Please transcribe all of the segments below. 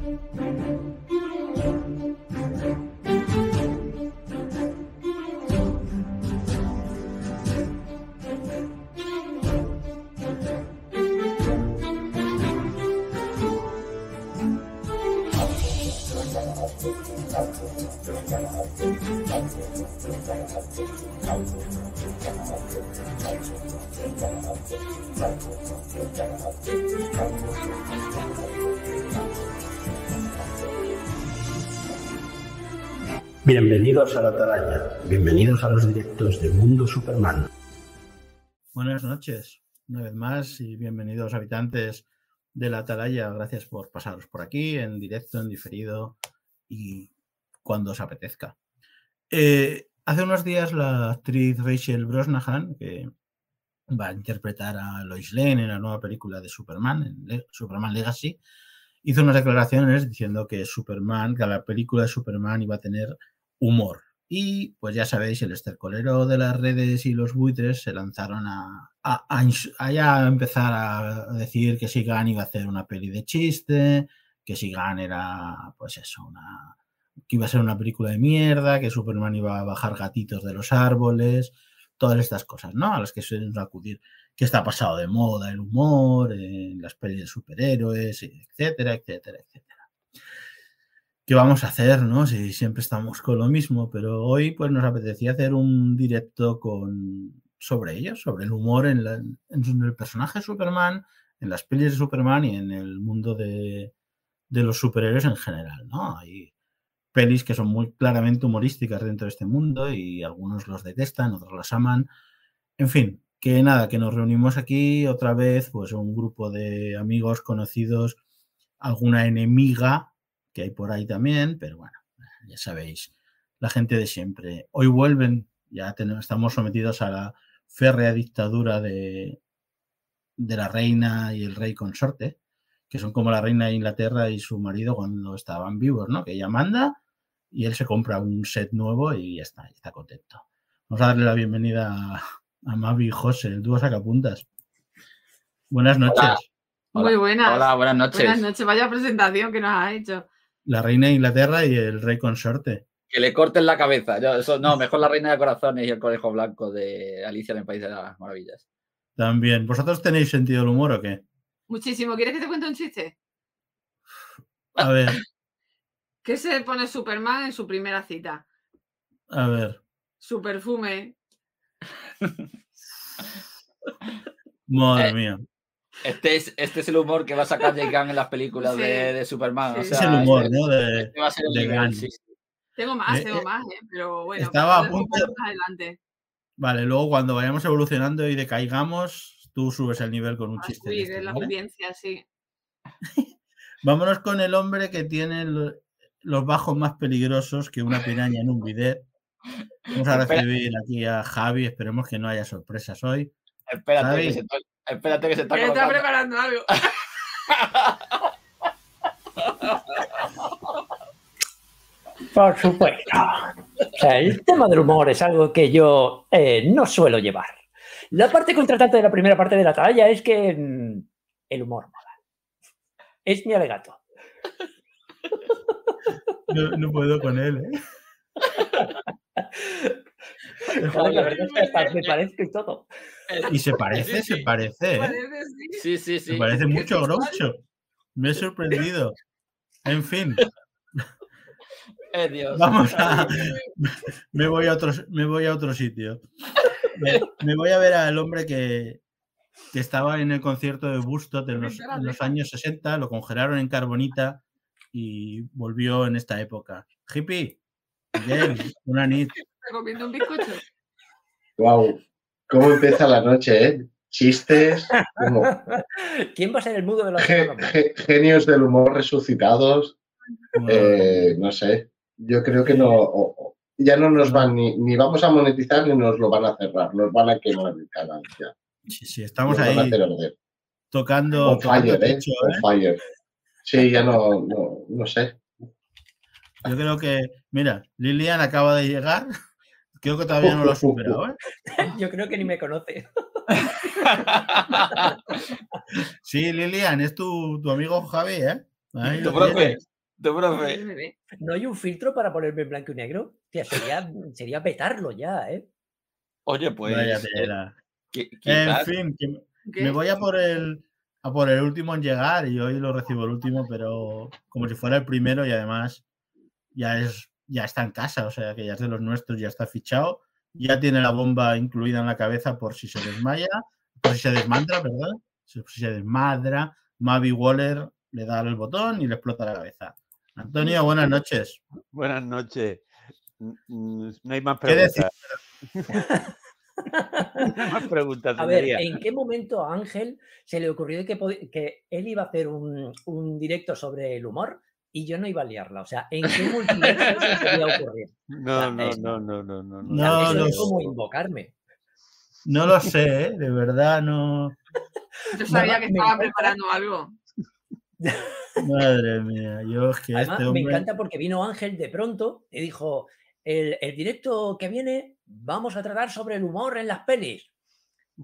Música Bienvenidos a la Atalaya, bienvenidos a los directos de Mundo Superman. Buenas noches, una vez más, y bienvenidos habitantes de la Atalaya. Gracias por pasaros por aquí, en directo, en diferido y cuando os apetezca. Eh, hace unos días la actriz Rachel Brosnahan, que va a interpretar a Lois Lane en la nueva película de Superman, en Superman Legacy, hizo unas declaraciones diciendo que Superman, que la película de Superman iba a tener humor. Y pues ya sabéis, el estercolero de las redes y los buitres se lanzaron a, a, empezar a decir que Sigan iba a hacer una peli de chiste, que Sigan era, pues eso, una, que iba a ser una película de mierda, que Superman iba a bajar gatitos de los árboles, todas estas cosas, ¿no? A las que suelen acudir, que está pasado de moda el humor, en las pelis de superhéroes, etcétera, etcétera, etcétera. ¿Qué vamos a hacer, no? Si siempre estamos con lo mismo, pero hoy pues nos apetecía hacer un directo con sobre ello, sobre el humor en, el personaje de Superman, en las pelis de Superman y en el mundo de, los superhéroes en general, ¿no? Hay pelis que son muy claramente humorísticas dentro de este mundo y algunos los detestan, otros las aman. En fin, que nada, que nos reunimos aquí otra vez, pues un grupo de amigos conocidos, alguna enemiga que hay por ahí también, pero bueno, ya sabéis, la gente de siempre. Hoy vuelven, ya tenemos, estamos sometidos a la férrea dictadura de, de la reina y el rey consorte, que son como la reina de Inglaterra y su marido cuando estaban vivos, ¿no? Que ella manda y él se compra un set nuevo y ya está, está contento. Vamos a darle la bienvenida a, a Mavi y José, el dúo sacapuntas. Buenas noches. Muy buenas. Hola, buenas noches. Buenas noches. Vaya presentación que nos ha hecho la reina de Inglaterra y el rey consorte. Que le corten la cabeza. eso, no, mejor la reina de corazones y el conejo blanco de Alicia en el País de las Maravillas. También. ¿Vosotros tenéis sentido del humor o qué? Muchísimo. ¿Quieres que te cuente un chiste? A ver. ¿Qué se pone Superman en su primera cita? A ver. Su perfume. Madre eh, mía. Este es, este es el humor que va a sacar Jake Gunn en las películas de, Superman. es el humor, ¿no? De, este va a ser el sí, Tengo más, eh, tengo eh, más, ¿eh? pero bueno. Estaba a punto. Adelante. Vale, luego cuando vayamos evolucionando y decaigamos, tú subes el nivel con un chiste. Sí, de, la audiencia, sí. Vámonos con el hombre que tiene los bajos más peligrosos que una piraña en un bidet. Vamos a recibir aquí a Javi, esperemos que no haya sorpresas hoy. Espérate, que se, Espérate que se está, está preparando algo. Por supuesto. el tema del humor es algo que yo eh, no suelo llevar. La parte contratante de la primera parte de la talla es que mm, el humor mola. Es mi alegato. No, no puedo con él, ¿eh? la verdad es que hasta me parezco y todo. Y se parece, se parece. ¿eh? Sí, sí, sí. Se parece mucho a Groucho. Me he sorprendido. En fin. Eh, Dios. Vamos a. Me voy a otro, me voy a otro sitio. Me, voy a ver al hombre que, que, estaba en el concierto de Bustot en los, en los años 60, lo congelaron en carbonita y volvió en esta época. Hippie, James, una nit. comiendo un bizcocho? Wow, ¿cómo empieza la noche, eh? Chistes. ¿Quién va a ser el mudo de los Genios del humor resucitados. Eh, no sé. Yo creo que no. ya no nos van ni, ni vamos a monetizar ni nos lo van a cerrar. Nos van a quemar el canal ya. Sí, sí, estamos ahí. Tocando. On fire, ¿eh? On ¿eh? fire. Sí, ya no, no, no sé. Yo creo que, mira, Lilian acaba de llegar. Creo que todavía no lo ha superado, ¿eh? Yo creo que ni me conoce. Sí, Lilian, es tu, tu amigo Javi, ¿eh? tu profe. Tu profe. ¿No hay un filtro para ponerme en blanco y negro? Tía, sería, sería petarlo ya, ¿eh? Oye, pues. Vaya eh, tela. En fin, que me- ¿Qué? me voy a por el a por el último en llegar y hoy lo recibo el último, pero como si fuera el primero y además ya es ya está en casa, o sea que ya es de los nuestros, ya está fichado, ya tiene la bomba incluida en la cabeza por si se desmaya, por si se desmadra, perdón, si si se desmadra, Mavi Waller le da el botón y le explota la cabeza. Antonio, buenas noches. Buenas noches. No hay más ¿Qué decir? preguntas. No hay más preguntas, A ver. ¿en qué momento a Ángel se le ocurrió que, él iba a hacer un, un directo sobre el humor y yo no iba a liarla? O sea, ¿en qué multiverso eso podía ocurrir? No, no, no, no, no, no. No, eso no es sé. como invocarme. No lo sé, ¿eh? de verdad no. Yo sabía que me estaba encanta. preparando algo. Madre mía, yo es que Además, este me hombre. encanta porque vino Ángel de pronto y dijo, el, el directo que viene vamos a tratar sobre el humor en las pelis.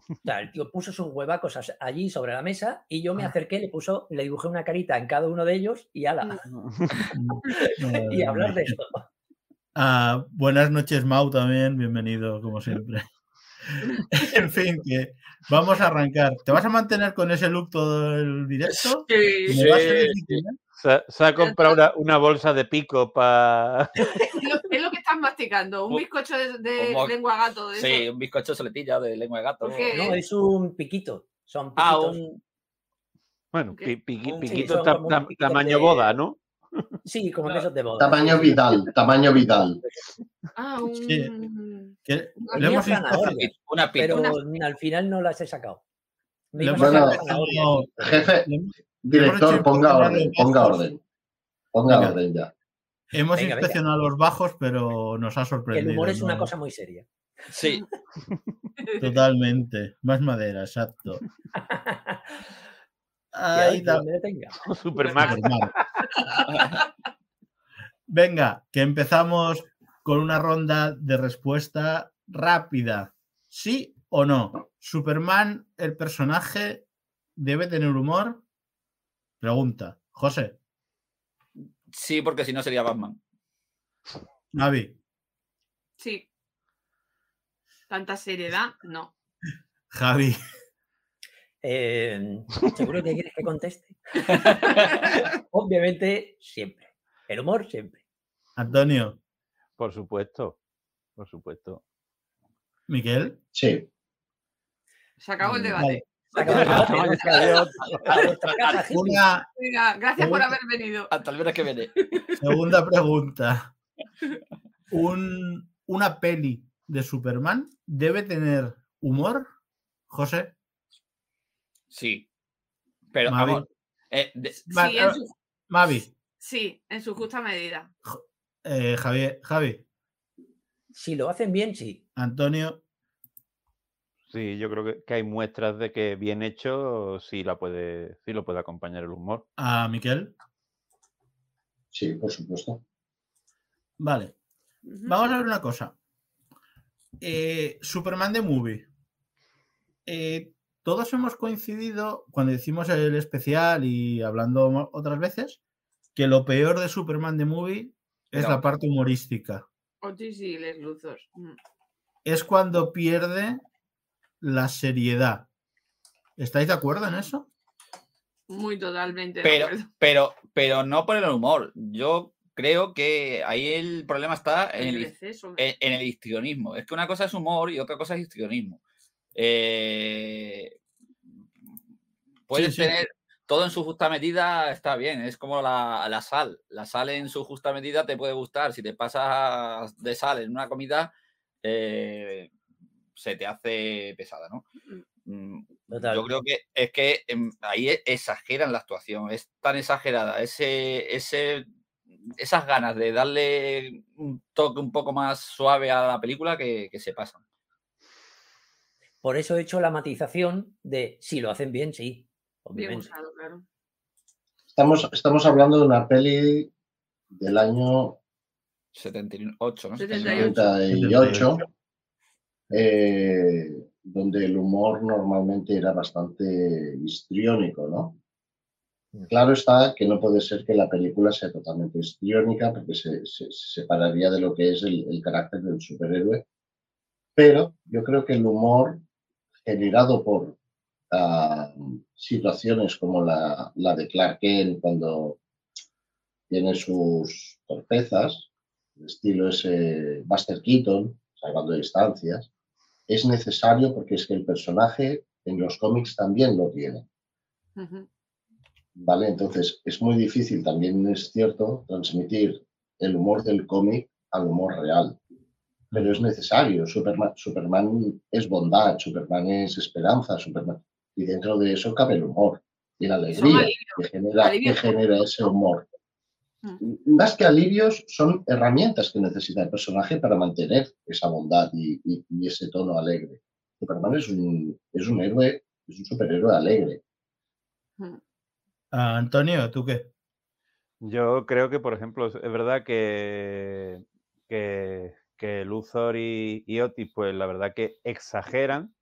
O sea, el tío puso sus huevacos allí sobre la mesa y yo me Ah. acerqué, le puso, le dibujé una carita en cada uno de ellos y ala, Madre y hablar de esto. Ah, buenas noches, Mau, también. Bienvenido, como siempre. en fin, que vamos a arrancar. ¿Te vas a mantener con ese look todo el directo? Sí. ¿Me vas a Sí, decir? Se, ha- se ha comprado una, una bolsa de pico para. Es lo, es lo que estás masticando. Un bizcocho de, lengua gato. De Sí, eso. un bizcocho soletilla de lengua de gato. ¿Por qué? No, es un piquito. Son Ah, piquitos. un. Bueno, pi- piqui- Sí, piquito ta- piquitos tamaño de- boda, ¿no? Sí, como esos de boda. Tamaño Vidal, tamaño Vidal. Ah, un. Sí. Que Una le hemos Tenía inspeccionado- zanahoria, Una pita. pero Una- al final no las he sacado. Bueno, sí, Jefe, director, ponga orden, ponga orden. Ponga Venga. orden ya. hemos Venga, inspeccionado los bajos, pero nos ha sorprendido. el humor es una cosa muy seria. Sí. Totalmente. Más madera, exacto. Ahí. Superman. Venga, que empezamos con una ronda de respuesta rápida. ¿Sí o no? ¿Superman, el personaje, debe tener humor? Pregunta. José, Sí, porque si no sería Batman. Navi, Sí. Tanta seriedad, no. Javi, Eh, ¿Seguro que quieres que conteste? Obviamente, siempre. El humor, siempre. Antonio, Por supuesto. Por supuesto. Miquel. Sí. Se acabó el Vale. debate. Se gracias por haber venido. Hasta el viernes que viene. segunda pregunta. Un- ¿Una peli de Superman debe tener humor? José, Sí. Pero Mavi. vamos. eh, de- Sí, en su, Mavi, sí, en su justa medida. eh, Javier, Javi, Si lo hacen bien, sí. Antonio, Sí, yo creo que, que hay muestras de que bien hecho sí, la puede, sí lo puede acompañar el humor. a Miquel. Sí, por supuesto. Vale. Vamos a ver una cosa. Eh, Superman de Movie. Eh, todos hemos coincidido cuando hicimos el especial y hablando otras veces que lo peor de Superman de Movie es la parte humorística. Otis y Les Luzos. Mm. Es cuando pierde la seriedad. ¿Estáis de acuerdo en eso? Muy totalmente. de Pero, acuerdo. pero, pero no por el humor. Yo creo que ahí el problema está en El el, exceso. en, en el histrionismo. Es que una cosa es humor y otra cosa es histrionismo. Eh, puedes sí. tener todo en su justa medida, está bien. Es como la, la sal. La sal en su justa medida te puede gustar. Si te pasas de sal en una comida, eh, se te hace pesada, ¿no? Mm, Total. Yo creo que es que em, ahí e- exageran la actuación, es tan exagerada, ese, ese, esas ganas de darle un toque un poco más suave a la película que, que se pasan. Por eso he hecho la matización de si lo hacen bien, sí. Bien Obviamente. usado, claro. Estamos, estamos hablando de una peli del año 78, ¿no? 78. 78, eh, donde el humor normalmente era bastante histriónico, ¿no? Claro está que no puede ser que la película sea totalmente histriónica porque se, se- se separaría de lo que es el, el carácter del superhéroe. Pero yo creo que el humor generado por situaciones como la, la de Clark Kent cuando tiene sus torpezas, el estilo ese Buster Keaton, salvando distancias, es necesario porque es que el personaje en los cómics también lo tiene. ¿Vale? Entonces, es muy difícil, también es cierto, transmitir el humor del cómic al humor real. Pero es necesario. Superman, Superman es bondad, Superman es esperanza, Superman. Y dentro de eso cabe el humor y la alegría que genera, que genera ese humor. Más que alivios, son herramientas que necesita el personaje para mantener esa bondad y, y- y ese tono alegre. Superman es un, es un héroe, es un superhéroe alegre. Ah, Antonio, ¿tú qué? Yo creo que, por ejemplo, es es verdad que, que, que Luthor y, y Otis, pues la verdad que exageran,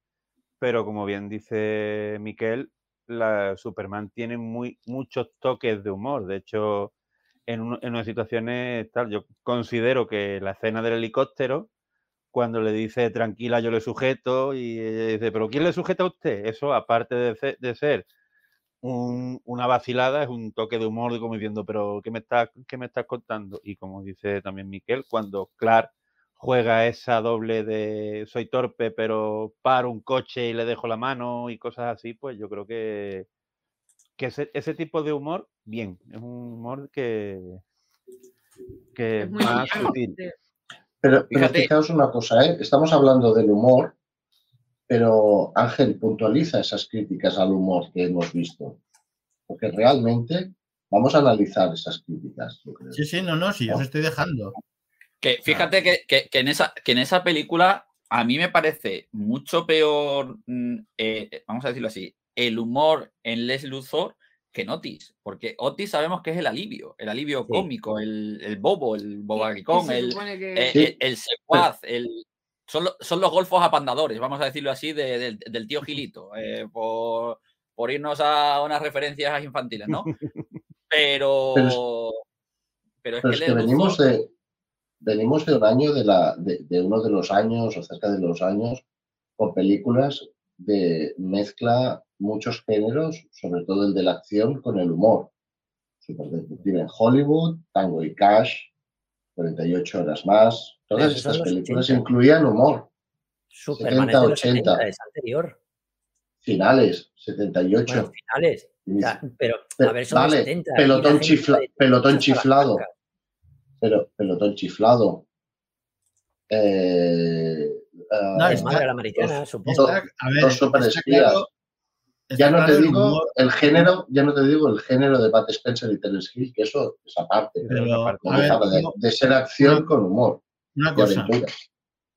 pero como bien dice Miquel, la Superman tiene muy, muchos toques de humor. De hecho, en, un- en unas situaciones tal, yo considero que la escena del helicóptero, cuando le dice tranquila, yo le sujeto, y ella dice, ¿pero quién le sujeta a usted? Eso, aparte de, ce- de ser un- una vacilada, es un toque de humor, como diciendo, pero ¿qué me, estás, ¿qué me estás contando? Y como dice también Miquel, cuando Clark juega esa doble de soy torpe, pero paro un coche y le dejo la mano y cosas así, pues yo creo que, que ese, ese tipo de humor, bien, es un humor que, que Es muy más sutil. Pero, pero Fíjate. fijaos una cosa, ¿eh? estamos hablando del humor, pero Ángel puntualiza esas críticas al humor que hemos visto. Porque realmente vamos a analizar esas críticas, yo creo. Sí, sí, no, no, sí, yo os estoy dejando. Que fíjate que, que- que en esa, que en esa película a mí me parece mucho peor, mm, eh, vamos a decirlo así, el humor en Les Luthor que en Otis. Porque Otis sabemos que es el alivio, el alivio Sí. cómico, el, el bobo, el bobaricón, el, que- eh, Sí. el, el secuaz, el- son, lo- son los golfos apandadores, vamos a decirlo así, de- del- del tío Gilito, eh, por, por irnos a unas referencias infantiles, ¿no? Pero, pero es Pero que es Les que venimos Luthor- de, venimos de un año de, la, de, de uno de los años, o cerca de los años, con películas de mezcla muchos géneros, sobre todo el de la acción, con el humor. Superdetective en Hollywood, Tango y Cash, 48 horas más. Todas estas películas 80. incluían humor. Superman es de los 70, 70, es anterior. Finales, 78. Bueno, finales. O sea, pero, Pe- a ver, son vale, los 70. y pelotón chifla- de- pelotón chiflado. Pero pelotón chiflado. Eh, No, El está- madre de la americana, supongo. Está- a ver, dos está claro- ya no te digo humor, el género, ya no te digo el género de Bat Spencer y Terence Hill, que eso es aparte. de, de ser acción con humor una cosa,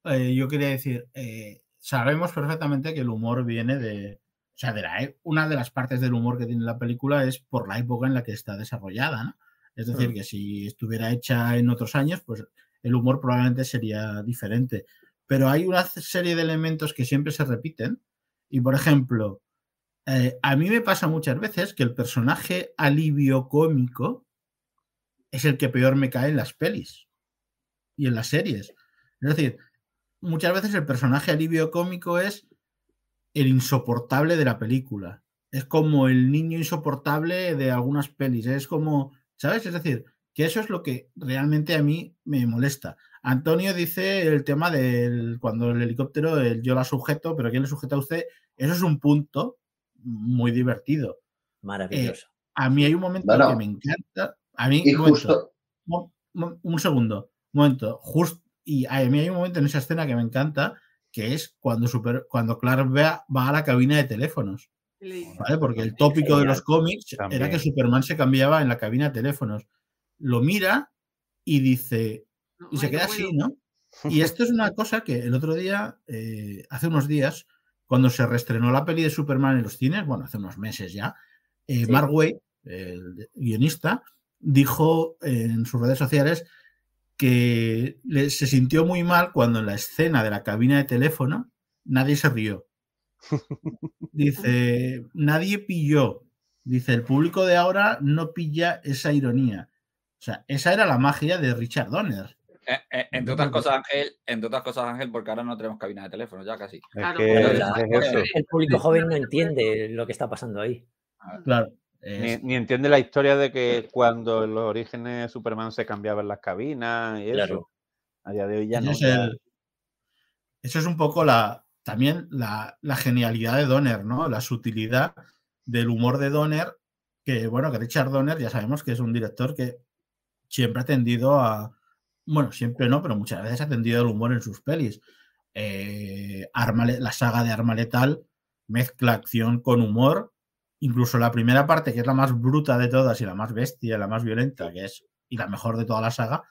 eh, yo quería decir, eh, sabemos perfectamente que el humor viene de, o sea, de la, e- una de las partes del humor que tiene la película es por la época en la que está desarrollada, ¿no? Es decir, Mm. que si estuviera hecha en otros años, pues el humor probablemente sería diferente. Pero hay una serie de elementos que siempre se repiten y, por ejemplo, eh, a mí me pasa muchas veces que el personaje alivio cómico es el que peor me cae en las pelis y en las series. Es decir, muchas veces el personaje alivio cómico es el insoportable de la película. Es como el niño insoportable de algunas pelis. Es como, ¿sabes? Es decir, que eso es lo que realmente a mí me molesta. Antonio dice el tema del cuando el helicóptero, el yo la sujeto, pero ¿quién le sujeta a usted? Eso es un punto muy divertido. Maravilloso. A mí hay un momento Bueno. que me encanta. A mí, Y un momento, justo, un segundo, un momento, justo, y a mí hay un momento en esa escena que me encanta, que es cuando, super, cuando Clark va, va a la cabina de teléfonos, ¿vale? Porque el tópico de los cómics era que. Superman se cambiaba en la cabina de teléfonos. Lo mira y dice, "No, y se queda puedo". así, ¿no? Y esto es una cosa que el otro día, eh, hace unos días, cuando se reestrenó la peli de Superman en los cines, bueno, hace unos meses ya, eh, Sí. Mark Waid, el guionista, dijo en sus redes sociales que le- se sintió muy mal cuando en la escena de la cabina de teléfono nadie se rió. Dice, nadie pilló Dice, el público de ahora no pilla esa ironía. O sea, esa era la magia de Richard Donner. Eh, eh, entre otras cosas, Ángel, entre otras cosas, Ángel, porque ahora no tenemos cabina de teléfono, ya casi. Es Claro, que es. El público joven no entiende lo que está pasando ahí. Claro. Ni, entiende la historia de que cuando en los orígenes de Superman se cambiaban las cabinas y eso. Claro. A día de hoy ya no. es ya- el- eso es un poco la, también la, la genialidad de Donner, ¿no? La sutilidad del humor de Donner, que bueno, que Richard Donner ya sabemos que es un director que siempre ha tendido a, bueno, siempre no, pero muchas veces ha tendido el humor en sus pelis. Eh, Arma la saga de Arma Letal mezcla acción con humor, incluso la primera parte, que es la más bruta de todas y la más bestia, la más violenta, que es y la mejor de toda la saga,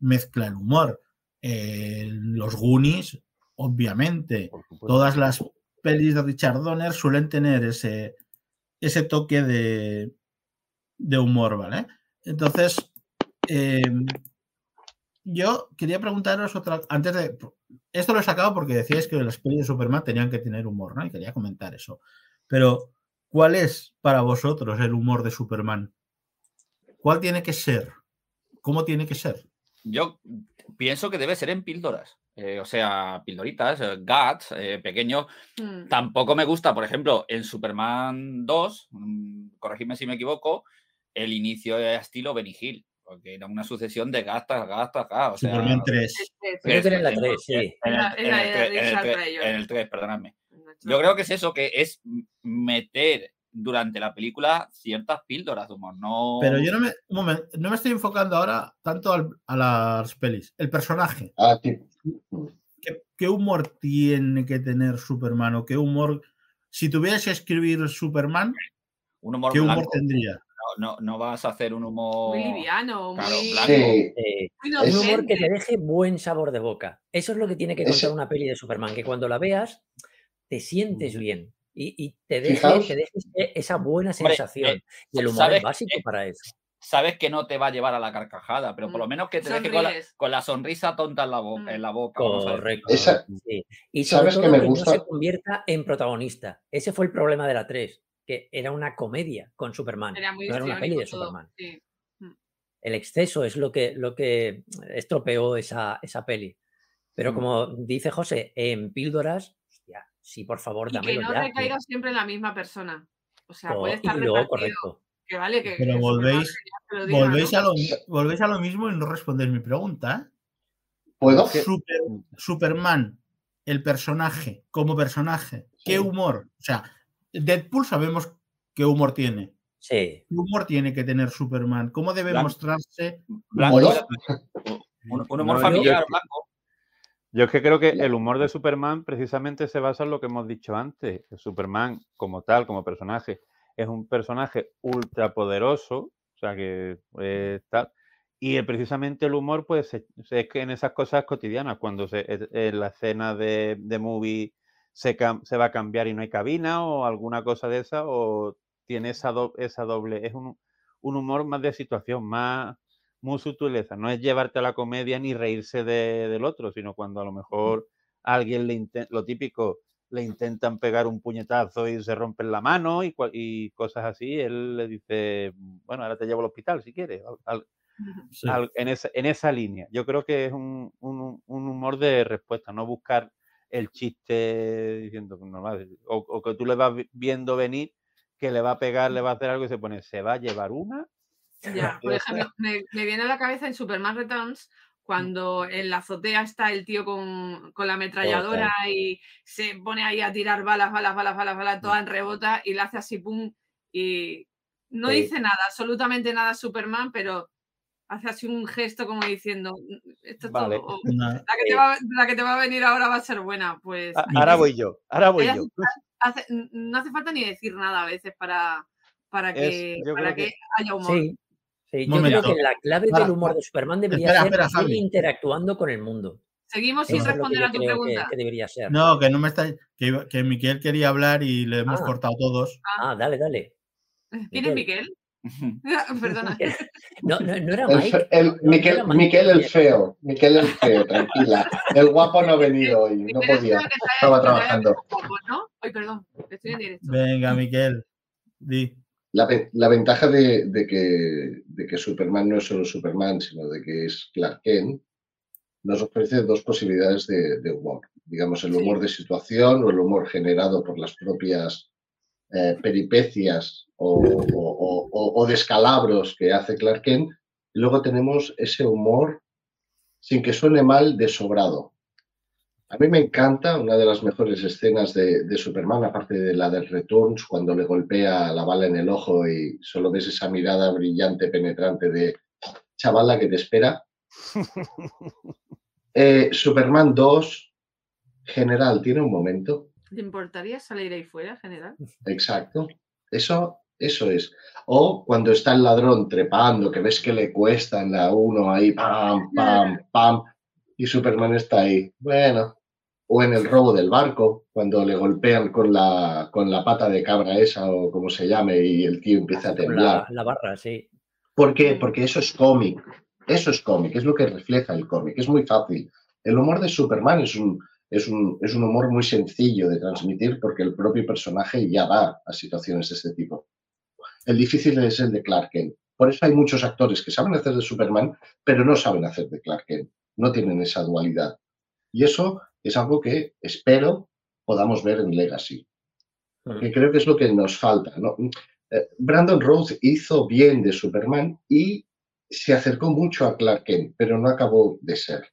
mezcla el humor. Eh, los Goonies, obviamente, todas las pelis de Richard Donner suelen tener ese, ese toque de, de humor, ¿vale? Entonces, eh, yo quería preguntaros otra, antes de, esto lo he sacado porque decíais que las pelis de Superman tenían que tener humor, ¿no? Y quería comentar eso. Pero, ¿cuál es para vosotros el humor de Superman? ¿Cuál tiene que ser? ¿Cómo tiene que ser? Yo pienso que debe ser en píldoras. eh, o sea, pildoritas, eh, guts, eh, pequeños. Mm. Tampoco me gusta, por ejemplo, en Superman 2, mm, corregidme si me equivoco, el inicio era estilo Benny Hill, porque era una sucesión de gastas, gastas, gastas. O sea, Superman 3. Este, Creo que era en la en- 3, sí. En el, Era- en era el de tres- en el Richard tres- Pryor. en el 3, perdonadme. Nuestro- Yo creo que es eso, que es meter durante la película ciertas píldoras de humor. No... Pero yo no me, un momento, no me estoy enfocando ahora tanto al- a las pelis. El personaje. Ah, tipo, ¿Qué, qué humor tiene que tener Superman? ¿O qué humor? Si tuvieras que escribir Superman, un humor ¿qué humor tendría? No, no, no vas a hacer un humor. Muy liviano, Claro, muy, blanco. sí, Eh, muy un humor que te deje buen sabor de boca. Eso es lo que tiene que contar una peli de Superman, que cuando la veas te sientes bien y, y te deje, te deje ese- esa buena Hombre, sensación. eh, y el humor ¿sabes es básico para eso. Sabes que no te va a llevar a la carcajada, pero por lo Mm. menos que te deje con la, Sonríes. con la sonrisa tonta en la, bo- Mm. en la boca. Correcto. Esa- sí. Y sobre ¿sabes todo que que, me no gusta? se convierta en protagonista. Ese fue el problema de la 3, que era una comedia con Superman. Era muy no era una peli de todo, Superman. sí. El exceso es lo que, lo que estropeó esa, esa peli. Pero Mm. como dice José, en píldoras, hostia, sí, por favor, Y que no ya. recaiga siempre en la misma persona. O sea, Co- puede estar y luego, correcto. Que vale, que, Pero que volvéis- lo diga, Volvéis, ¿no? a lo, volvéis a lo mismo y no respondéis mi pregunta. ¿puedo? Super- Superman, el personaje, como personaje, ¿qué humor? O sea, Deadpool sabemos qué humor tiene. Sí. ¿Qué humor tiene que tener Superman? ¿Cómo debe Blanco. mostrarse? Un, un humor No, yo- familiar, blanco. Yo es que creo que el humor de Superman precisamente se basa en lo que hemos dicho antes. que Superman, como tal, como personaje, es un personaje ultra poderoso, o sea que eh, tal. Y eh, precisamente el humor, pues, es, es que en esas cosas cotidianas, cuando se, en la escena de, de movie se, se va a cambiar y no hay cabina o alguna cosa de esa, o tiene esa, do- esa doble, es un, un humor más de situación, más, muy sutileza. No es llevarte a la comedia ni reírse de- del otro, sino cuando a lo mejor a alguien le lo típico, le intentan pegar un puñetazo y se rompen la mano y, y cosas así, él le dice, bueno, ahora te llevo al hospital si quieres. al- al- Sí. al- en, esa, en esa línea. Yo creo que es un, un- un humor de respuesta, no buscar el chiste diciendo normal, o, o que tú le vas vi- viendo venir que le va a pegar, le va a hacer algo y se pone, se va a llevar una. Ya, por ejemplo, me, me viene a la cabeza en Superman Returns cuando en la azotea está el tío con, con la ametralladora y se pone ahí a tirar balas, balas, balas, balas, balas, toda en rebota y le hace así pum y no Sí. dice nada, absolutamente nada Superman, pero hace así un gesto como diciendo, "Mm, esto es Vale. todo, la que, te va, la que te va a venir ahora va a ser buena, pues "Ah, Ahora voy yo, ahora voy yo. hace- no hace falta ni decir nada a veces para, para que, para que que- haya humor. Sí. sí, Yo Momento. creo que la clave Para, del humor de Superman debería espera, ser espera, interactuando con el mundo. Seguimos sin responder a tu pregunta. que debería ser. No, que no me estáis. Que, Miquel quería hablar y le hemos Ah. cortado todos. Ah, dale, dale. ¿Quién es Miquel. Miquel? Perdona. No, no, no era El, Mike. el- no, no Miquel, era Mike. Miquel el feo, Miquel el feo, tranquila. El guapo no ha venido hoy, no podía. Estaba trabajando. guapo, ¿no? Ay, perdón, estoy en directo. Venga, Miquel. Di. la, la ventaja de, de, que, de que Superman no es solo Superman, sino de que es Clark Kent, nos ofrece dos posibilidades de, de humor. Digamos, el humor de situación o el humor generado por las propias eh, peripecias o, o, o, o, descalabros que hace Clark Kent. Y luego tenemos ese humor, sin que suene mal, de sobrado. A mí me encanta una de las mejores escenas de, de, Superman, aparte de la del Returns, cuando le golpea la bala en el ojo y solo ves esa mirada brillante, penetrante de chavala que te espera. Eh, Superman 2, general, tiene un momento. ¿Te importaría salir ahí fuera, general? Exacto. Eso, eso es. O cuando está el ladrón trepando, que ves que le cuesta en la 1 ahí, pam, pam, pam, y Superman está ahí. Bueno, o en el robo del barco, cuando le golpean con la, con la pata de cabra esa o como se llame y el tío empieza a temblar. La, la barra, sí. ¿Por qué? Porque eso es cómic. Eso es cómic, es lo que refleja el cómic. Es muy fácil. El humor de Superman es un, es, un, es un humor muy sencillo de transmitir porque el propio personaje ya va a situaciones de este tipo. El difícil es el de Clark Kent. Por eso hay muchos actores que saben hacer de Superman, pero no saben hacer de Clark Kent. No tienen esa dualidad. Y eso es algo que espero podamos ver en Legacy. Que creo que es lo que nos falta. ¿no? Eh, Brandon Rhodes hizo bien de Superman y se acercó mucho a Clark Kent, pero no acabó de ser.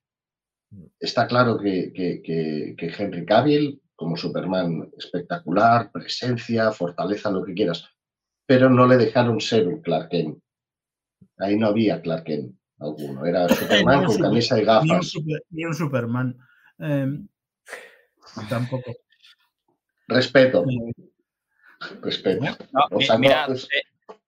Está claro que, que, que, que Henry Cavill, como Superman, espectacular, presencia, fortaleza, lo que quieras, pero no le dejaron ser un Clark Kent. Ahí no había Clark Kent alguno, era Superman con super, camisa y gafas. Ni un, super, ni un Superman. Eh, tampoco. Respeto. Respeto. No, o sea, mira, no, eh,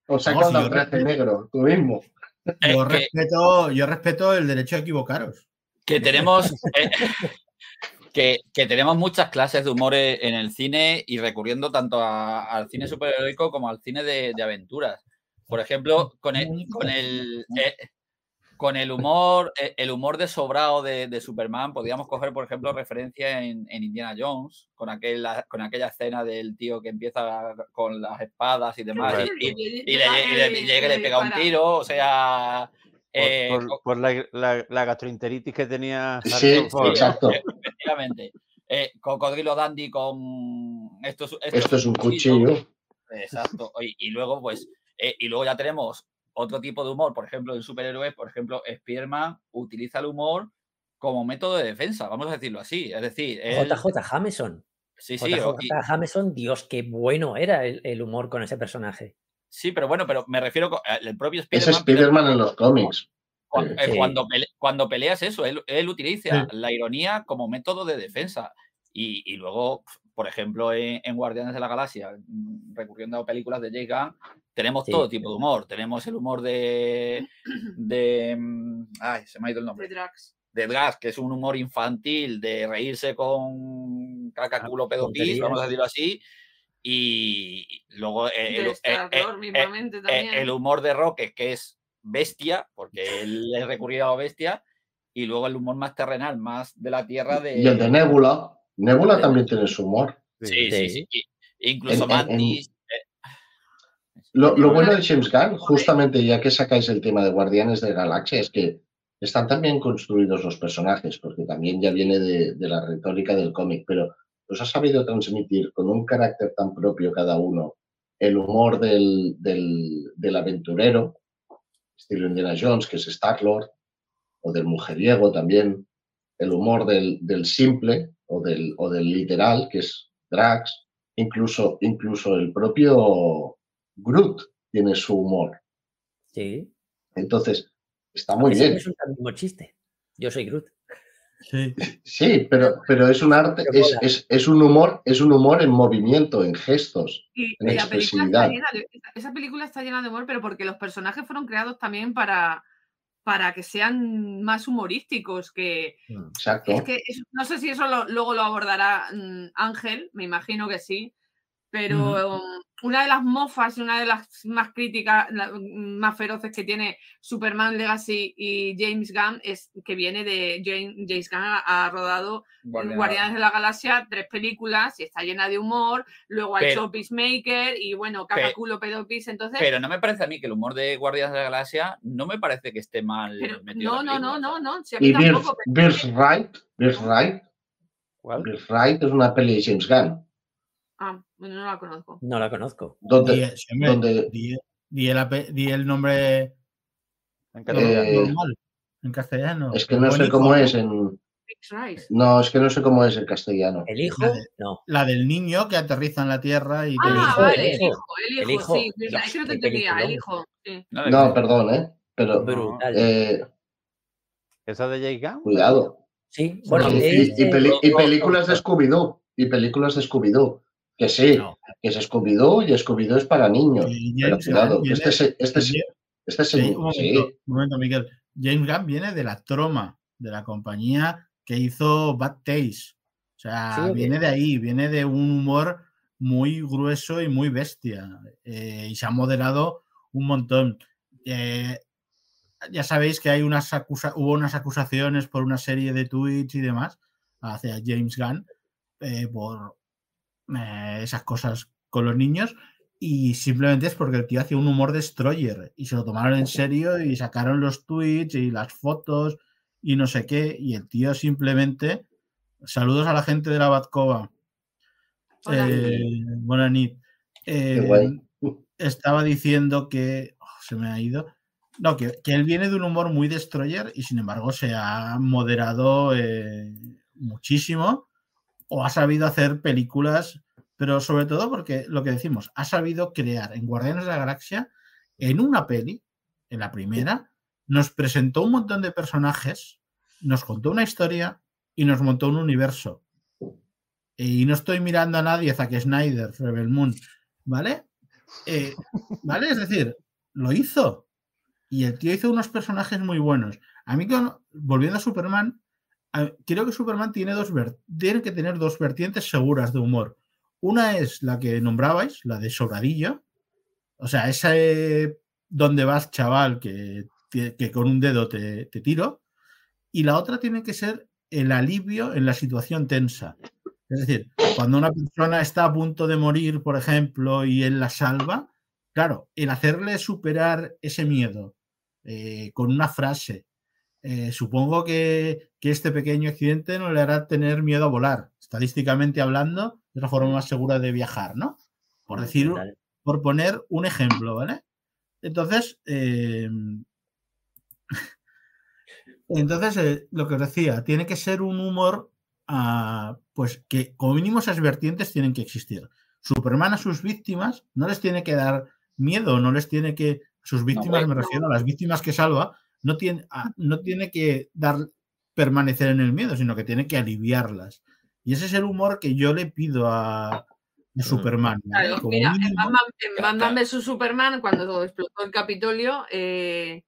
no, si un yo traje respeto- negro, tú mismo. eh, Yo respeto, yo respeto el derecho a equivocaros. Que tenemos eh, que, que tenemos muchas clases de humor en el cine y recurriendo tanto a- al cine superheroico como al cine de, de aventuras. Por ejemplo, con el, con el, eh, con el humor, eh, el humor de sobrado de, de Superman, podríamos coger, por ejemplo, referencia en, en Indiana Jones, con, aquella, con aquella escena del tío que empieza con las espadas y demás, y, y- y le, y le- y llega y le pega un tiro, o sea... Por, eh, por- co- por la, la- la gastroenteritis que tenía Sí, Ford. exacto. Efectivamente. Eh, Cocodrilo Dandy con. Esto, es- esto Esto es un cuchillo. Exacto. Y, y luego, pues. eh, y luego ya tenemos otro tipo de humor. Por ejemplo, en superhéroes, por ejemplo, Spiderman utiliza el humor como método de defensa, vamos a decirlo así. Es decir, él- JJ Jameson. sí, sí, JJ y- Jameson, Dios, qué bueno era el, el humor con ese personaje. Sí, pero bueno, pero me refiero co- el propio Es Spiderman. Spider-Man en los cómics. Cu- Sí. eh, Sí. Cuando, pele- cuando peleas eso, él, él utiliza Sí. la ironía como método de defensa. Y, y luego, por ejemplo, en, en Guardianes de la Galaxia, mm, recurriendo a películas de James Gunn, tenemos Sí. todo tipo de humor. Tenemos el humor de. de mm, ay, se me ha ido el De nombre. Drax. De Drax, que es un humor infantil, de reírse con caca, Ah, culo, pedo, pis, tonterías. vamos a decirlo así. Y luego eh, el, eh, eh, mismamente eh, también. el humor de Roque, que es bestia, porque él es recurrido a la bestia, y luego el humor más terrenal, más de la tierra de... Y el de Nebula. Nebula también tiene su humor. Sí, sí, Sí. Incluso En- en- en- Mantis. Lo, bueno de James Gunn, justamente ya que sacáis el tema de Guardianes de la Galaxia, es que están también construidos los personajes, porque también ya viene de, de la retórica del cómic, pero los ha sabido transmitir con un carácter tan propio cada uno, el humor del, del, del aventurero, estilo Indiana Jones, que es Star-Lord, o del mujeriego también, el humor del, del simple o del, o del literal, que es Drax, incluso, incluso el propio Groot tiene su humor. Sí. Entonces, está muy bien. Es un mismo chiste. Yo soy Groot. Sí. Sí, pero, pero es un arte, es, es, es un humor, es un humor en movimiento, en gestos. Y, en y la película está expresividad. de, esa película está llena de humor, pero porque los personajes fueron creados también para, para que sean más humorísticos, que Exacto. es que no sé si eso lo- luego lo abordará mm, Ángel, me imagino que sí, pero una de las mofas y una de las más críticas, más feroces que tiene Superman Legacy y James Gunn es que viene de James, Gunn ha, rodado Guardianes. de la Galaxia tres películas y está llena de humor. Luego ha hecho Peacemaker y bueno, Cacaculo Pedopis. Entonces, pero no me parece a mí que el humor de Guardianes de la Galaxia no me parece que esté mal No, no, no, no, no. y Birth, Right, Right, ¿Cuál? Right es una peli de James Gunn. Ah, bueno, no la conozco. No la conozco. ¿Dónde? Di, el, nombre en, eh, en castellano. Es que no sé cómo es en. No, es que no sé cómo es en castellano. ¿El hijo? La, no. la del niño que aterriza en la tierra y. Ah, vale, el hijo, el hijo, sí. Es que no te entendía, el hijo. No, perdón, ¿eh? Pero. Brutal. Eh, ¿Esa de Jake Gunn? Cuidado. Sí, bueno. y, y, películas de Scooby-Doo. Y películas de Scooby-Doo. Que sí, que es Scooby-Doo y Scooby-Doo es para niños. pero cuidado, este, este, este, este sí, un, momento, un momento, Miguel. James Gunn viene de la troma, de la compañía que hizo Bad Taste. O sea, viene de ahí, viene de un humor muy grueso y muy bestia. Eh, y se ha moderado un montón. Eh, ya sabéis que hay unas hubo unas acusaciones por una serie de tweets y demás hacia James Gunn eh, por eh, esas cosas con los niños y simplemente es porque el tío hacía un humor destroyer y se lo tomaron en serio y sacaron los tweets y las fotos y no sé qué y el tío simplemente saludos a la gente de la Batcova. Eh, eh, estaba diciendo que oh, se me ha ido. No, que, él viene de un humor muy destroyer y sin embargo se ha moderado muchísimo o ha sabido hacer películas, pero sobre todo porque lo que decimos, ha sabido crear en Guardianes de la Galaxia, en una peli, en la primera, nos presentó un montón de personajes, nos contó una historia y nos montó un universo. Y no estoy mirando a nadie, Zack Snyder, Rebel Moon, ¿vale? Eh, ¿Vale? Es decir, lo hizo. Y el tío hizo unos personajes muy buenos. A mí, volviendo a Superman, creo que Superman tiene, dos que tener dos vertientes seguras de humor. Una es la que nombrabais, la de sobradillo. O sea, esa donde vas, chaval, que, con un dedo te, te, tiro. Y la otra tiene que ser el alivio en la situación tensa. Es decir, cuando una persona está a punto de morir, por ejemplo, y él la salva, claro, el hacerle superar ese miedo eh, con una frase, eh, supongo que, este pequeño accidente no le hará tener miedo a volar. Estadísticamente hablando, es la forma más segura de viajar, ¿no? Por decir, por poner un ejemplo, ¿vale? Entonces, em, entonces eh, lo que os decía, tiene que ser un humor, ah, pues que como mínimo esas vertientes tienen que existir. Superman a sus víctimas no les tiene que dar miedo, no les tiene que, sus víctimas, me refiero a las víctimas que salva, no tiene, ah, no tiene que dar, permanecer en el miedo, sino que tiene que aliviarlas. Y ese es el humor que yo le pido a, Superman. mira, en Batman, vs Superman, cuando explotó el Capitolio, eh,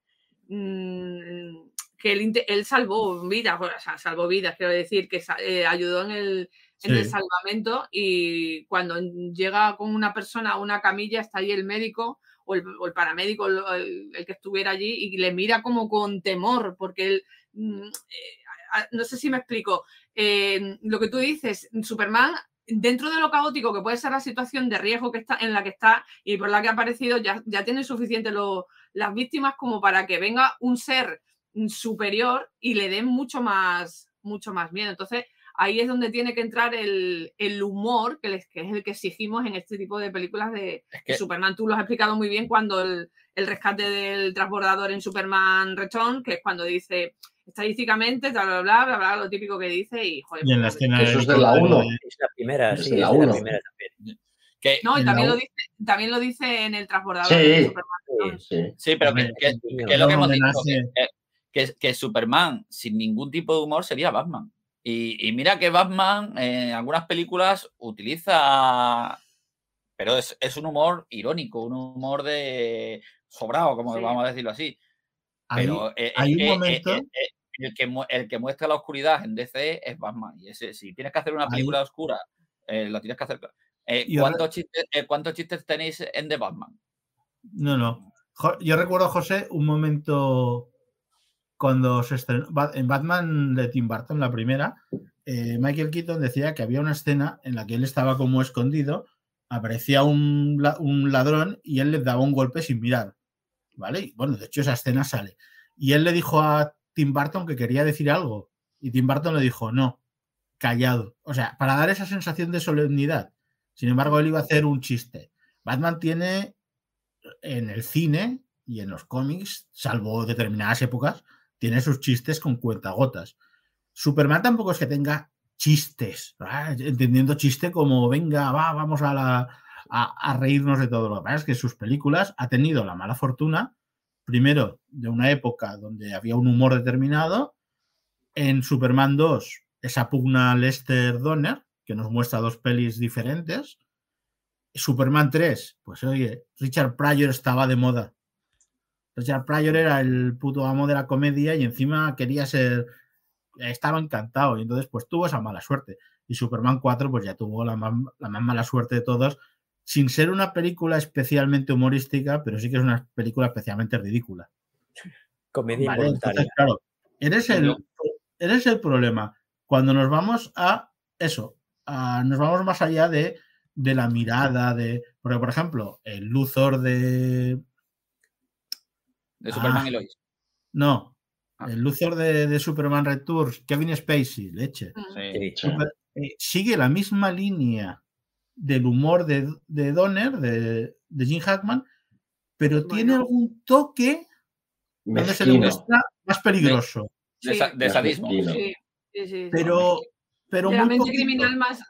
mm, que él, salvó vidas, o sea, salvó vidas, quiero decir, que eh, ayudó en el, en el salvamento y cuando llega con una persona a una camilla, está ahí el médico o el, paramédico, el, que estuviera allí, y le mira como con temor, porque él, mm, eh, no sé si me explico, eh, lo que tú dices, Superman dentro de lo caótico que puede ser la situación de riesgo que está, en la que está y por la que ha aparecido, ya, ya tiene suficiente las víctimas como para que venga un ser superior y le den mucho más, mucho más miedo. Entonces, ahí es donde tiene que entrar el, humor, que, es el que exigimos en este tipo de películas de, Superman. Tú lo has explicado muy bien cuando el, rescate del transbordador en Superman Return, que es cuando dice estadísticamente, bla, bla, bla, bla, bla lo típico que dice y, joder, en la pues, escena eso es de la 1. Es la primera, sí, la 1. también. no, y también lo, dice, también lo dice en el transbordador. Sí, Superman. sí, sí, pero que, es lo que hemos dicho, que, Superman sin ningún tipo de humor sería Batman. Y, mira que Batman en algunas películas utiliza, pero es, un humor irónico, un humor de sobrado, como vamos a decirlo así. Pero hay, un momento... el, que, el que muestra la oscuridad en DC es Batman. Y ese, si tienes que hacer una película oscura, eh, lo tienes que hacer. Eh, ahora- ¿cuántos, chistes, eh, cuántos chistes tenéis en The Batman? No, no. Jo- Yo recuerdo, José, un momento cuando se estrenó en Batman de Tim Burton, la primera, eh, Michael Keaton decía que había una escena en la que él estaba como escondido, aparecía un, un ladrón y él le daba un golpe sin mirar. ¿Vale? Y bueno, de hecho esa escena sale. Y él le dijo a Tim Burton que quería decir algo. Y Tim Burton le dijo, no, callado. O sea, para dar esa sensación de solemnidad. Sin embargo, él iba a hacer un chiste. Batman tiene en el cine y en los cómics, salvo determinadas épocas, tiene sus chistes con cuentagotas. Superman tampoco es que tenga chistes, entendiendo chiste como venga, va, vamos a, la, a, reírnos de todo. Lo que pasa es que sus películas ha tenido la mala fortuna, primero, de una época donde había un humor determinado. En Superman 2, esa pugna Lester Donner, que nos muestra dos pelis diferentes. Superman 3, pues oye, Richard Pryor estaba de moda. Richard Pryor era el puto amo de la comedia y encima quería ser. Estaba encantado y entonces pues tuvo esa mala suerte. Y Superman 4 pues ya tuvo la más, la más mala suerte de todos, sin ser una película especialmente humorística, pero sí que es una película especialmente ridícula. Comedia Vale, involuntaria. entonces, claro, eres el, eres el problema. Cuando nos vamos a eso, a- nos vamos más allá de, de la mirada, de. Porque, por ejemplo, el Luthor de. De Superman Ah. y Lois. No, Ah. el Luthor de, de Superman Returns, Kevin Spacey, leche. Sí. Super- eh, sigue la misma línea del humor de, de Donner, de, de Jim Hackman, pero tiene algún toque donde se le muestra más peligroso. De, Sí. sa- de sadismo. Sí, sí, sí. Pero, pero la mente poquito. criminal más.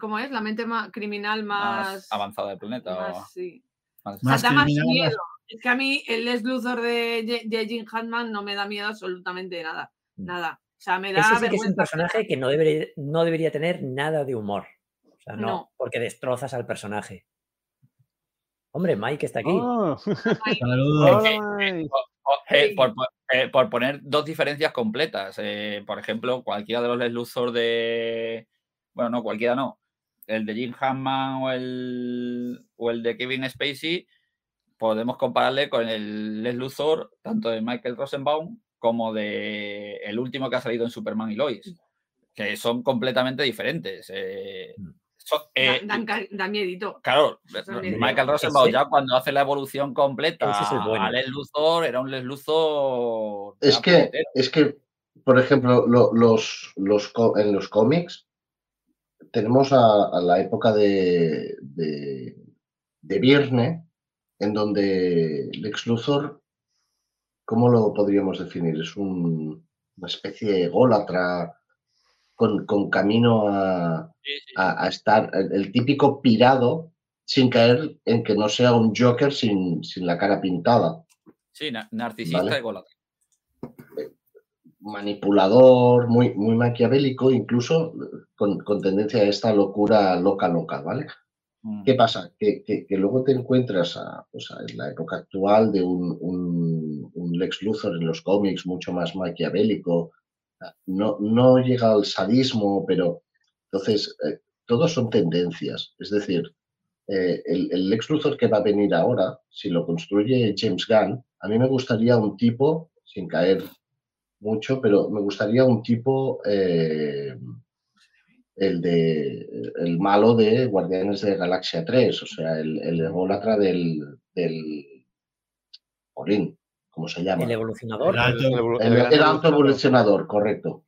¿Cómo es? La mente criminal Más más. avanzada del planeta. o sí. más- Más da más- miedo. Es que a mí el Les Luthor de, de Jim Hackman no me da miedo absolutamente nada. Mm. Nada. O sea, me da Ese sí que es un personaje que no debería, no debería tener nada de humor. O sea, no, No. porque destrozas al personaje. Hombre, Mike está aquí. Oh, Saludos. eh, por- eh, por poner dos diferencias completas. eh, por ejemplo, cualquiera de los Les Luthor de. Bueno, no, cualquiera no. El de Jim Hammond o el, o el de Kevin Spacey, podemos compararle con el Les Luthor, tanto de Michael Rosenbaum como de el último que ha salido en Superman y Lois, que son completamente diferentes. eh, Mm. son- eh, Da- dan ca- da miedito. Claro, de- Michael Rosenbaum Ese- ya cuando hace la evolución completa es bueno. a Les Luthor, era un Les Luthor. Es que, es que, por ejemplo, lo- los, los, en los cómics tenemos a, a la época de, de, de Viernes, en donde Lex Luthor, ¿cómo lo podríamos definir? Es un- una especie de ególatra con, con camino a, estar el, el típico pirado sin caer en que no sea un Joker sin, sin la cara pintada. Sí, na- narcisista Vale. y golatra. manipulador, muy, muy maquiavélico, incluso con, con tendencia a esta locura loca, loca, ¿vale? Mm. ¿Qué pasa? Que, que- que luego te encuentras a, pues, a- en la época actual de un, un- un Lex Luthor en los cómics mucho más maquiavélico, no, no llega al sadismo, pero entonces eh, todos son tendencias, es decir, eh, el, el Lex Luthor que va a venir ahora, si lo construye James Gunn, a mí me gustaría un tipo, sin caer mucho, pero me gustaría un tipo, eh, el de el malo de Guardianes de Galaxia 3, o sea, el, el ególatra del, del Jolín, ¿cómo se llama? El evolucionador. El alto- El, evolu- El, gran el alto evolucionador. correcto.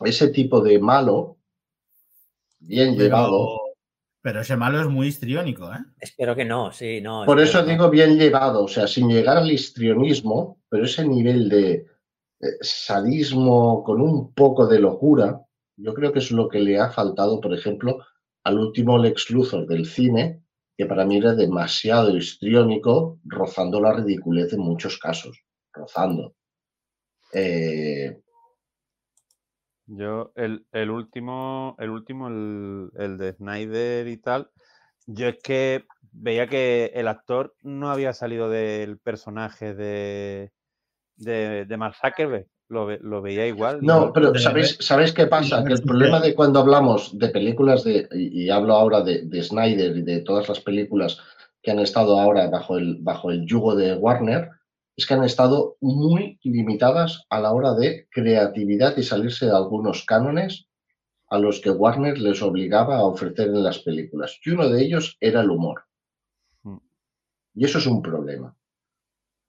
Ese tipo de malo, bien llevado, Pero, ese malo es muy histriónico, ¿eh? Espero que no, sí, no. Por eso digo bien llevado, o sea, sin llegar al histrionismo, pero ese nivel de eh, sadismo con un poco de locura, yo creo que es lo que le ha faltado, por ejemplo, al último Lex Luthor del cine, que para mí era demasiado histriónico, rozando la ridiculez en muchos casos, rozando. Eh, Yo, el, el último, el último, el, el de Snyder y tal, yo es que veía que el actor no había salido del personaje de, de, de Mark Zuckerberg. Lo, ve- lo veía igual. No, pero ¿sabéis, ¿sabéis qué pasa? Que el problema de cuando hablamos de películas de, y, y hablo ahora de, de Snyder y de todas las películas que han estado ahora bajo el, bajo el yugo de Warner, es que han estado muy limitadas a la hora de creatividad y salirse de algunos cánones a los que Warner les obligaba a ofrecer en las películas. Y uno de ellos era el humor. Mm. Y eso es un problema.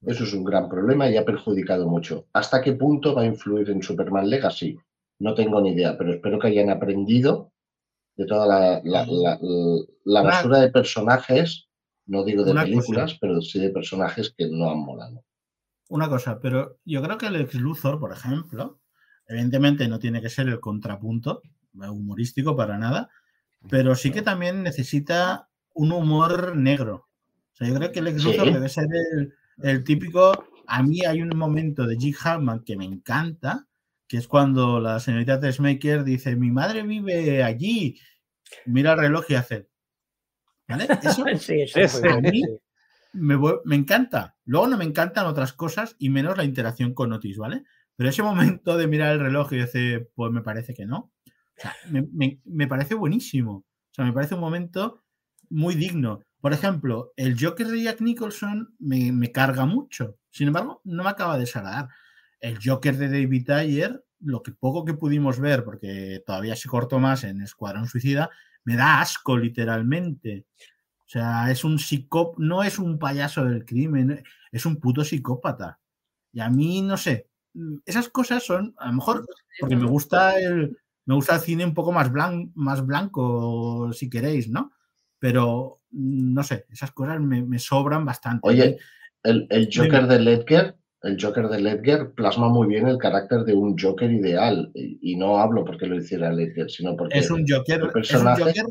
Eso es un gran problema y ha perjudicado mucho. ¿Hasta qué punto va a influir en Superman Legacy? No tengo ni idea, pero espero que hayan aprendido de toda la, la- la- la Una- basura de personajes, no digo de Una películas, cosa. pero sí de personajes que no han molado. Una cosa, pero yo creo que el ex Luthor, por ejemplo, evidentemente no tiene que ser el contrapunto humorístico para nada, pero sí que también necesita un humor negro. O sea, yo creo que el ex Sí. Luthor debe ser el, el típico. A mí hay un momento de Jig Hartman que me encanta, que es cuando la señorita Tessmaker dice: Mi madre vive allí. Mira el reloj y hace. ¿Vale? Eso Sí, A mí- sí. me, me encanta. Luego no me encantan otras cosas y menos la interacción con Otis, ¿vale? Pero ese momento de mirar el reloj y decir, pues me parece que no. O sea, me, me- me parece buenísimo. O sea, me parece un momento muy digno. Por ejemplo, el Joker de Jack Nicholson me, carga mucho. Sin embargo, no me acaba de desagradar. El Joker de David Ayer, lo que poco que pudimos ver, porque todavía se cortó más en Escuadrón Suicida, me da asco literalmente. O sea, es un psicó, no es un payaso del crimen, es un puto psicópata. Y a mí, no sé, esas cosas son, a lo mejor, porque me gusta el, me gusta el cine un poco más, blan- más blanco, si queréis, ¿no? Pero, no sé, esas cosas me, me sobran bastante. Oye, el, el Joker de Ledger, el Joker de Ledger plasma muy bien el carácter de un Joker ideal. Y, y no hablo porque lo hiciera Ledger, sino porque es un Joker, el es un personaje- Joker,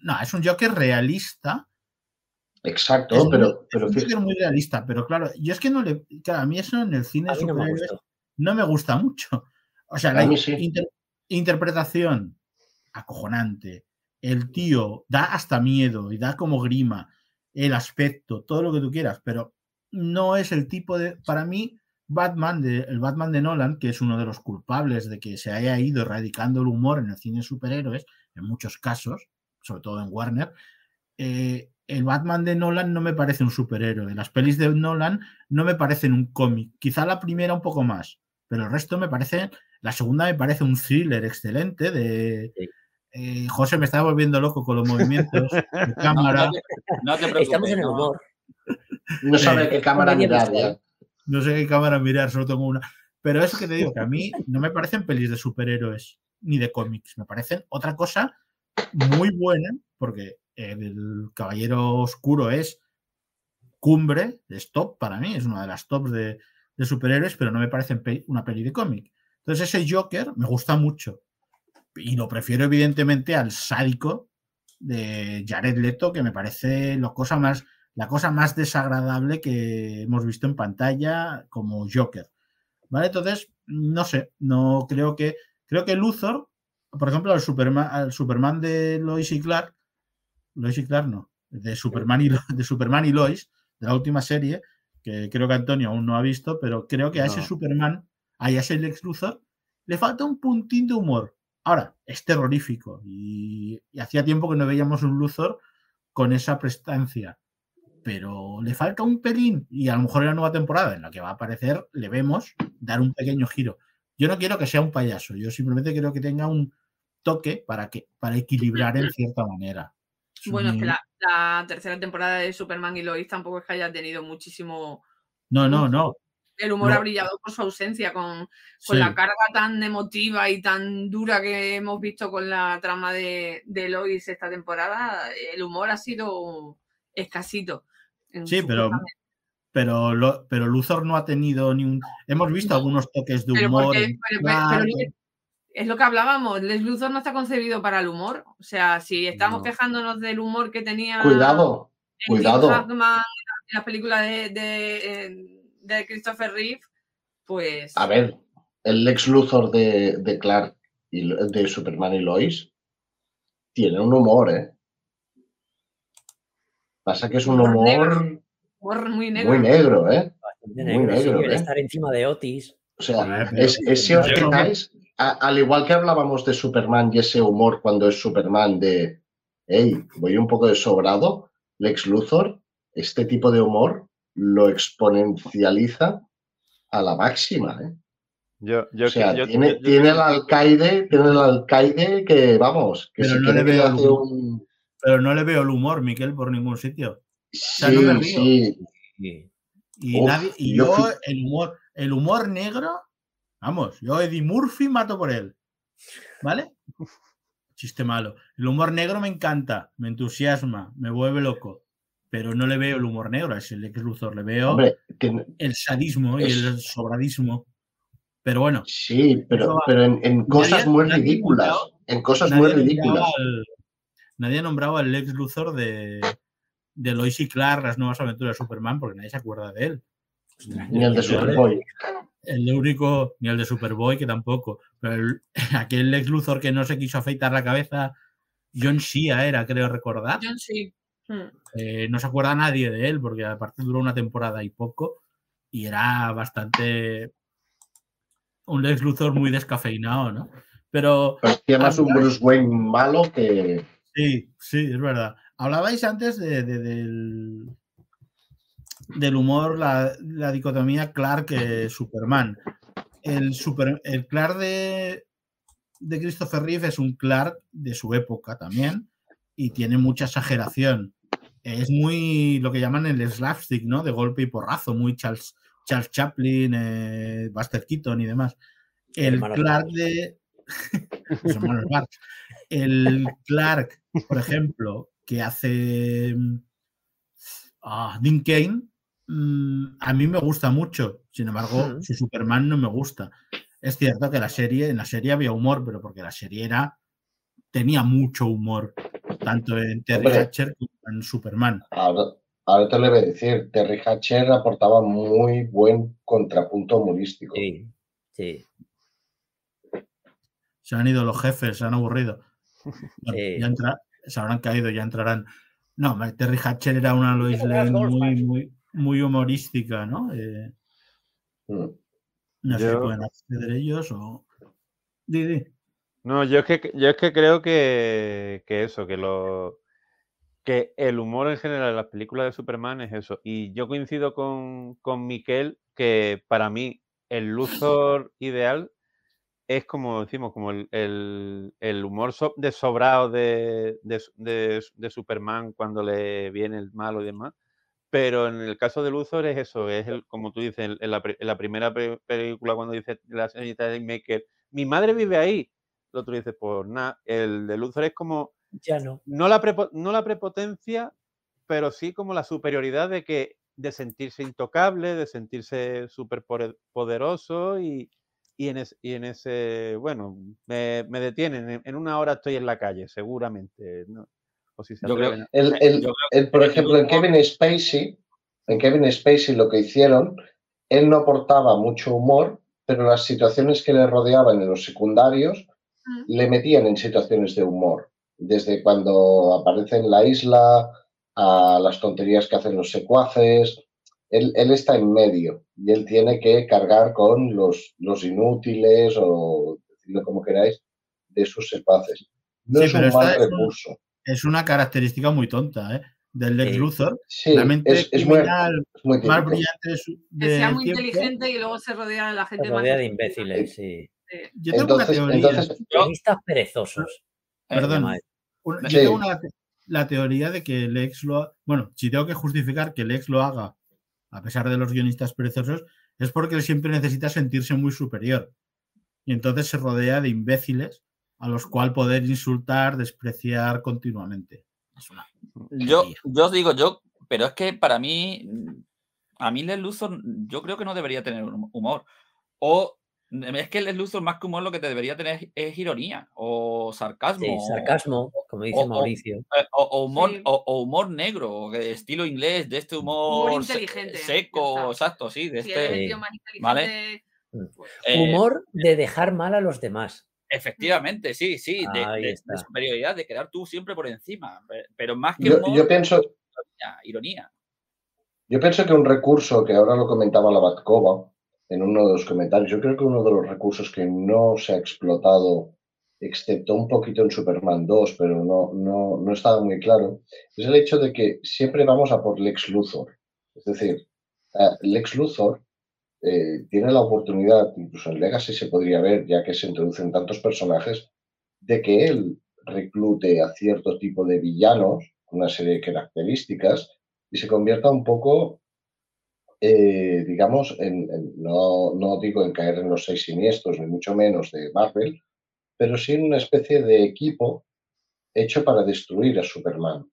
no, es un Joker realista, Exacto, es, muy- pero, es pero un Joker muy realista, pero claro, yo es que no le, claro, a mí eso en el cine no me no me gusta mucho. O sea, A la mí sí. inter- interpretación acojonante. El tío da hasta miedo y da como grima. El aspecto, todo lo que tú quieras, pero no es el tipo de. Para mí, Batman, de, el Batman de Nolan, que es uno de los culpables de que se haya ido erradicando el humor en el cine de superhéroes, en muchos casos, sobre todo en Warner, eh, el Batman de Nolan no me parece un superhéroe. Las pelis de Nolan no me parecen un cómic. Quizá la primera un poco más, pero el resto me parece. La segunda me parece un thriller excelente de. Eh, José me está volviendo loco con los movimientos de No, cámara. no te, no te preocupes. Estamos en el no. humor. no sabe qué cámara mirar ya. No sé qué cámara mirar, solo tengo una. Pero eso que te digo, que a mí no me parecen pelis de superhéroes ni de cómics. Me parecen otra cosa muy buena, porque el Caballero Oscuro es cumbre, es top para mí, es una de las tops de, de superhéroes, pero no me parece pe- una peli de cómic. Entonces ese Joker me gusta mucho. Y lo prefiero evidentemente al sádico de Jared Leto, que me parece lo cosa más, la cosa más desagradable que hemos visto en pantalla como Joker. ¿Vale? Entonces, no sé, no creo que. Creo que Luthor, por ejemplo, al Superman, al Superman de Lois y Clark, Lois y Clark no, de Superman y, de Superman y Lois, de la última serie, que creo que Antonio aún no ha visto, pero creo que a ese No. Superman, a ese Lex Luthor, le falta un puntín de humor. Ahora, es terrorífico y, y hacía tiempo que no veíamos un Luthor con esa prestancia pero le falta un pelín y a lo mejor en la nueva temporada en la que va a aparecer le vemos dar un pequeño giro. Yo no quiero que sea un payaso, yo simplemente quiero que tenga un toque para que para equilibrar en cierta manera. Bueno, es que la, la tercera temporada de Superman y Lois tampoco es que haya tenido muchísimo. No, no, no. El humor No. ha brillado por su ausencia, con, con Sí. la carga tan emotiva y tan dura que hemos visto con la trama de, de Lois esta temporada. El humor ha sido escasito. Sí, pero, pero, lo- pero Luthor no ha tenido ni un... Hemos visto algunos toques de Pero humor. porque- en pero- Clark, pero es lo que hablábamos, Les Luthor no está concebido para el humor. O sea, si estamos No. quejándonos del humor que tenía Cuidado, cuidado. En la película de, de, eh, de Christopher Reeve, pues A ver, el Lex Luthor de, de Clark y de Superman y Lois tiene un humor, ¿eh? Pasa que es un Humor negro. humor muy negro. muy negro, ¿eh? Bastante Muy negro, sí, ¿eh? estar encima de Otis. sea, es, si os fijáis, al igual que hablábamos de Superman y ese humor cuando es Superman de, hey, voy un poco de sobrado, Lex Luthor, este tipo de humor lo exponencializa a la máxima. ¿eh? Yo, yo, o sea, yo, tiene, el alcaide, tiene el alcaide que, vamos, que Pero si no le veo el- un... Pero no le veo el humor, Miquel, por ningún sitio. sea, Sí, no me río. sí, Sí. Y, Uf, nadie, y yo yo, fui- el humor, el humor negro, vamos, yo Eddie Murphy mato por él. ¿Vale? Chiste malo. El humor negro me encanta, me entusiasma, me vuelve loco. Pero no le veo el humor negro a ese Lex Luthor, le veo hombre, que- el sadismo y el sobradismo. Pero bueno, sí, pero, va. pero en, en cosas muy ridículas, nombrado- en cosas muy ridículas. al- nadie ha nombrado al Lex Luthor de, de Lois y Clark, las nuevas aventuras de Superman, porque nadie se acuerda de él. Ni el de Superboy. El único, ni el de Superboy, que tampoco. Pero el- aquel Lex Luthor que no se quiso afeitar la cabeza, John Shea era, creo recordar. John. Hmm. Eh, no se acuerda nadie de él, porque aparte duró una temporada y poco. Y era bastante. Un Lex Luthor muy descafeinado, ¿no? Pero Parecía más un Bruce Wayne malo que. Sí, sí, es verdad. Hablabais antes de, de- del, del humor, la, la dicotomía Clark-Superman. El, super, el Clark de, de Christopher Reeve es un Clark de su época también y tiene mucha exageración. Es muy lo que llaman el slapstick, ¿no? De golpe y porrazo, muy Charles, Charles Chaplin, eh, Buster Keaton y demás. El Clark de. El Clark, por ejemplo, que hace mm, ah, Dean Kane, mm, a mí me gusta mucho. Sin embargo, Mm. su Superman no me gusta. Es cierto que la serie, en la serie había humor, pero porque la serie era tenía mucho humor, tanto en Terry Hombre. Hatcher como en Superman. Ahora, ahora te lo voy a decir. Terry Hatcher aportaba muy buen contrapunto humorístico. Sí, sí. Se han ido los jefes, se han aburrido. Bueno, Sí. ya entra- se habrán caído, ya entrarán. No, Terry Hatcher era una Lois Lane muy, muy, muy humorística, ¿no? Eh, Mm. no sé, Yo- pueden acceder ellos o. Di, di. No, yo es que, yo es que creo que, que eso, que lo que el humor en general en las películas de Superman es eso. Y yo coincido con, con Miquel que para mí el Luthor ideal es como decimos, como el, el- el humor so- de sobrado de, de, de- de Superman cuando le viene el malo y demás. Pero en el caso de Luthor es eso, es el, como tú dices, en, la, en la primera pe- película cuando dice la señorita Maker, mi madre vive ahí. El otro dice, pues nada, el de Luthor es como, Ya no. no la, prepo- no la prepotencia, pero sí como la superioridad de que de sentirse intocable, de sentirse súper poderoso y, y, en es- y en ese, bueno, me, me detienen, en, una hora estoy en la calle, seguramente. ¿no? O si se Yo creo- El, el- yo creo el, por ejemplo, en Kevin Spacey, en Kevin Spacey lo que hicieron, él no aportaba mucho humor, pero las situaciones que le rodeaban en los secundarios Mm. le metían en situaciones de humor. Desde cuando aparece en la isla a las tonterías que hacen los secuaces. Él, él está en medio y él tiene que cargar con los, los inútiles o decirlo como queráis de sus secuaces. No Sí, es pero un mal es un- recurso. Es una característica muy tonta, ¿eh? Del Lex Sí. Luthor. Sí, la mente es, es muy, es muy más brillante de su- Que sea muy tiempo. inteligente y luego se rodea de la gente Se más. de imbéciles, sí. Yo tengo una teoría. entonces Guionistas perezosos. Perdón. Una- Sí. Yo tengo una- la teoría de que el ex lo ha- Bueno, si tengo que justificar que el ex lo haga, a pesar de los guionistas perezosos, es porque él siempre necesita sentirse muy superior. Y entonces se rodea de imbéciles a los cuales poder insultar, despreciar continuamente. Es una Yo, yo os digo, yo, pero es que para mí, a mí Les Luthor, yo creo que no debería tener hum- humor. O es que Les Luthor más que humor lo que te debería tener es ironía o sarcasmo. Sí, sarcasmo, como dice o- Mauricio. eh, O, o humor, Sí. o, o humor negro, estilo inglés, de este humor, Humor inteligente, seco, exacto, sí, de este. el más Vale. eh, Humor de dejar mal a los demás. Efectivamente, sí, sí, de, de- superioridad, de quedar tú siempre por encima. pe- Pero más que yo, humor, yo pienso, ironía, ironía. yo pienso que un recurso que ahora lo comentaba la Batcova en uno de los comentarios, yo creo que uno de los recursos que no se ha explotado, excepto un poquito en Superman 2, pero no, no, no estaba muy claro, es el hecho de que siempre vamos a por Lex Luthor. Es decir, eh, Lex Luthor eh, tiene la oportunidad, incluso en Legacy se podría ver, ya que se introducen tantos personajes, de que él reclute a cierto tipo de villanos, una serie de características, y se convierta un poco eh, digamos, en, no, no, digo en caer en los seis siniestros, ni mucho menos de Marvel, pero sí en una especie de equipo hecho para destruir a Superman.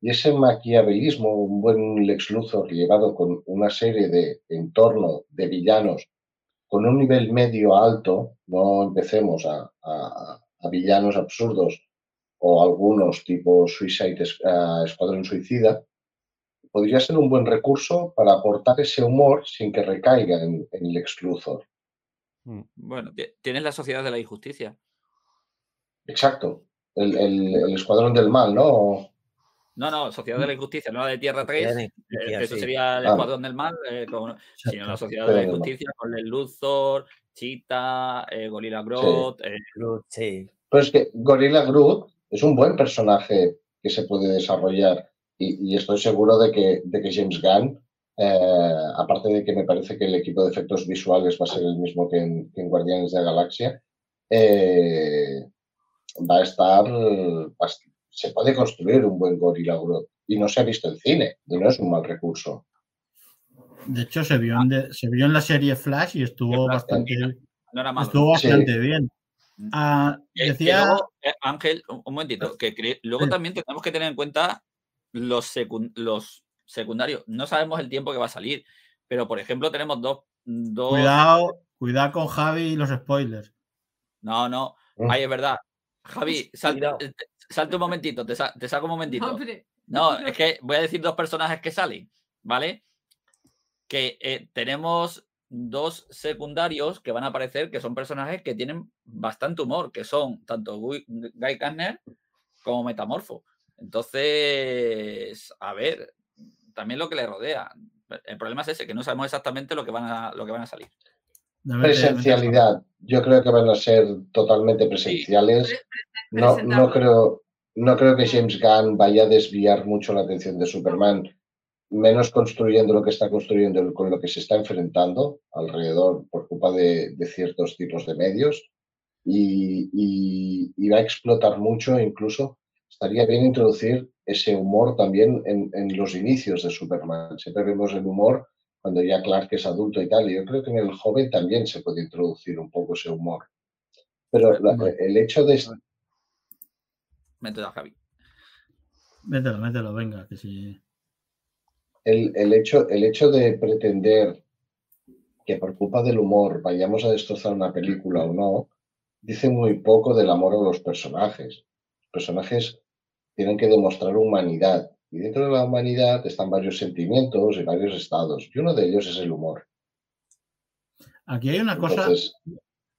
Y ese maquiavelismo, un buen Lex Luthor llevado con una serie de entorno de villanos con un nivel medio alto, no empecemos a, a, villanos absurdos o algunos tipo Suicide Escuadrón Suicida, podría ser un buen recurso para aportar ese humor sin que recaiga en, el exclusor. Mm, bueno, tienes la sociedad de la injusticia. Exacto. El, escuadrón del mal, ¿no? No, no, Sociedad de la Injusticia, no la de Tierra 3. Eh, eso sería el Escuadrón del Mal, eh, sino la Sociedad de la Injusticia con el Luthor, Chita, eh, Gorilla Groot. Sí. Pero es que Gorilla Groot es un buen personaje que se puede desarrollar y, estoy seguro de que, de que James Gunn, eh, aparte de que me parece que el equipo de efectos visuales va a ser el mismo que en, Guardianes de la Galaxia, eh, va a estar, se puede construir un buen Gorilla Groot y no se ha visto en cine y no es un mal recurso. De hecho, se vio en, se vio en la serie Flash y estuvo bastante, estuvo bastante bien. Mm. Ah, decía... Ángel, un, momentito, que luego también tenemos que tener en cuenta los, los secundarios. No sabemos el tiempo que va a salir, pero por ejemplo tenemos dos... dos... Cuidado, cuidado con Javi y los spoilers. No, no, mm. ahí es verdad. Javi, salte, un momentito, te, saco un momentito. No, es que voy a decir dos personajes que salen, ¿vale? Que eh, tenemos dos secundarios que van a aparecer que son personajes que tienen bastante humor, que son tanto Guy Kastner como Metamorfo. Entonces, a ver, también lo que le rodea. El problema es ese, que no sabemos exactamente lo que van a, lo que van a salir. Presencialidad. Yo creo que van a ser totalmente presenciales. No, no, creo, no creo que James Gunn vaya a desviar mucho la atención de Superman, menos construyendo lo que está construyendo con lo que se está enfrentando alrededor por culpa de, ciertos tipos de medios. y, va a explotar mucho incluso estaría bien introducir ese humor también en, los inicios de Superman. Siempre vemos el humor cuando ya Clark es adulto y tal, y yo creo que en el joven también se puede introducir un poco ese humor. Pero el hecho de... Mételo, Javi. Mételo, mételo, venga, que sí. El, hecho, el hecho de pretender que por culpa del humor vayamos a destrozar una película o no, dice muy poco del amor a los personajes. Los personajes tienen que demostrar humanidad. Y dentro de la humanidad están varios sentimientos y varios estados. Y uno de ellos es el humor. Aquí hay una cosa,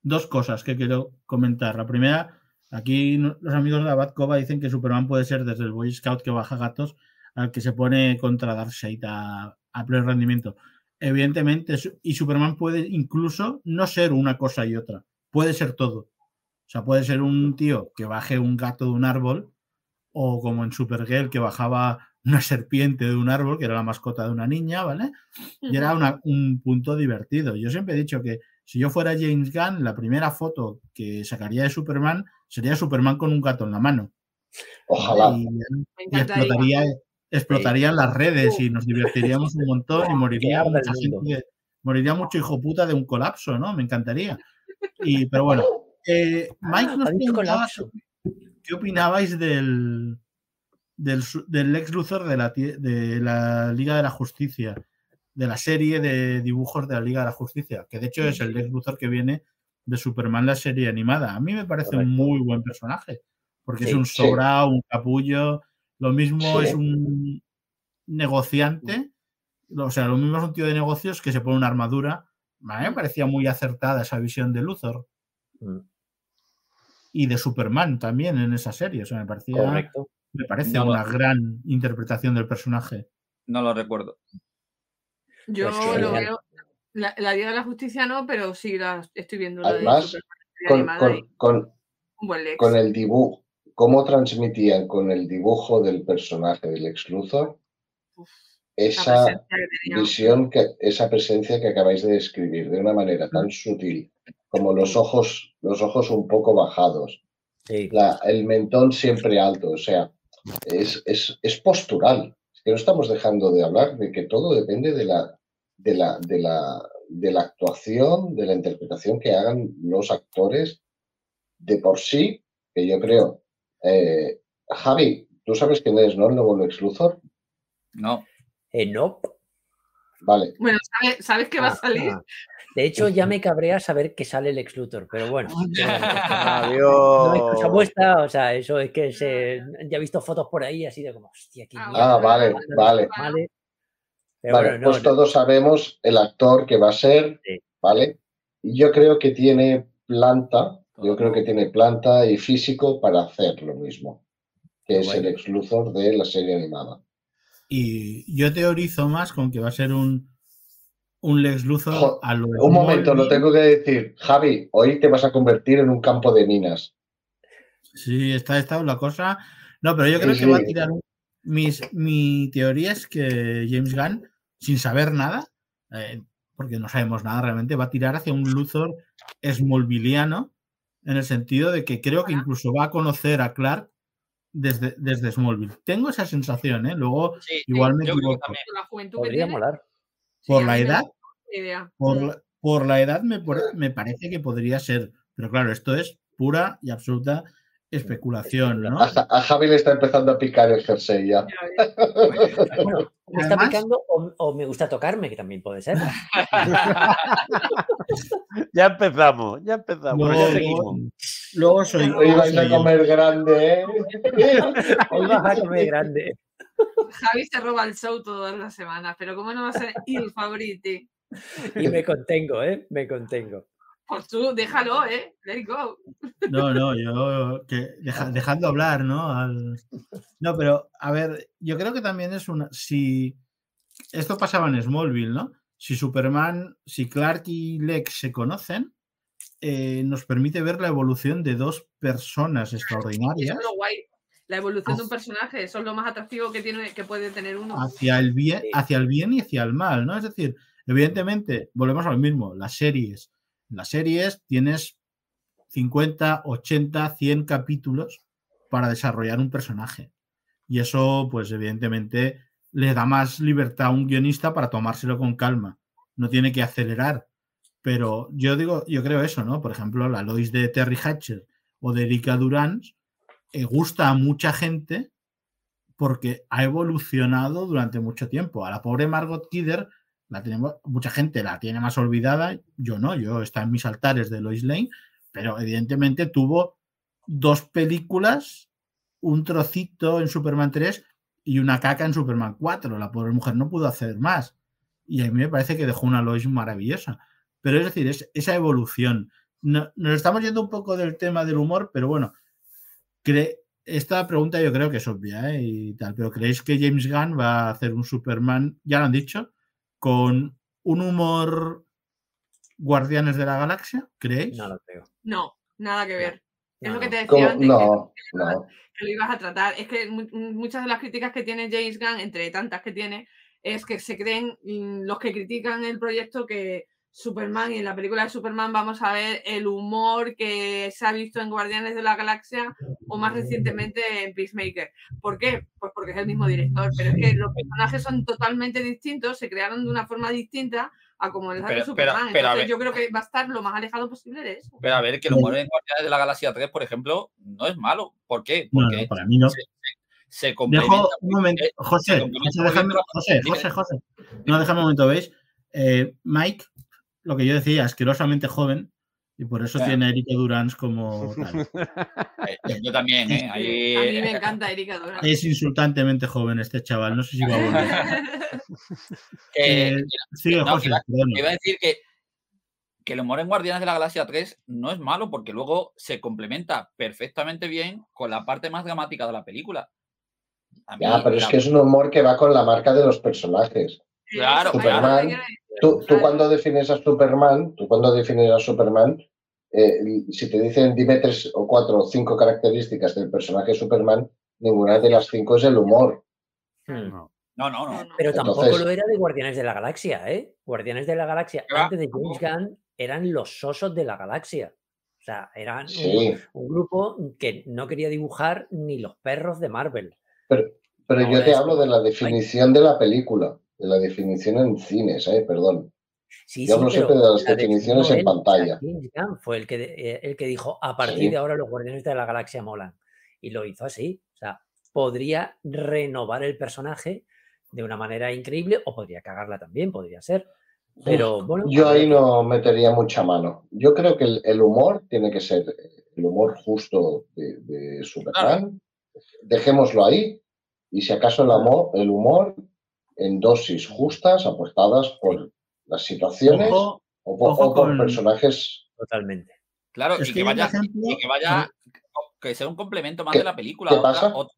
dos cosas que quiero comentar. La primera, aquí los amigos de Abad Cova dicen que Superman puede ser desde el Boy Scout que baja gatos al que se pone contra Darkseid a, a pleno rendimiento. Evidentemente, y Superman puede incluso no ser una cosa y otra, puede ser todo. O sea, puede ser un tío que baje un gato de un árbol o como en Supergirl que bajaba una serpiente de un árbol, que era la mascota de una niña, ¿vale? Y era un punto divertido. Yo siempre he dicho que si yo fuera James Gunn, la primera foto que sacaría de Superman sería Superman con un gato en la mano. Ojalá. Y, explotaría, explotarían las redes y nos divertiríamos un montón y moriría mucha gente, moriría mucho hijo puta de un colapso, ¿no? Me encantaría. Y, pero bueno, eh, Mike ah, nos colapso. ¿Qué opinabais del, del, del ex Luthor de la, de la Liga de la Justicia? De la serie de dibujos de la Liga de la Justicia, que de hecho es el ex Luthor que viene de Superman, la serie animada. A mí me parece un muy buen personaje, porque es un sobrado, un capullo. Lo mismo es un negociante, o sea, lo mismo es un tío de negocios que se pone una armadura. A mí me parecía muy acertada esa visión de Luthor. Mm y de Superman también en esa serie. O sea, me parecía. Me parece una gran interpretación del personaje. No lo recuerdo. Yo pues lo veo. La, la Liga de la Justicia no, pero sí la estoy viendo. La de Además, Superman, con, con- con- un buen Lex. con el dibujo, cómo transmitían con el dibujo del personaje del ex Luthor Uf, esa que visión, que, esa presencia que acabáis de describir de una manera tan sutil, como los ojos, los ojos un poco bajados, Sí. la- el mentón siempre alto, o sea, es, es, es postural. Es que no estamos dejando de hablar de que todo depende de la, de la, de la, de la actuación, de la interpretación que hagan los actores de por sí, que yo creo. eh, Javi, tú sabes quién es, ¿no? El nuevo Lex Luthor. No. Eh, no. Vale. Bueno, ¿sabes, ¿sabes que va a salir? Ah, De hecho, ya me cabrea saber que sale el ex Luthor, pero bueno. Adiós. No es cosa vuestra, o sea, eso es que se, ya he visto fotos por ahí así de como, hostia, qué Ah, mierda, Ah, vale, vale. vale. Pero Vale, bueno, no, pues no, todos sabemos el actor que va a ser, Sí. ¿vale? Y yo creo que tiene planta, yo creo que tiene planta y físico para hacer lo mismo, que es el ex Luthor de la serie animada. Y yo teorizo más con que va a ser un, un Lex Luthor Jo- a lo Un momento, lo tengo que decir. Javi, hoy te vas a convertir en un campo de minas. Sí, está, está la cosa. No, pero yo Sí, creo que va a tirar. un- Mis, mi teoría es que James Gunn, sin saber nada, eh, porque no sabemos nada realmente, va a tirar hacia un Luthor smallvilliano, en el sentido de que creo que incluso va a conocer a Clark desde, desde Smallville. Tengo esa sensación, ¿eh? Luego, Sí, igual me equivoco. la juventud podría tiene. molar. Por la edad, idea. por la, por la edad me, por- me parece que podría ser. Pero claro, esto es pura y absoluta especulación, ¿no? A, a Javi le está empezando a picar el jersey ya. Bueno, me está Además- picando o, o me gusta tocarme, que también puede ser. Ya empezamos, ya empezamos. Luego, ya luego- seguimos. luego soy. Hoy vais a comer grande, ¿eh? Hoy vas a comer grande. Javi se roba el show todas las semanas, pero ¿cómo no va a ser el favorito? Y me contengo, ¿eh? Me contengo. Pues tú, déjalo, ¿eh? Let it go. No, no, yo que deja- dejando hablar, ¿no? Al- No, pero a ver, yo creo que también es una. Si esto pasaba en Smallville, ¿no? Si Superman, si Clark y Lex se conocen, eh, nos permite ver la evolución de dos personas eso extraordinarias es lo guay. La evolución de un personaje, eso es lo más atractivo que tiene, que puede tener uno. hacia el bien, hacia el bien y hacia el mal, ¿no? Es decir, evidentemente, volvemos a lo mismo, las series. En las series tienes 50, 80, 100 capítulos para desarrollar un personaje. Y eso, pues evidentemente, le da más libertad a un guionista para tomárselo con calma. No tiene que acelerar. Pero yo digo, yo creo eso, ¿no? Por ejemplo, la Lois de Terry Hatcher o de Erika Durán eh, gusta a mucha gente porque ha evolucionado durante mucho tiempo. A la pobre Margot Kidder, la tenemos, mucha gente la tiene más olvidada, yo no, yo está en mis altares de Lois Lane, pero evidentemente tuvo dos películas, un trocito en Superman 3 y una caca en Superman 4. La pobre mujer no pudo hacer más. Y a mí me parece que dejó una Lois maravillosa. Pero es decir, es esa evolución. No- nos estamos yendo un poco del tema del humor, pero bueno, esta pregunta yo creo que es obvia ¿eh? y tal, pero ¿creéis que James Gunn va a hacer un Superman, ya lo han dicho, con un humor Guardianes de la Galaxia? ¿Creéis? No lo creo. No, nada que ver. es No, lo que no. te decía ¿Cómo? antes, que- No, no. que lo ibas a tratar. Es que mu- muchas de las críticas que tiene James Gunn, entre tantas que tiene, es que se creen mm, los que critican el proyecto que Superman y en la película de Superman vamos a ver el humor que se ha visto en Guardianes de la Galaxia o más recientemente en Peacemaker. ¿Por qué? Pues porque es el mismo director, pero es que los personajes son totalmente distintos, se crearon de una forma distinta a como el de Pero- Superman. pero Entonces yo creo que va a estar lo más alejado posible de eso. Pero a ver, que el humor en Guardianes de la Galaxia 3, por ejemplo, no es malo. ¿Por qué? Porque no, para mí no. se, se complementa. Dejo un momento, José, José, déjame. José, José. No, déjame un momento, ¿veis? Eh, Mike, lo que yo decía, asquerosamente joven, y por eso tiene a Erika Durans como tal. Eh, Yo también, ¿eh? Ahí, A mí me encanta Erika Dora. Es insultantemente joven este chaval, no sé si va a volver. que- Eh, sigue, no, José, que iba- iba a decir que, que el humor en Guardianes de la Galaxia 3 no es malo porque luego se complementa perfectamente bien con la parte más dramática de la película. Mí Ya, pero es que es un humor que va con la marca de los personajes. Claro, Superman. quiero Tú, tú cuando defines a Superman, tú cuando defines a Superman, eh, si te dicen dime tres o cuatro o cinco características del personaje de Superman, ninguna de las cinco es el humor. Hmm. No. No, no, no. Pero tampoco Entonces- lo era de Guardianes de la Galaxia, ¿eh? Guardianes de la Galaxia, antes de James Gunn, eran los sosos de la galaxia. O sea, eran un- Sí, un, grupo que no quería dibujar ni los perros de Marvel. pero, pero yo te hablo de la definición de la película, la definición en cines, eh, perdón. Sí, Yo hablo siempre de las la definiciones en pantalla. James Gunn fue el que, eh, el que dijo, a partir Sí. de ahora los Guardianes de la Galaxia molan. Y lo hizo así. O sea, podría renovar el personaje de una manera increíble o podría cagarla también, podría ser. Pero bueno, Yo ahí que- no metería mucha mano. Yo creo que el, el humor tiene que ser el humor justo de, de Superman. Dejémoslo ahí. Y si acaso el, amor, el humor en dosis justas, aportadas por las situaciones Ojo, o por, ojo o por con- personajes. Totalmente. Claro, Es y que vaya, ejemplo- y que vaya, que sea un complemento más ¿Qué- de la película. qué otra, pasa? ot-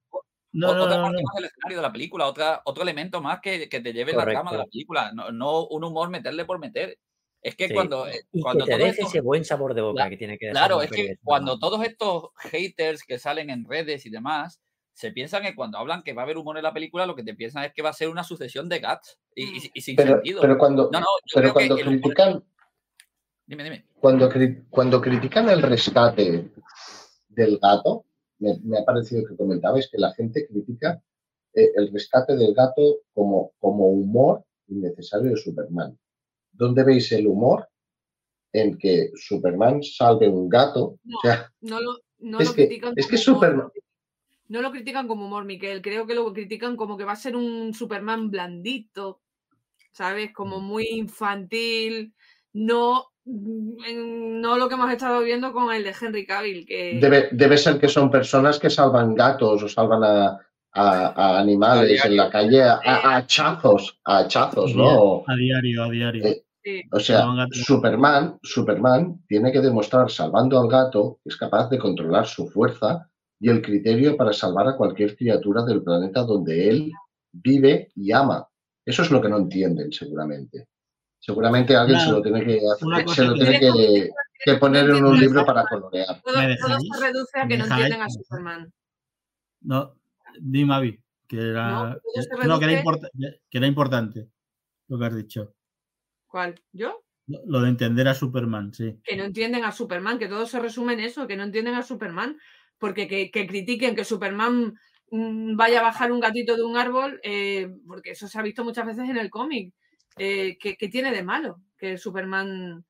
no, no, otra no, parte no. más del escenario de la película, otra, otro elemento más que, que te lleve la trama de la Correcto. película. No, no un humor meterle por meter. Es que Sí. cuando, eh, Y cuando que te deje esto- ese buen sabor de boca Cla- que tiene que Claro, es que cuando todos estos haters que salen en redes y demás se piensan que cuando hablan que va a haber humor en la película, lo que te piensan es que va a ser una sucesión de gags y, y- y sin Pero, sentido. pero cuando, no, no, yo pero creo cuando que el humor- critican, Dime, dime. cuando, cri- cuando critican el rescate del gato, me, me ha parecido que comentabais que la gente critica eh, el rescate del gato como, como humor innecesario de Superman. ¿Dónde veis el humor en que Superman salve un gato? No, O sea, No lo, no Es lo que- critican es que Superman- No lo critican como humor, Miquel. Creo que lo critican como que va a ser un Superman blandito, ¿sabes? Como muy infantil. No, no lo que hemos estado viendo con el de Henry Cavill, que debe, debe ser que son personas que salvan gatos o salvan a, a- a animales en la calle a, a hachazos, a hachazos, ¿no? A diario, a diario. Eh, sí, O sea. Superman, Superman tiene que demostrar, salvando al gato, que es capaz de controlar su fuerza y el criterio para salvar a cualquier criatura del planeta donde él vive y ama. Eso es lo que no entienden, seguramente. Seguramente alguien se lo tiene que, hacer- cosa se lo tiene que, que poner en un libro para colorear. todo, se reduce a ¿Me que no entienden a Superman. No, di Mavi, que era, No, no, que, era que era importante lo que has dicho. ¿Cuál? ¿Yo? Lo lo de entender a Superman, sí. que no entienden a Superman, que todo se resume en eso, que no entienden a Superman, porque que, que critiquen que Superman mm, vaya a bajar un gatito de un árbol, eh, porque eso se ha visto muchas veces en el cómic, eh, que, que tiene de malo que Superman,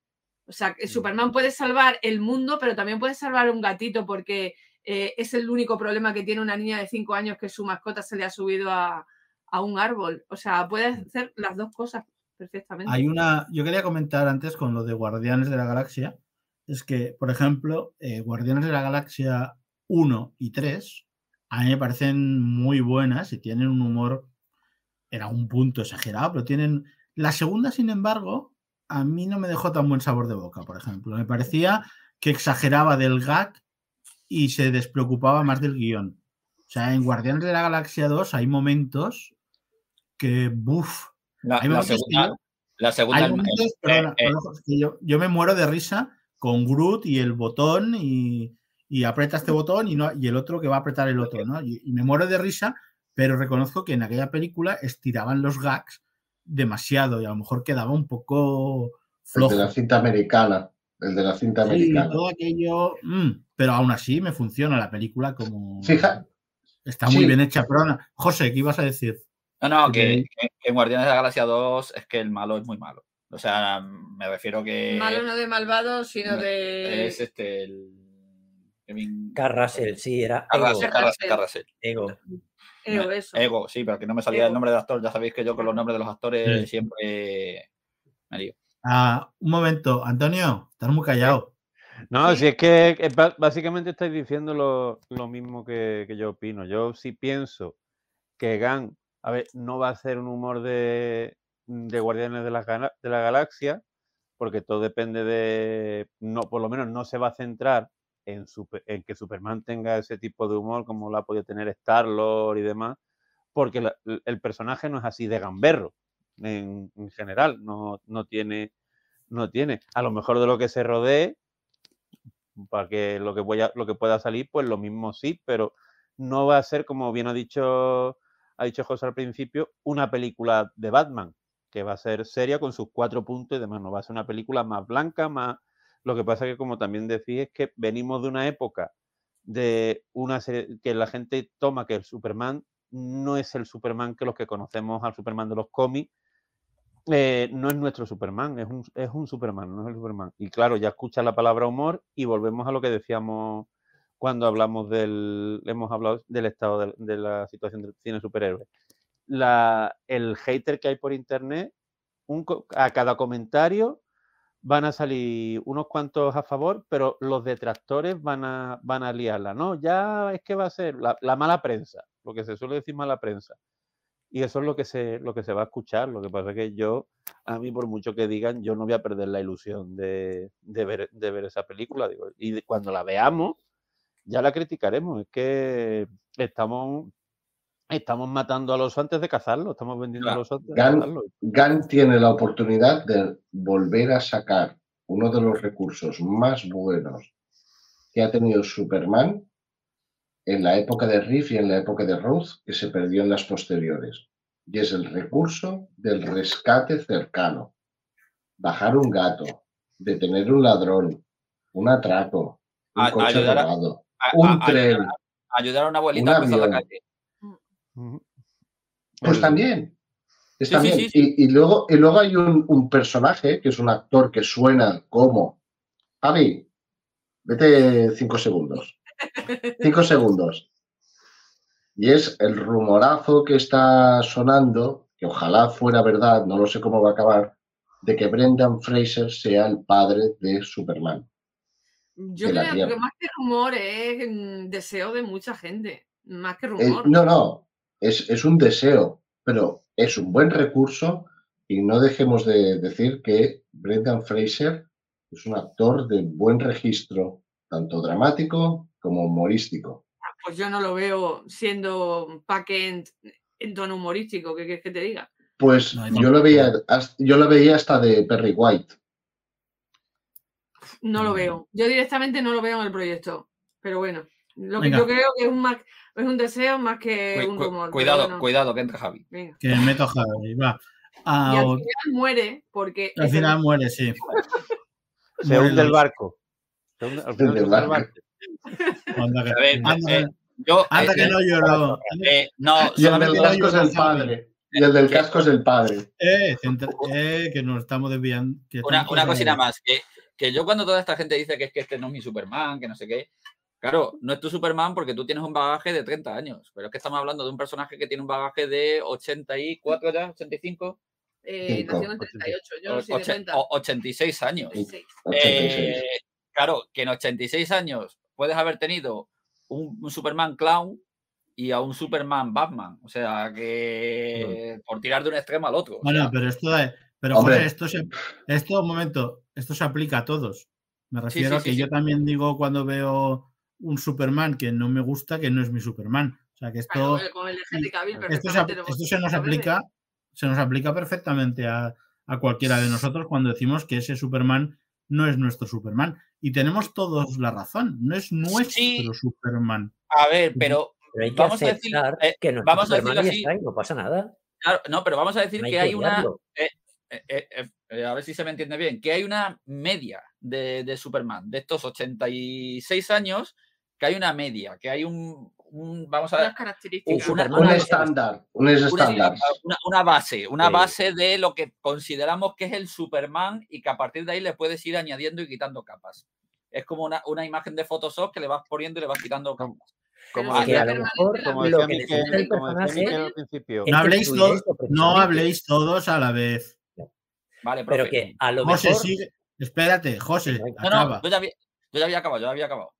o sea, que Superman puede salvar el mundo, pero también puede salvar un gatito, porque eh, es el único problema que tiene una niña de 5 años que su mascota se le ha subido a, a un árbol. O sea, puede hacer las dos cosas perfectamente. Hay una, yo quería comentar antes con lo de Guardianes de la Galaxia, es que, por ejemplo, eh, Guardianes de la Galaxia 1 y 3 a mí me parecen muy buenas y tienen un humor en algún punto exagerado, pero tienen... La segunda, sin embargo, a mí no me dejó tan buen sabor de boca, por ejemplo. Me parecía que exageraba del gag y se despreocupaba más del guion. O sea, en Guardianes de la Galaxia 2 hay momentos que, buf, La, Hay la momentos que segunda, yo- la segunda hay el- momentos, eh, perdona, eh, perdona, es que yo, yo me muero de risa con Groot y el botón y, y aprieta este botón y, no, y el otro que va a apretar el otro, ¿no? Y, y me muero de risa, pero reconozco que en aquella película estiraban los gags demasiado y a lo mejor quedaba un poco El flojo. de la cinta americana. El de la cinta Sí, americana. todo aquello, mm, pero aún así me funciona la película como... Fija, Está muy sí. bien hecha, perdona. José, ¿qué ibas a decir? No, no, que en Guardianes de la Galaxia 2 es que el malo es muy malo. O sea, me refiero que Malo no de malvado, sino de... es este el Kevin Carrasel, sí, era Ego. Carrasel, Carrasel, Carrasel. Ego. Ego, eso. Ego, sí, pero que no me salía Ego. el nombre del actor. Ya sabéis que yo con los nombres de los actores Sí. siempre me lío. Ah, un momento, Antonio, estás muy callado. No, Sí. si es que eh, básicamente estáis diciendo lo, lo mismo que, que yo opino. Yo sí pienso que Gan, a ver, no va a ser un humor de, de Guardianes de la, Gala- de la Galaxia, porque todo depende de, no, por lo menos no se va a centrar en, que Superman tenga ese tipo de humor como lo ha podido tener Star-Lord y demás, porque el personaje no es así de gamberro. en, en general, no, no tiene, no tiene. A lo mejor de lo que se rodee, para que lo que, lo que pueda salir, pues lo mismo sí, pero no va a ser, como bien ha dicho, ha dicho José al principio, una película de Batman, que va a ser seria con sus cuatro puntos y demás. No va a ser una película más blanca, más. Lo que pasa que, como también decís, es que venimos de una época de una serie que la gente toma que el Superman no es el Superman que los que conocemos al Superman de los cómics. eh, no es nuestro Superman, es un, es un Superman, no es el Superman. Y claro, ya escuchas la palabra humor y volvemos a lo que decíamos cuando hablamos del, hemos hablado del estado de, la situación del cine superhéroe. La, el hater que hay por internet, a cada comentario van a salir unos cuantos a favor, pero los detractores van a, van a liarla. No, ya es que va a ser la, la mala prensa, lo que se suele decir mala prensa. Y eso es lo que se, lo que se va a escuchar. Lo que pasa es que yo, a mí, por mucho que digan, yo no voy a perder la ilusión de, de ver, de ver esa película. Y cuando la veamos, ya la criticaremos. Es que estamos, estamos matando al oso antes de cazarlo. Estamos vendiendo Claro. oso antes de Gan- cazarlo. Gunn tiene la oportunidad de volver a sacar uno de los recursos más buenos que ha tenido Superman en la época de Riff y en la época de Ruth, que se perdió en las posteriores. Y es el recurso del rescate cercano. Bajar un gato, detener un ladrón, un atraco, un A- coche ayudar a- robado, A- un a- a- tren. Ayudar a una abuelita Un a cruzar la calle. Pues también. Está Sí, sí, bien. sí, Y, y luego, y luego hay un, un personaje que es un actor que suena como. Javi, vete cinco segundos. Cinco segundos. Y es el rumorazo que está sonando, que ojalá fuera verdad, no lo sé cómo va a acabar, de que Brendan Fraser sea el padre de Superman. Yo de creo que más que rumor es deseo de mucha gente. Más que Eh, rumor. no, no, es, es un deseo, pero es un buen recurso y no dejemos de decir que Brendan Fraser es un actor de buen registro, tanto dramático como humorístico. Pues yo no lo veo siendo Paquent en tono humorístico. ¿Qué quieres que te diga? Pues No, yo lo veía, hasta- yo lo veía hasta de Perry White. No lo veo. Yo directamente no lo veo en el proyecto. Pero bueno, lo que yo creo que es un, más- es un deseo más que Cu- un rumor. cuidado, cuidado, que entra Javi. venga. Que meto a Javi, va. Y al o- final muere porque. al el- final muere, sí. Se Muere hunde el barco. Se hunde- al final hunde se el hunde el barco. barco. Anda que, A ver, anda eh, que- Yo, anda eh, que no lloró. eh, no, Y el del casco es el padre. Y el del casco es el padre. Eh, eh, que nos estamos desviando. una, una cosita más. Que, que yo cuando toda esta gente dice que es que este no es mi Superman, que no sé qué. Claro, no es tu Superman porque tú tienes un bagaje de 30 años. Pero es que estamos hablando de un personaje que tiene un bagaje de 84 ya, 85, eh, Cinco, nació en el 38. Yo no soy de oche- 30. o- 86 años. 86. 86. Eh, claro, que en 86 años puedes haber tenido un, un Superman clown y a un Superman Batman. O sea, que por tirar de un extremo al otro. o Bueno, sea, pero esto de- pero Hombre. joder, esto se, esto, un momento, esto se aplica a todos. Me refiero sí, a que sí, yo sí. también digo cuando veo un Superman que no me gusta, que no es mi Superman. O sea que esto, Claro, con el Henry Cavill esto, se, esto se nos aplica, se nos aplica perfectamente a, a cualquiera de nosotros cuando decimos que ese Superman no es nuestro Superman. Y tenemos todos la razón, no es nuestro Sí. Superman. a ver, pero Pero hay que Vamos a decir- eh, que no vamos a decirlo Superman y así. está y no pasa nada. claro, no, pero vamos a decir No hay que que hay una. odiarlo. eh, eh, eh, eh, a ver si se me entiende bien, que hay una media de, de Superman, de estos 86 años, que hay una media, que hay un, un- vamos a Unas ver, características. una- Superman Un estándar. Un estándar. una- una base, una Sí. base de lo que consideramos que es el Superman y que a partir de ahí le puedes ir añadiendo y quitando capas. Es como una, una imagen de Photoshop que le vas poniendo y le vas quitando capas. Como Pero decía, a lo mejor como lo decía que Miquel, necesita el como decía personaje Miquel al principio. es No habléis, destruir to- esto, no habléis todos a la vez. Vale, Pero profe. que a lo José, mejor. sigue. Espérate, José, No, No, acaba. no, yo ya, había, yo ya había acabado, yo ya había acabado.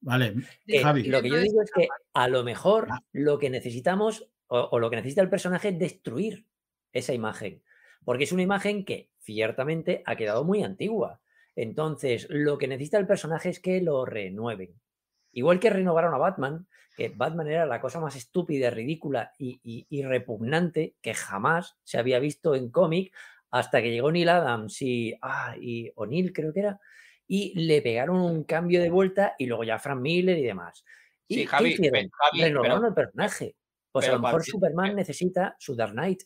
Vale, que Javi. lo que yo digo es que a lo mejor Ah. lo que necesitamos o, o lo que necesita el personaje es destruir esa imagen. Porque es una imagen que ciertamente ha quedado muy antigua. Entonces, lo que necesita el personaje es que lo renueven. Igual que renovaron a Batman, que Batman era la cosa más estúpida, ridícula y, repugnante que jamás se había visto en cómic hasta que llegó Neil Adams y, ah, y O'Neill creo que era, y le pegaron un cambio de vuelta y luego ya Frank Miller y demás. Y Sí, Javi, hicieron? Javi, Renovaron pero- el personaje. Pues a lo mejor Superman necesita su Dark Knight.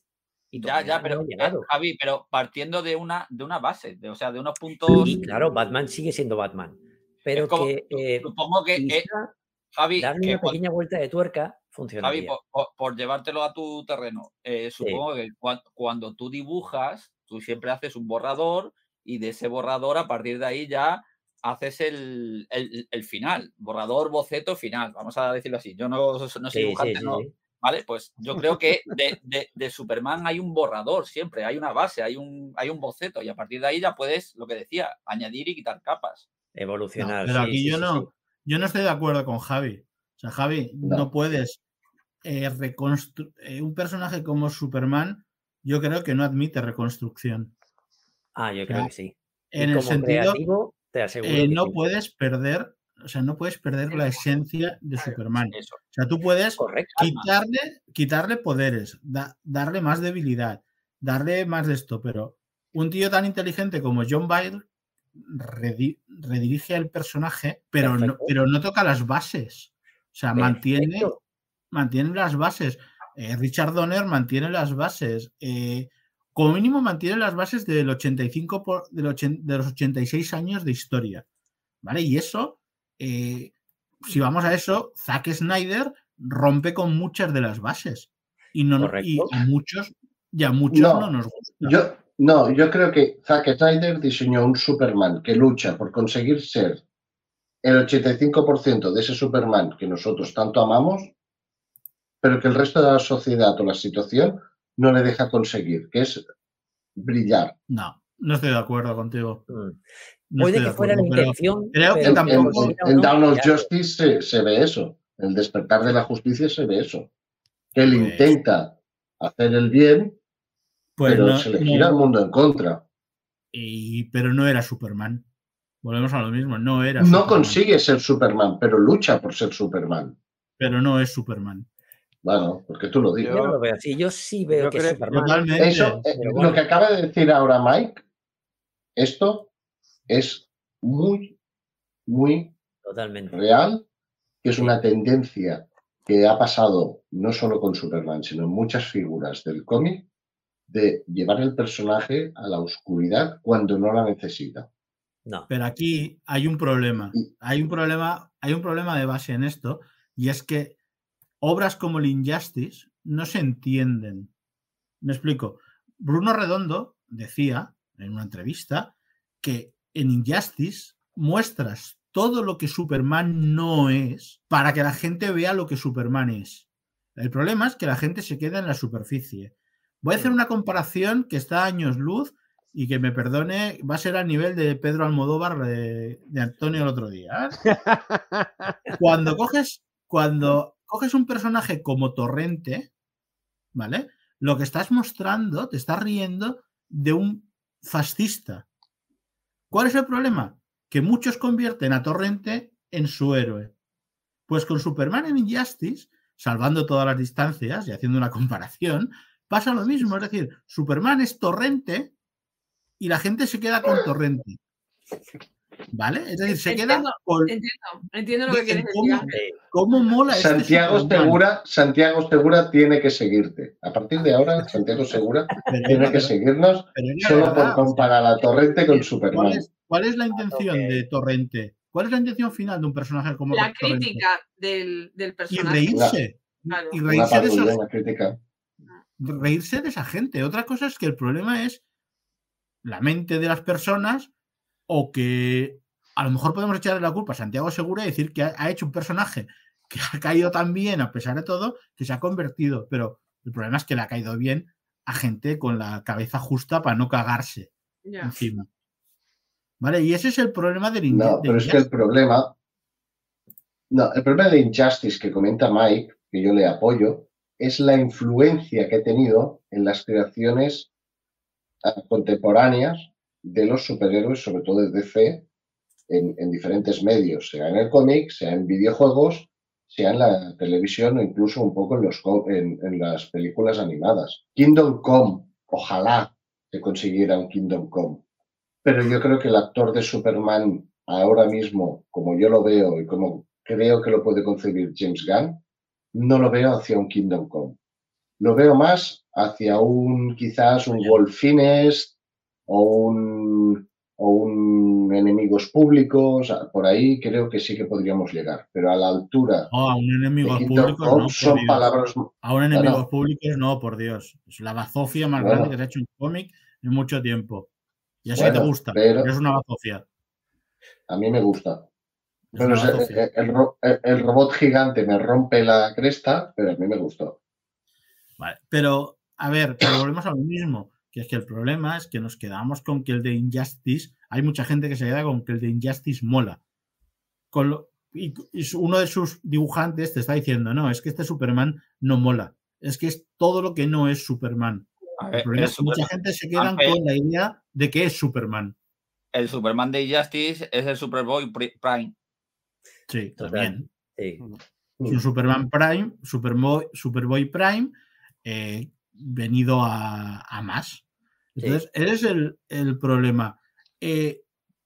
Y Ya, ya, no pero ha eh. Javi, pero partiendo de una, de una base, de, o sea, de unos puntos. Y claro, Batman sigue siendo Batman. Pero como- que eh, Supongo que, eh, quizá Javi, darle que una pequeña vuelta de tuerca Javi, funcionaría. por, por- por llevártelo a tu terreno, eh, supongo que cuan- cuando tú dibujas, tú siempre haces un borrador y de ese borrador, a partir de ahí ya haces el, el- el final, borrador, boceto, final, vamos a decirlo así. Yo no, no soy Sí, dibujante, sí, no, sí. ¿vale? Pues yo creo que de, de- de Superman hay un borrador siempre, hay una base, hay un, hay un boceto y a partir de ahí ya puedes, lo que decía, añadir y quitar capas. No, Evolucionar. pero aquí sí, yo sí, no, sí. yo no estoy de acuerdo con Javi. O sea, Javi, no, No. puedes eh, reconstru- eh, un personaje como Superman, yo creo que no admite reconstrucción. Ah, yo creo sea, que sí. Y En el como sentido, creativo, te aseguro eh, no sí. puedes perder, o sea, no puedes perder la esencia de Superman. Eso. O sea, tú puedes Correcto. quitarle, quitarle poderes, da- darle más debilidad, darle más de esto, pero un tío tan inteligente como John Byrne redi- redirige el personaje, pero no, pero no toca las bases. O sea, mantiene, mantiene las bases. Eh, Richard Donner mantiene las bases. eh, como mínimo mantiene las bases del 85 por, del ochen- de los 86 años de historia. ¿Vale? Y eso, eh, si vamos a eso, Zack Snyder rompe con muchas de las bases. Y, no, y a muchos, y a muchos No, no, nos gusta. Yo, no, yo creo que Zack Snyder diseñó un Superman que lucha por conseguir ser el 85% de ese Superman que nosotros tanto amamos, pero que el resto de la sociedad o la situación no le deja conseguir, que es brillar. No, no estoy de acuerdo contigo. Mm. No Puede que fuera la intención. creo que En, tampoco- en- Dawn of Justice se, se ve eso. En el despertar de la justicia se ve eso. Que él Pues- intenta hacer el bien, pues pero no- se le no- gira el mundo en contra. y- pero no era Superman. Volvemos a lo mismo, no era No Superman, consigue ser Superman, pero lucha por ser Superman. Pero no es Superman. Bueno, porque tú lo Yo dices. no lo veo así. Yo sí veo yo que creo- Superman. Totalmente. Eso, eh, lo que acaba de decir ahora Mike, esto es muy, muy Totalmente. real, que es una tendencia que ha pasado no solo con Superman, sino en muchas figuras del cómic, de llevar el personaje a la oscuridad cuando no la necesita. No. Pero aquí hay un problema. Hay un problema, hay un problema de base en esto, y es que obras como el Injustice no se entienden. Me explico. Bruno Redondo decía en una entrevista que en Injustice muestras todo lo que Superman no es para que la gente vea lo que Superman es. El problema es que la gente se queda en la superficie. Voy a hacer una comparación que está a años luz y que me perdone, va a ser al nivel de Pedro Almodóvar de, de Antonio el otro día. ¿eh? Cuando coges, cuando coges un personaje como Torrente, ¿vale? Lo que estás mostrando, te estás riendo de un fascista. ¿Cuál es el problema? Que muchos convierten a Torrente en su héroe. Pues con Superman en Injustice, salvando todas las distancias y haciendo una comparación, pasa lo mismo. Es decir, Superman es Torrente y la gente se queda con Torrente. ¿Vale? Es decir, se queda Entiendo, con Entiendo, entiendo lo que quieres decir. ¿cómo? Mola este Santiago Superman. Segura, Santiago Segura tiene que seguirte. A partir de ahora, Santiago Segura Pero- tiene que seguirnos solo por comparar a Torrente con ¿Cuál Superman. es, cuál es la intención de Torrente? ¿Cuál es la intención final de un personaje como La Torrente? crítica del, del Y personaje. reírse. Claro. Y reírse de, esa, una crítica. reírse de esa gente. Otra cosa es que el problema es la mente de las personas o que a lo mejor podemos echarle la culpa a Santiago Segura y decir que ha, ha hecho un personaje que ha caído tan bien a pesar de todo que se ha convertido. Pero el problema es que le ha caído bien a gente con la cabeza justa para no cagarse encima. ¿Vale? Y ese es el problema del in- No, pero es que el problema. No, el problema de Injustice que comenta Mike, que yo le apoyo, es la influencia que ha tenido en las creaciones contemporáneas de los superhéroes, sobre todo de DC, en, diferentes medios, sea en el cómic, sea en videojuegos, sea en la televisión o incluso un poco en, los, en, las películas animadas. Kingdom Come, ojalá se consiguiera un Kingdom Come. Pero yo creo que el actor de Superman ahora mismo, como yo lo veo y como creo que lo puede concebir James Gunn, no lo veo hacia un Kingdom Come. Lo veo más hacia un quizás un Wolfines o un o un enemigos públicos, por ahí creo que sí que podríamos llegar, pero a la altura. A un enemigos públicos no, son palabras. A un enemigos públicos no, por Dios. Es la bazofia más grande que se ha hecho un cómic en mucho tiempo. Ya sé que te gusta, pero es una bazofia. A mí me gusta. el, robot gigante me rompe la cresta, pero a mí me gustó. Vale, pero a ver, pero volvemos a lo mismo que es que el problema es que nos quedamos con que el de Injustice, hay mucha gente que se queda con que el de Injustice mola. Con y, uno de sus dibujantes te está diciendo, no, es que este Superman no mola, es que es todo lo que no es Superman. el problema es que mucha gente se queda con la idea de que es Superman. El Superman de Injustice es el Superboy Prime. Sí, también. Es un Superman Prime, Superboy, Superboy Prime, eh, venido a, más. Entonces, ese es el, problema. Eh,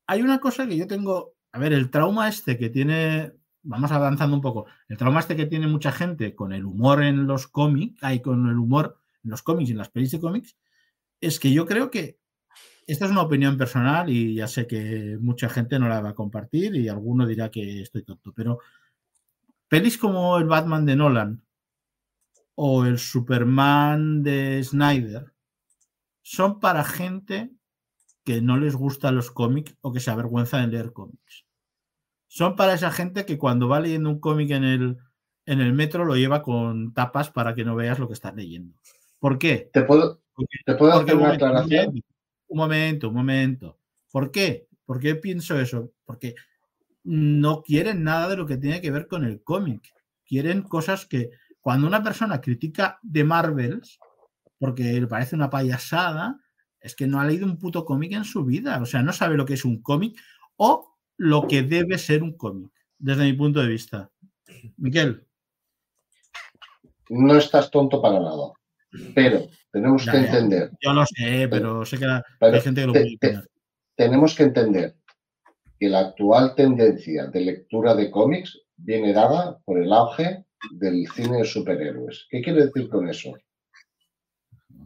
hay una cosa que yo tengo, a ver, el trauma este que tiene, vamos avanzando un poco, el trauma este que tiene mucha gente con el humor en los cómics, hay con el humor en los cómics y en las pelis de cómics, es que yo creo que esta es una opinión personal y ya sé que mucha gente no la va a compartir y alguno dirá que estoy tonto, pero pelis como el Batman de Nolan, o el Superman de Snyder son para gente que no les gustan los cómics o que se avergüenza de leer cómics. Son para esa gente que cuando va leyendo un cómic en el, en el metro lo lleva con tapas para que no veas lo que estás leyendo. ¿Por qué? ¿Te puedo, ¿te puedo hacer una aclaración? Un momento, un momento. ¿Por qué? ¿Por qué pienso eso? Porque no quieren nada de lo que tiene que ver con el cómic. Quieren cosas que, cuando una persona critica de Marvels, porque le parece una payasada, es que no ha leído un puto cómic en su vida. O sea, no sabe lo que es un cómic o lo que debe ser un cómic, desde mi punto de vista. Miquel. No estás tonto para nada. Pero tenemos que entender. Yo lo sé, pero, sé que hay gente que lo puede Tenemos que entender que la actual tendencia de lectura de cómics viene dada por el auge del cine de superhéroes. ¿Qué quiere decir con eso?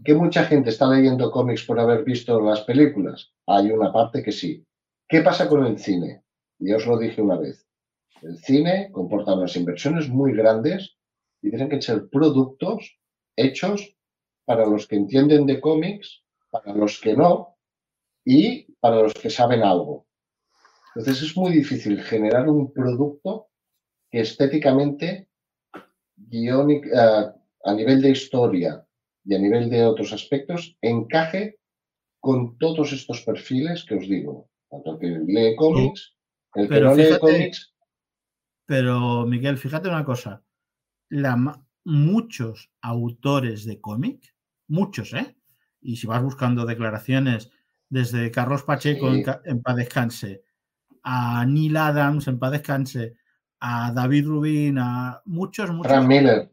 ¿Que mucha gente está leyendo cómics por haber visto las películas? Hay una parte que sí. ¿Qué pasa con el cine? Ya os lo dije una vez. El cine comporta unas inversiones muy grandes y tienen que ser productos hechos para los que entienden de cómics, para los que no y para los que saben algo. Entonces es muy difícil generar un producto que estéticamente eh, a nivel de historia y a nivel de otros aspectos encaje con todos estos perfiles que os digo. Tanto el que lee cómics, el que no lee cómics. Pero, Miguel, fíjate una cosa. muchos autores de cómic, muchos, ¿eh? Y si vas buscando declaraciones desde Carlos Pacheco en, en paz descanse, a Neil Adams en paz descanse, a David Rubin, a muchos, muchos. Frank Miller.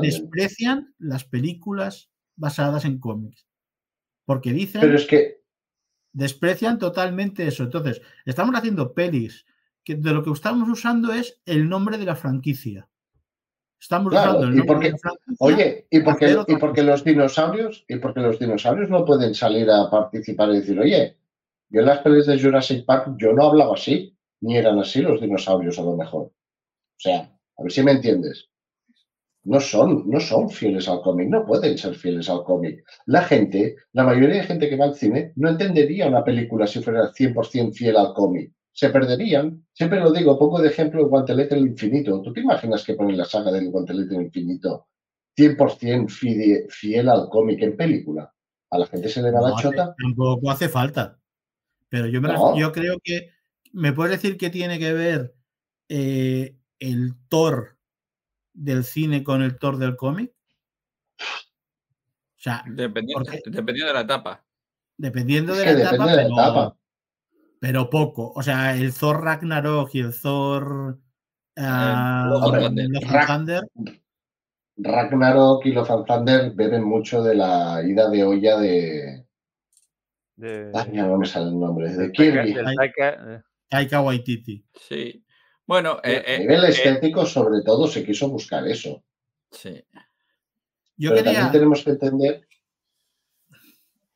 desprecian las películas basadas en cómics. Porque dicen. Pero es que. Desprecian totalmente eso. Entonces, estamos haciendo pelis que de lo que estamos usando es el nombre de la franquicia. Estamos usando el nombre de la franquicia. Oye, ¿y porque, y porque los dinosaurios, y porque los dinosaurios no pueden salir a participar y decir, oye, yo en las pelis de Jurassic Park yo no hablaba así ni eran así los dinosaurios a lo mejor. O sea, a ver si me entiendes. No son, no son fieles al cómic, no pueden ser fieles al cómic. La gente, la mayoría de gente que va al cine, no entendería una película si fuera 100% fiel al cómic. Se perderían. Siempre lo digo, pongo de ejemplo el guantelete del infinito. ¿Tú te imaginas que ponen la saga del guantelete del infinito 100% fiel, al cómic en película? A la gente se le va la chota. Tampoco hace falta. Pero yo, me yo creo que ¿Me puedes decir qué tiene que ver eh, el Thor del cine con el Thor del cómic? O sea, dependiendo, de la etapa. Dependiendo de, la, etapa, pero poco. O sea, el Thor Ragnarok y el Thor ah, Love Thunder. and Thunder, Ragnarok y and Thunder beben mucho de la ida de olla de. De, Ay, no me sale el nombre. De Kirby. Taika- eh, Waititi. Sí. Bueno, eh, A eh, nivel eh, estético, sobre todo, se quiso buscar eso. sí. Yo Pero quería. también tenemos que entender.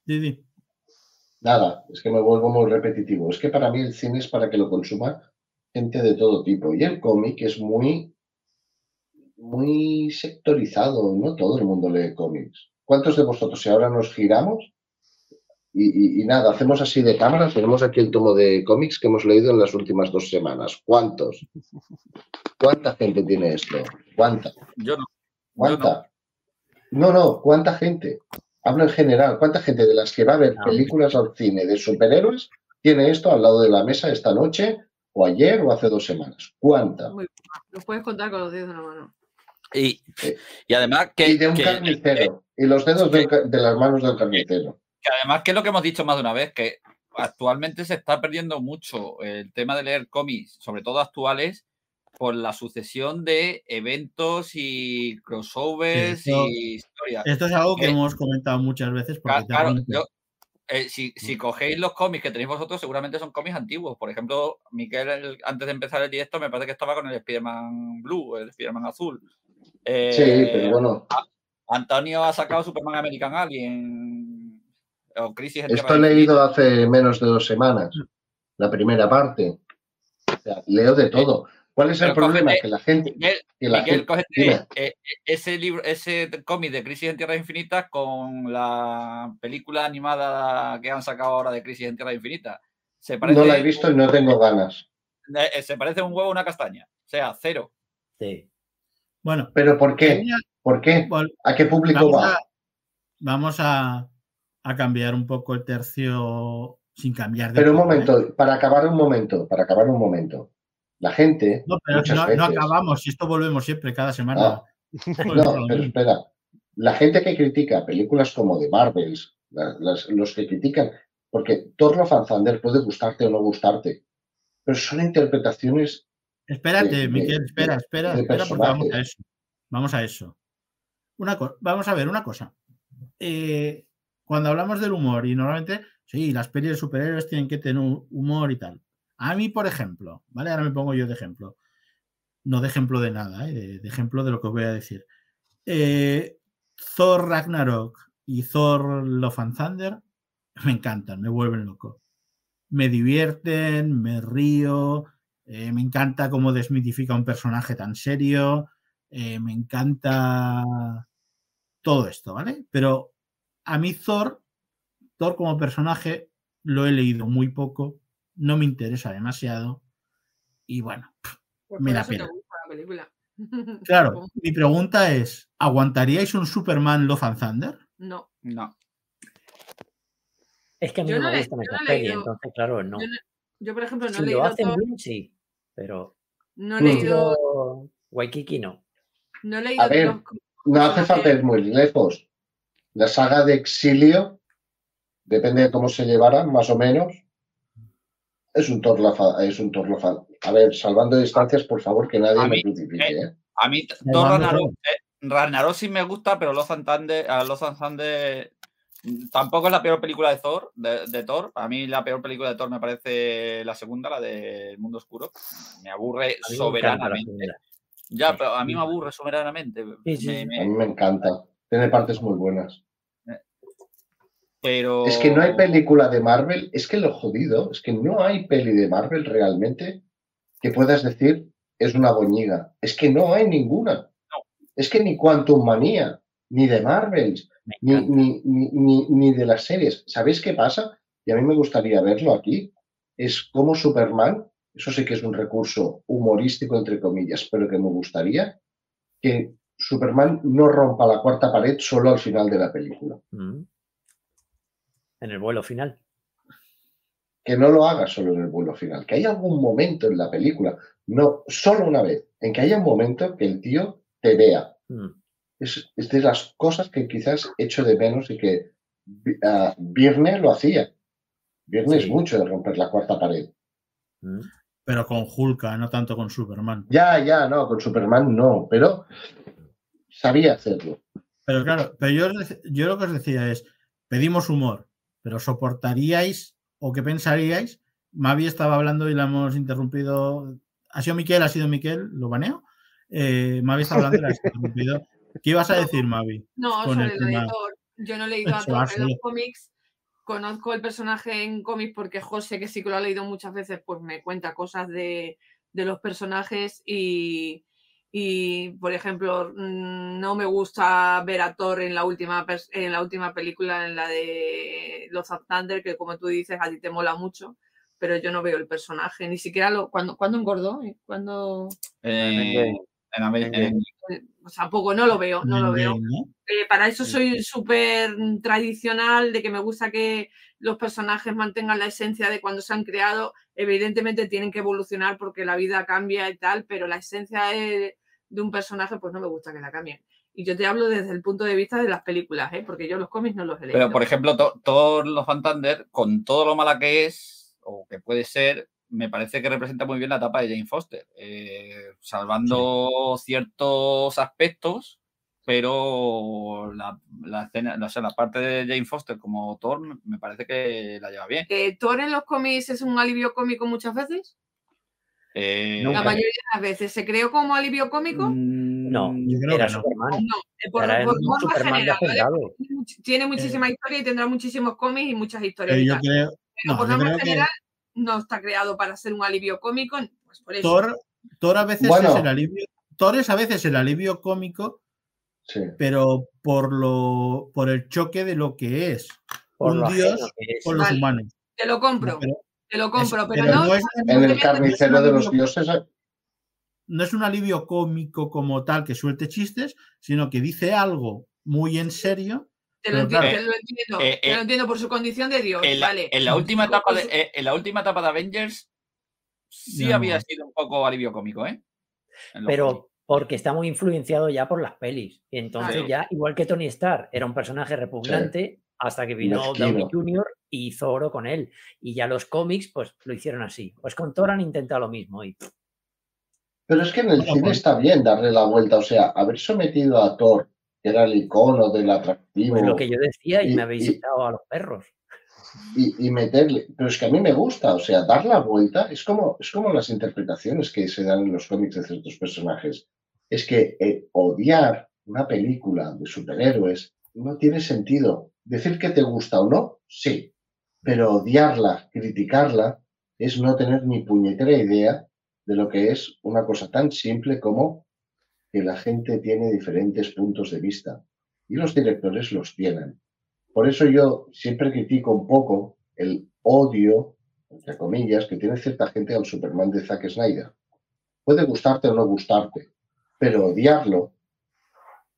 Di, di. Nada, es que me vuelvo muy repetitivo. Es que para mí el cine es para que lo consuma gente de todo tipo. Y el cómic es muy, muy sectorizado. No todo el mundo lee cómics. ¿Cuántos de vosotros, si ahora nos giramos y, y- y nada, hacemos así de cámara, tenemos aquí el tomo de cómics que hemos leído en las últimas dos semanas? ¿Cuántos? ¿Cuánta gente tiene esto? ¿Cuánta? Yo no. ¿Cuánta? No, no, ¿cuánta gente? Hablo en general, ¿cuánta gente de las que va a ver No. películas al cine de superhéroes tiene esto al lado de la mesa esta noche, o ayer, o hace dos semanas? ¿Cuánta? Muy Los puedes contar con los dedos de una mano. Y, y además que, Y de un que- carnicero. Y los dedos de las manos del carnicero. Que además que es lo que hemos dicho más de una vez, que actualmente se está perdiendo mucho el tema de leer cómics, sobre todo actuales, por la sucesión de eventos y crossovers Sí, esto- y historias. Esto es algo que Eh, hemos comentado muchas veces. Porque Claro, yo, eh, si, si cogéis los cómics que tenéis vosotros, seguramente son cómics antiguos. Por ejemplo, Miquel, el- antes de empezar el directo, me parece que estaba con el Spider-Man Blue, el Spider-Man Azul. Eh, Sí, pero bueno, Antonio ha sacado Superman American Alien o Crisis en esto he leído hace menos de dos semanas. La primera parte. O sea, leo de todo. ¿Cuál es el Pero problema? cógete- Que la gente. Miguel, Que la Miguel, gente cógete, dime. eh, ese libro, ese cómic de Crisis en Tierra Infinita con la película animada que han sacado ahora de Crisis en Tierra Infinita. Se parece, no la he visto y no tengo ganas. eh, se parece un huevo a una castaña. O sea, cero. Sí. Bueno, ¿Pero por qué? ¿Por qué? ¿A qué público vamos, va? a, vamos a, a cambiar un poco el tercio sin cambiar de. Pero un ¿eh? momento, para acabar un momento, para acabar un momento. La gente, No, pero no, no veces- acabamos, si esto volvemos siempre, cada semana. Ah, No, pero espera. La gente que critica películas como de Marvels, las- los que critican, porque and Thunder puede gustarte o no gustarte, pero son interpretaciones. Espérate, de- Miquel, de- espera, espera, espera, porque vamos a eso. Vamos a eso. Una vamos a ver una cosa. Eh, cuando hablamos del humor, y normalmente, sí, las pelis de superhéroes tienen que tener humor y tal. A mí, por ejemplo, ¿vale? Ahora me pongo yo de ejemplo. No de ejemplo de nada, ¿eh? de, de ejemplo de lo que os voy a decir. Eh, Thor Ragnarok y Thor Love and Thunder me encantan, me vuelven loco. Me divierten, me río, eh, me encanta cómo desmitifica un personaje tan serio, eh, me encanta todo esto, ¿vale? Pero a mí Thor, Thor como personaje, lo he leído muy poco, no me interesa demasiado y bueno, Pues Me da pena. gusta claro, mi pregunta es, ¿aguantaríais un Superman Love and Thunder? No. No. Es que a mí Yo no me esas no he pelis, leído- entonces, claro, no. Yo, no- yo, por ejemplo, no he Si lo leído hacen Thor, bien, sí, pero no he leído, Waikiki no. no he leído A ver, No hace falta ir muy lejos. La saga de Exilio, depende de cómo se llevara, más o menos, es un and- es un and- A ver, salvando distancias, por favor, que nadie A me mí, crucifique. ¿eh? A mí, Ragnarok, vamos. eh, Ragnarok sí me gusta, pero Los a Los Thunder tampoco es la peor película de Thor, de, de Thor. A mí la peor película de Thor me parece la segunda, la de El Mundo Oscuro. Me aburre me soberanamente. Ya, pero a mí me aburre soberanamente. Sí, sí, Me- sí. me- A mí me encanta. Tiene partes muy buenas. pero Es que no hay película de Marvel, es que lo jodido, es que no hay peli de Marvel realmente que puedas decir es una boñiga. Es que no hay ninguna. Es que ni Quantum Manía, ni de Marvels, ni, ni, ni- ni de las series. ¿Sabéis qué pasa? Y a mí me gustaría verlo aquí. Es como Superman, eso sí que es un recurso humorístico, entre comillas, pero que me gustaría que Superman no rompa la cuarta pared solo al final de la película. Mm. En el vuelo final. que no lo haga solo en el vuelo final, que haya algún momento en la película, no solo una vez, en que haya un momento que el tío te vea. Mm. Es, es de las cosas que quizás echo de menos y que ah, Virne lo hacía. Viernes Sí. mucho de romper la cuarta pared. Mm. Pero con Hulk, no tanto con Superman. Ya, ya, no, con Superman no, pero sabía hacerlo. Pero claro, pero yo, yo lo que os decía es, pedimos humor, pero ¿soportaríais o qué pensaríais? Mavi estaba hablando y la hemos interrumpido. ¿Ha sido Miquel? ¿Ha sido Miquel? ¿Lo baneo? Eh, Mavi estaba hablando y la has interrumpido. ¿Qué ibas a decir, Mavi? No, con el sobre de tema. Thor. Yo no he leído a Eso, Thor ah, en los cómics. Conozco el personaje en cómics porque José, que sí que lo ha leído muchas veces, pues me cuenta cosas de, de los personajes y, y, por ejemplo, mm, no me gusta ver a Thor en la última en la última película, en la de Los of Thunder, que como tú dices, a ti te mola mucho, pero yo no veo el personaje, ni siquiera lo... ¿Cuándo, ¿cuándo engordó? Cuando Eh, en O sea, poco, no lo veo, no lo veo. Eh, para eso soy súper tradicional, de que me gusta que los personajes mantengan la esencia de cuando se han creado. Evidentemente tienen que evolucionar porque la vida cambia y tal, pero la esencia de, de un personaje, pues no me gusta que la cambien. Y yo te hablo desde el punto de vista de las películas, ¿eh? porque yo los cómics no los he leído. Pero, por ejemplo, to- todos los Fantander, con todo lo mala que es, o que puede ser, me parece que representa muy bien la etapa de Jane Foster, eh, salvando ciertos aspectos, pero la, la escena, o sea, la parte de Jane Foster como Thor me parece que la lleva bien. ¿Que Thor en los cómics es un alivio cómico muchas veces? Eh, Nunca. La mayoría de las veces. ¿Se creó como alivio cómico? No, Yo creo era que no. Superman. No, eh, por, Era por un norma Superman de general, ¿vale? Tiene much- Tiene muchísima historia y tendrá muchísimos cómics y muchas historias. Pero y yo tal. creo, Pero no, por norma que general no está creado para ser un alivio cómico, pues por eso. Thor, Thor a veces Bueno. es el alivio. Thor es a veces el alivio cómico, Sí. pero por lo por el choque de lo que es Por un lo dios con los Vale. humanos. Te lo compro, Pero te lo compro, es- pero, pero no, no es- En el no- carnicero de los dioses, eh, no es un alivio cómico como tal que suelte chistes, sino que dice algo muy en serio. te lo entiendo, claro, te lo entiendo, eh, te lo eh, entiendo por su condición de Dios, en, la, vale. en la última etapa de, eh, en la última etapa de Avengers sí No. había sido un poco alivio cómico, ¿eh? Pero porque está muy influenciado ya por las pelis. Y entonces Claro. ya, igual que Tony Stark, era un personaje repugnante hasta que vino. Downey Jr. y hizo oro con él. Y ya los cómics, pues lo hicieron así. Pues con Thor han intentado lo mismo. Y Pero es que en el Bueno, cine pues- está bien darle la vuelta. O sea, haber sometido a Thor, que era el icono del atractivo, pues lo que yo decía, y, y- me habéis echado a los perros. y, y meterle. Pero es que a mí me gusta. O sea, dar la vuelta es como, es como las interpretaciones que se dan en los cómics de ciertos personajes. Es que eh, odiar una película de superhéroes no tiene sentido. Decir que te gusta o no, sí. Pero odiarla, criticarla, es no tener ni puñetera idea de lo que es una cosa tan simple como que la gente tiene diferentes puntos de vista y los directores los tienen. Por eso yo siempre critico un poco el odio, entre comillas, que tiene cierta gente al Superman de Zack Snyder. Puede gustarte o no gustarte, pero odiarlo,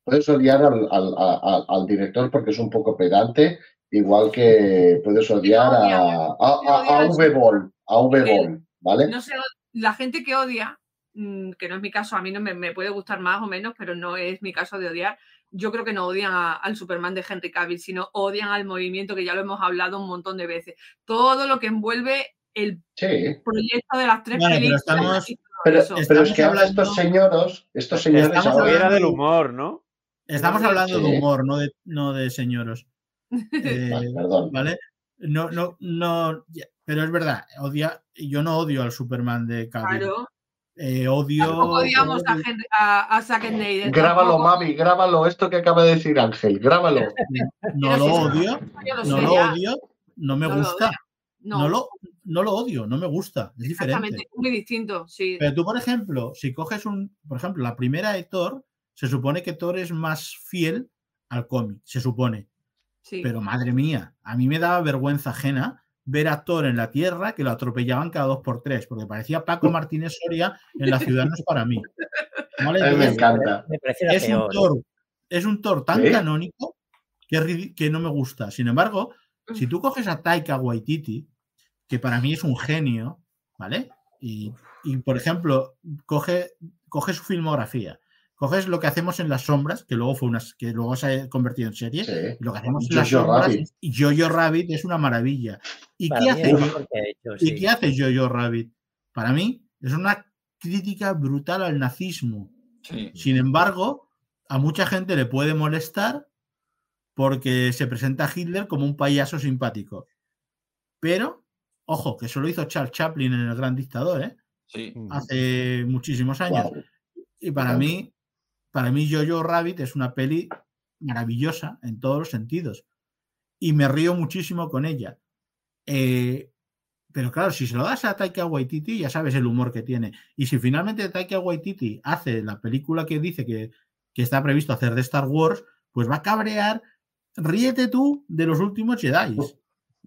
puedes odiar al, al- director porque es un poco pedante, igual que puedes odiar a, a, a, a V-Ball, a V-Ball, ¿vale? No sé, la gente que odia, mm, que no es mi caso, a mí no me, me puede gustar más o menos, pero no es mi caso de odiar. Yo creo que no odian a- al Superman de Henry Cavill, sino odian al movimiento que ya lo hemos hablado un montón de veces. Todo lo que envuelve el Sí, proyecto de las tres pero películas. estamos- pero, es que hablando- estos señoros, estos señores Estamos ahora- del humor, ¿no? Estamos hablando de humor, no de, no de señoros. Eh, Vale, perdón. ¿Vale? No, no, no. Pero es verdad, odia, yo no odio al Superman de Cavill. Claro. Eh, odio. Tampoco odiamos a, Henry- a, a Zack Snyder. Grábalo, tampoco. Mavi, grábalo, esto que acaba de decir Ángel, grábalo. No lo odio, no lo odio, no me gusta. No, No lo, no lo odio, no me gusta. Es diferente. exactamente, muy distinto, sí. Pero tú, por ejemplo, si coges un. Por ejemplo, la primera de Thor, se supone que Thor es más fiel al cómic, se supone. Sí. Pero madre mía, a mí me daba vergüenza ajena ver a Thor en la Tierra que lo atropellaban cada dos por tres, porque parecía Paco Martínez Soria en La Ciudad no es para mí. ¿Vale? A mí me encanta. Es un. Thor, es un Thor tan ¿Sí? canónico que, que no me gusta. Sin embargo, si tú coges a Taika Waititi, que para mí es un genio, ¿vale? Y, y, por ejemplo, coge, coge su filmografía, coges lo que hacemos en las sombras, que luego fue una, que luego se ha convertido en serie, Sí. y lo que hacemos en las Jojo sombras, Rabbit. y Jojo Rabbit es una maravilla. ¿Y Para qué hace, es lo Jo- mejor que ha hecho, ¿y sí. qué hace Jojo Rabbit? Para mí es una crítica brutal al nazismo. Sí. Sin embargo, a mucha gente le puede molestar porque se presenta a Hitler como un payaso simpático. Pero, ojo, que eso lo hizo Charles Chaplin en El Gran Dictador, ¿eh? Sí. Hace muchísimos años. Y para Claro. mí, para mí Jojo Rabbit es una peli maravillosa en todos los sentidos. Y me río muchísimo con ella. Eh, pero claro, si se lo das a Taika Waititi, ya sabes el humor que tiene. Y si finalmente Taika Waititi hace la película que dice que, que está previsto hacer de Star Wars, pues va a cabrear. Ríete tú de los últimos Jedi.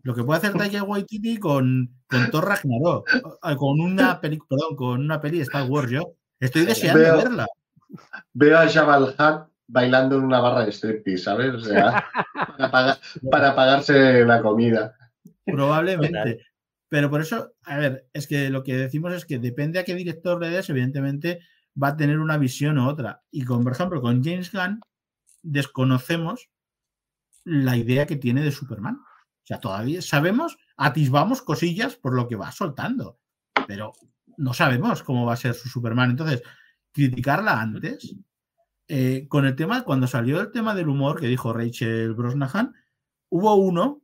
Lo que puede hacer Taika Waititi con, con Thor Ragnarok, con una peli, perdón, con una peli de Star Wars. Yo estoy deseando Veo- verla. Veo a Jabal Hutt bailando en una barra de striptease, ¿sabes? O sea, para, pagar- para pagarse la comida. Probablemente. Pero por eso, a ver, es que lo que decimos es que depende a qué director le des, evidentemente va a tener una visión u otra. Y con, por ejemplo, con James Gunn desconocemos la idea que tiene de Superman. O sea, todavía sabemos, atisbamos cosillas por lo que va soltando, pero no sabemos cómo va a ser su Superman. Entonces, criticarla antes, eh, con el tema, cuando salió el tema del humor que dijo Rachel Brosnahan, hubo uno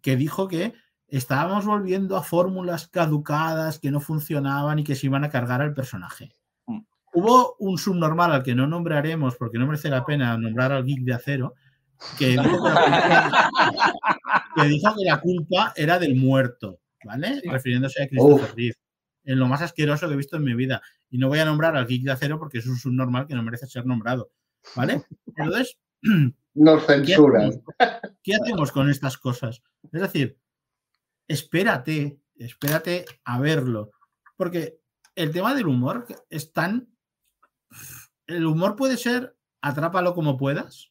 que dijo que estábamos volviendo a fórmulas caducadas que no funcionaban y que se iban a cargar al personaje. Mm. Hubo un subnormal al que no nombraremos porque no merece la pena nombrar al geek de acero, que dijo que la culpa, que dijo que la culpa era del muerto, ¿vale? Refiriéndose a Christopher. Reeve. En lo más asqueroso que he visto en mi vida. Y no voy a nombrar al geek de acero porque es un subnormal que no merece ser nombrado, ¿vale? Entonces, Nos censuran. ¿qué hacemos con estas cosas? Es decir, espérate, espérate a verlo. Porque el tema del humor es tan. El humor puede ser atrápalo como puedas,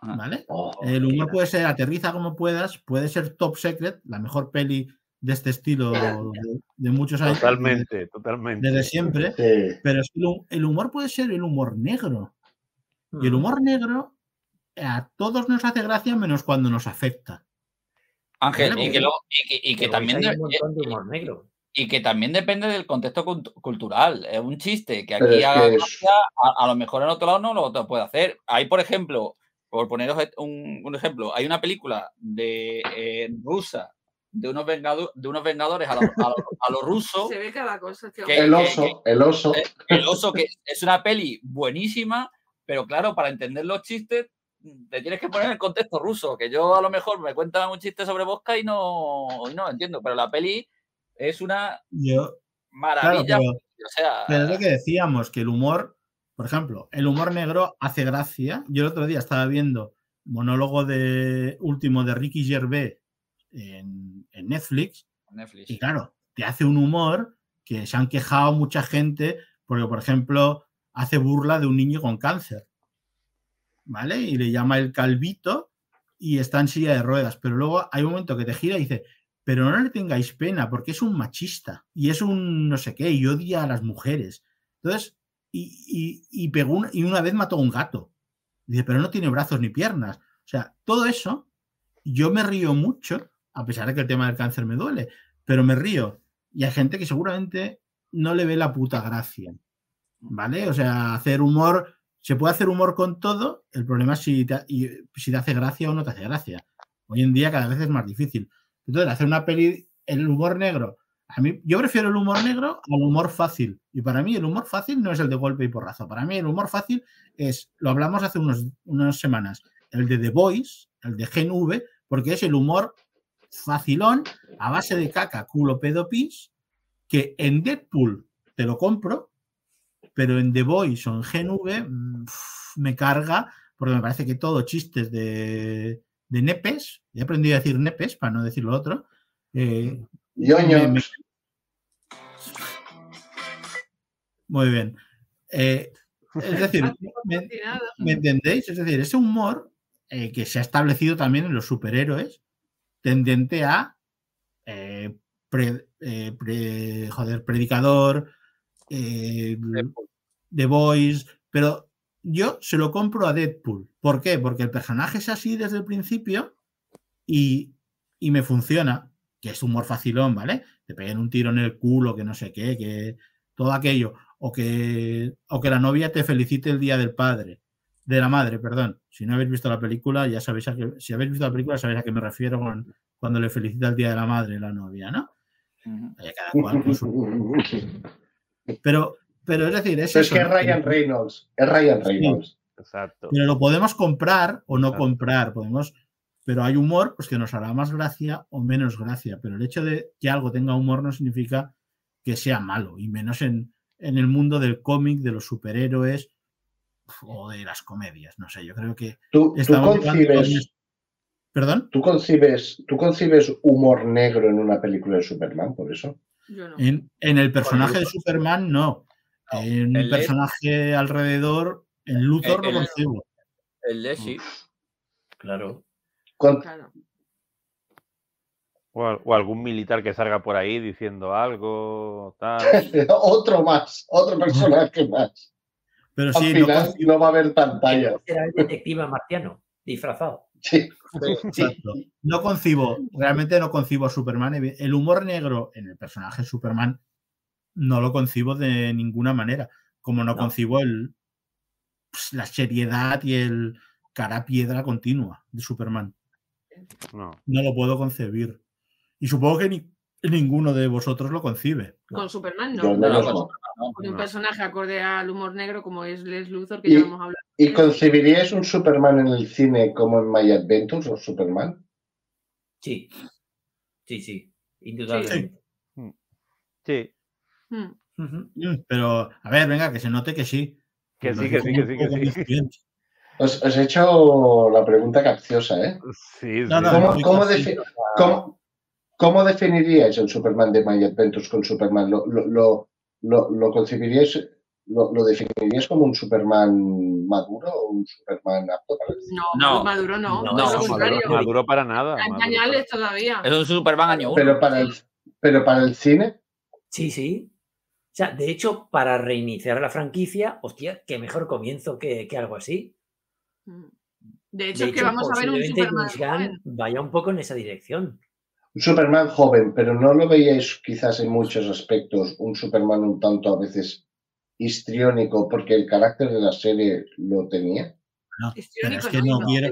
Ah. ¿vale? Oh, El humor puede ser aterriza como puedas, puede ser Top Secret, la mejor peli de este estilo de, de muchos años. Totalmente, totalmente. Desde siempre. Sí. Pero es que el hu- el humor puede ser el humor negro. Y el humor negro a todos nos hace gracia menos cuando nos afecta. Ángel, Vale, y que, luego- y que, y que Luego también hay de- un montón de humor negro. y que también depende del contexto cult- cultural. Es un chiste que aquí haga gracia, a, a lo mejor en otro lado no lo puede hacer. Hay, por ejemplo, por poneros un, un ejemplo, hay una película de eh, rusa de unos, vengado- de unos vengadores a los a lo, a lo ruso. Se ve cada cosa, tío. Que- El oso, el oso. El oso, que es una peli buenísima, pero claro, para entender los chistes te tienes que poner en el contexto ruso, que yo a lo mejor me cuentan un chiste sobre Bosca y no, y no lo entiendo, pero la peli es una Yo, maravilla. pero- o sea, Pero es lo que decíamos, que el humor, por ejemplo, el humor negro hace gracia. Yo el otro día estaba viendo monólogo de último de Ricky Gervais en, en Netflix Netflix. y claro, te hace un humor que se han quejado mucha gente porque, por ejemplo, hace burla de un niño con cáncer, ¿vale? Y le llama el calvito y está en silla de ruedas, pero luego hay un momento que te gira y dice, pero no le tengáis pena porque es un machista y es un no sé qué y odia a las mujeres. Entonces, y, y, y pegó un- y una vez mató a un gato. Dice, pero no tiene brazos ni piernas. O sea, todo eso, yo me río mucho, a pesar de que el tema del cáncer me duele, pero me río. Y hay gente que seguramente no le ve la puta gracia. ¿Vale? O sea, hacer humor, se puede hacer humor con todo, el problema es si te, hace gracia o no te hace gracia. Hoy en día cada vez es más difícil. Entonces, hacer una peli, el humor negro, yo prefiero el humor negro al humor fácil. Y para mí el humor fácil no es el de golpe y porrazo. Para mí el humor fácil es, lo hablamos hace unas semanas, el de The Voice, el de Gen V, porque es el humor facilón a base de caca, culo, pedo, pis, que en Deadpool te lo compro, pero en The Voice o en Gen V mm, me carga porque me parece que todo chistes de, de nepes, he aprendido a decir nepes para no decir lo otro, eh, Yoño. me- me- Muy bien. Eh, es decir. ¿me entendéis? Es decir, ese humor eh, que se ha establecido también en los superhéroes, tendente a eh, pre- eh, pre- joder, predicador, eh, The Voice, Pero yo se lo compro a Deadpool. ¿Por qué? Porque el personaje es así desde el principio y, y me funciona. Que es humor facilón, ¿vale? Te peguen un tiro en el culo, que no sé qué, que todo aquello. O que, o que la novia te felicite el día del padre. De la madre, perdón. Si no habéis visto la película, ya sabéis a qué, si habéis visto la película, sabéis a qué me refiero con, cuando le felicita el día de la madre la novia, ¿no? Cada cual con su... Pero, pero es decir, es, es eso, que es ¿no? Ryan Reynolds. Es Ryan Reynolds. Exacto. Pero lo podemos comprar o no Exacto. comprar, podemos, pero hay humor pues que nos hará más gracia o menos gracia. Pero el hecho de que algo tenga humor no significa que sea malo, y menos en, en el mundo del cómic, de los superhéroes o de las comedias. No sé, yo creo que ¿Tú, concibes, ¿Perdón? tú, concibes, ¿Tú concibes humor negro en una película de Superman, por eso? Yo no. En, en el personaje de Superman, no. No, En un el- personaje alrededor, en Luthor el- lo concibo. El de sí. Claro. Con- Claro. O, o algún militar que salga por ahí diciendo algo, tal. otro más, otro personaje más. Pero sí, no final concibo, no va a haber pantalla. Será el detective marciano, disfrazado. Sí. exacto. no concibo, realmente no concibo a Superman. El humor negro en el personaje Superman no lo concibo de ninguna manera. Como no, No. concibo el, pues, la seriedad y el cara a piedra continua de Superman. No. No lo puedo concebir. Y supongo que ni- ninguno de vosotros lo concibe. Con Superman no. no No, lo no, sé. Con un personaje acorde al humor negro como es Les Luthor, que ya hemos hablado. ¿Y concebiríais un Superman en el cine como en My Adventures o Superman? Sí. Sí, sí. Indudablemente. Sí, Pero, a ver, venga, que se note que sí. que sí, que sí, que sí, que sí. Os, os he hecho la pregunta capciosa, ¿eh? Sí, sí. no, ¿Cómo, cómo defi- cómo- cómo definiríais el Superman de My Adventures con Superman? ¿Lo, lo, lo, lo- lo concebiríais, lo, lo definiríais como un Superman maduro o un Superman apto para el cine? No, No. Maduro no. No, no, lo maduro, maduro para nada. Maduro todavía. Es un Superman año uno. Pero para el, pero para el cine, Sí, sí. O sea, de hecho, para reiniciar la franquicia, hostia, qué mejor comienzo que, que algo así. Hmm. De hecho, De es que hecho, vamos a ver un Superman vaya un poco en esa dirección. Un Superman joven, pero ¿no lo veíais quizás en muchos aspectos un Superman un tanto a veces histriónico porque el carácter de la serie lo tenía? No, pero Histriónico es que no, quiero,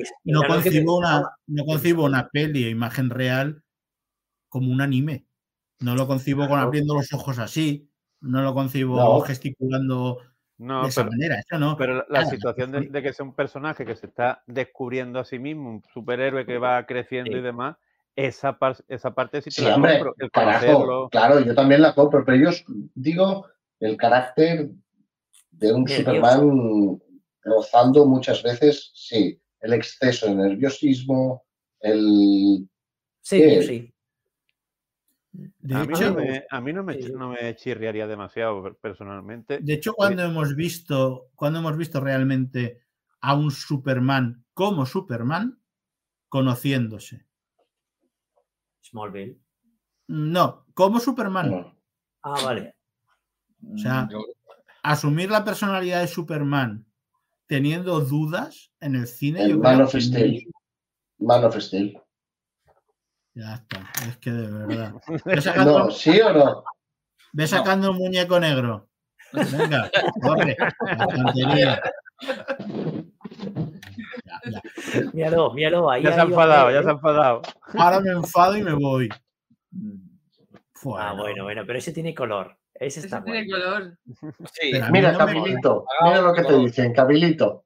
concibo una, no concibo una peli a imagen real como un anime. No lo concibo con abriendo los ojos así, no lo concibo No. gesticulando No, de esa pero, manera. Eso no. pero la situación de, de que sea un personaje que se está descubriendo a sí mismo, un superhéroe que va creciendo Sí. y demás, esa, par- esa parte sí te Sí, la hombre, compro. El carajo, conocerlo. claro, yo también la compro, pero yo digo el carácter de un. Superman rozando muchas veces, sí, el exceso de nerviosismo, el... Sí, Eh, sí. De a, mí hecho, no me, a mí no me, Sí, chi- sí. no me chirriaría demasiado per- personalmente. de hecho, cuando hemos visto, cuando hemos visto realmente a un Superman como Superman, conociéndose. Smallville. No, como Superman. Ah, vale. O sea, Yo- asumir la personalidad de Superman teniendo dudas en el cine. El yo Man creo of que Steel. Man of Steel. Ya está, es que de verdad. Ve sacando, No, ¿sí o no? ve sacando un muñeco negro. Venga, corre, la. Ya, ya. Míralo, míralo. Ahí Ya se ha enfadado, ya se ha enfadado. Ahora me enfado y me voy. Ah, bueno, bueno, pero ese tiene color. Ese Ese está tiene bueno. color. Sí, Mira, no me- mira lo que te dicen, Cabilito.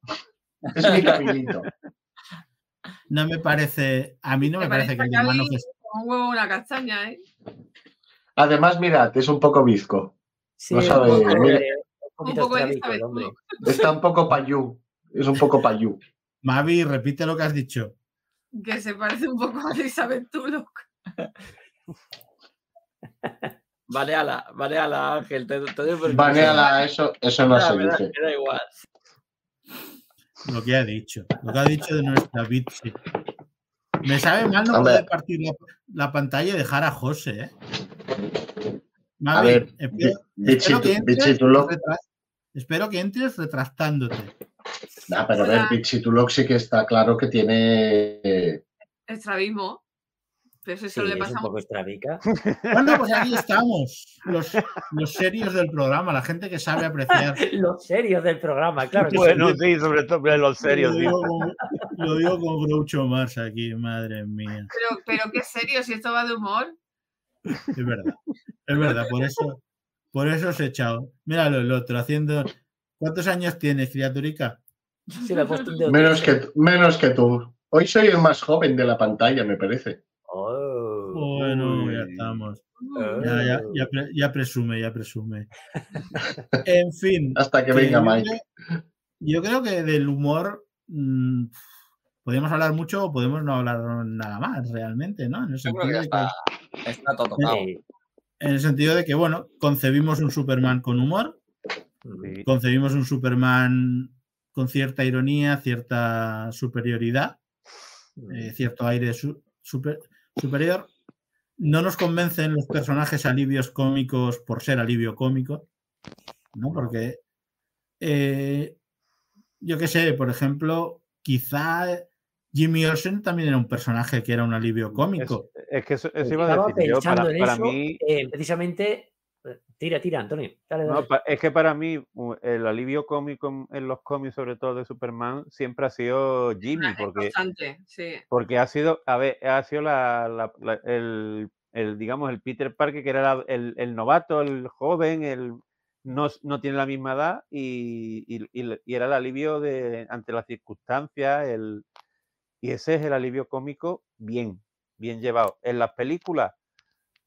Es mi Cabilito. No me parece, a mí no me, Me parece que el un huevo una castaña, ¿eh? Además, mirad, es un poco bizco. Sí, No un sabe, poco, mira. eh, un poco el Elizabeth hombre. Está un poco payú. Es un poco payú. Mavi, repite lo que has dicho. Que se parece un poco a Elizabeth Tulloch. Vale a la, vale a la Ángel. Te, te doy permiso. Baneala, eso, eso no se dice. me da igual. Lo que ha dicho. Lo que ha dicho de nuestra Bitsi. Me sabe mal no Hombre. poder partir la, la pantalla y dejar a José, ¿eh? A Mavi, ver, espero- que entres Espero que entres retractándote. Nah, pero a ver, sí que está claro que tiene. Estrabismo. Pero eso Sí, le es pasa un poco extravica. Bueno, pues aquí estamos, los, los serios del programa, la gente que sabe apreciar. Los serios del programa, claro. Bueno, sí, sobre todo los serios. Lo digo con, lo digo con Groucho Mars aquí, madre mía. Pero, pero qué serio, si esto va de humor. Es verdad, es verdad, por eso, por eso os he echado. Míralo el otro, haciendo. ¿Cuántos años tienes, criaturica? Sí, Menos que, menos que tú. Hoy soy el más joven de la pantalla, me parece. Oh. Bueno, ya estamos. Oh. Ya, ya, ya, pre- ya presume, ya presume. En fin. Hasta que que venga Mike. yo creo que del humor mm, podemos hablar mucho o podemos no hablar nada más realmente, ¿no? En el Yo creo que sentido, ya de que, está, está todo tocado. En el sentido de que, bueno, concebimos un Superman con humor, Sí. concebimos un Superman con cierta ironía, cierta superioridad, eh, cierto aire su- super- superior. No nos convencen los personajes alivios cómicos por ser alivio cómico, ¿no? Porque eh, yo qué sé, por ejemplo, quizá Jimmy Olsen también era un personaje que era un alivio cómico. Es, es que eso, eso iba a Estaba decir yo. para eso, mí, eh, precisamente. Tira, tira, Antonio. Dale, es que para mí el alivio cómico en, los cómics, sobre todo de Superman, siempre ha sido Jimmy, Es porque constante, sí. porque ha sido, a ver, ha sido la, la- la- el, el, digamos, el Peter Parker que era la- el, el novato, el joven, el no, tiene la misma edad y, y- y le- y era el alivio de ante las circunstancias, el, y ese es el alivio cómico bien, bien llevado. En las películas,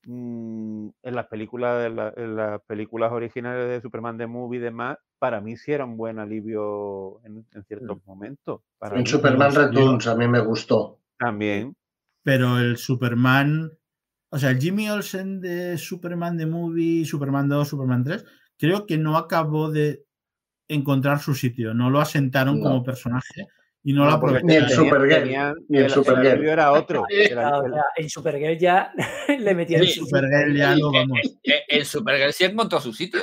mm, en las películas, en, la- en las películas originales de Superman de Movie y demás, para mí sí era un buen alivio en, en ciertos momentos. Para En mí Superman Returns a mí me gustó. también. Pero el Superman, o sea, el Jimmy Olsen de Superman de Movie, Superman 2, Superman 3, creo que no acabó de encontrar su sitio, no lo asentaron No. como personaje y no lo No, Ni en aprovecharon. Supergirl, ni en el- el Supergirl. era otro. Eh, era claro, el- o sea, en Supergirl ya le metieron Sí, su Supergirl ya lo vamos. El Supergirl sí encontró su sitio.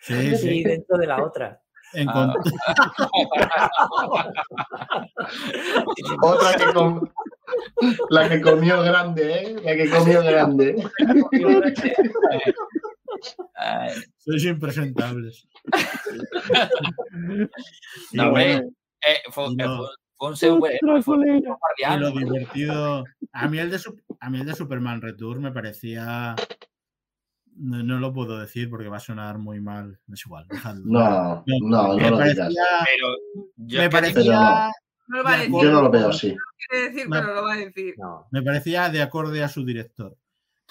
Sí, sí, sí. dentro de la otra. encont- Otra que la que comió grande, ¿eh? La que comió grande. Sois impresentables. No, bueno, eh, fue, eh, no. fue- fue un un y guardián. lo divertido. A mí el de, a mí el de Superman Return me parecía. No, no lo puedo decir porque va a sonar muy mal. Es igual, dejadlo. No, no, me no lo digas. parecía. Pero yo Me parecía, No lo va a De decir. Yo no lo veo así. quiere decir, Me- pero lo va a decir. No. me parecía de acorde a su director.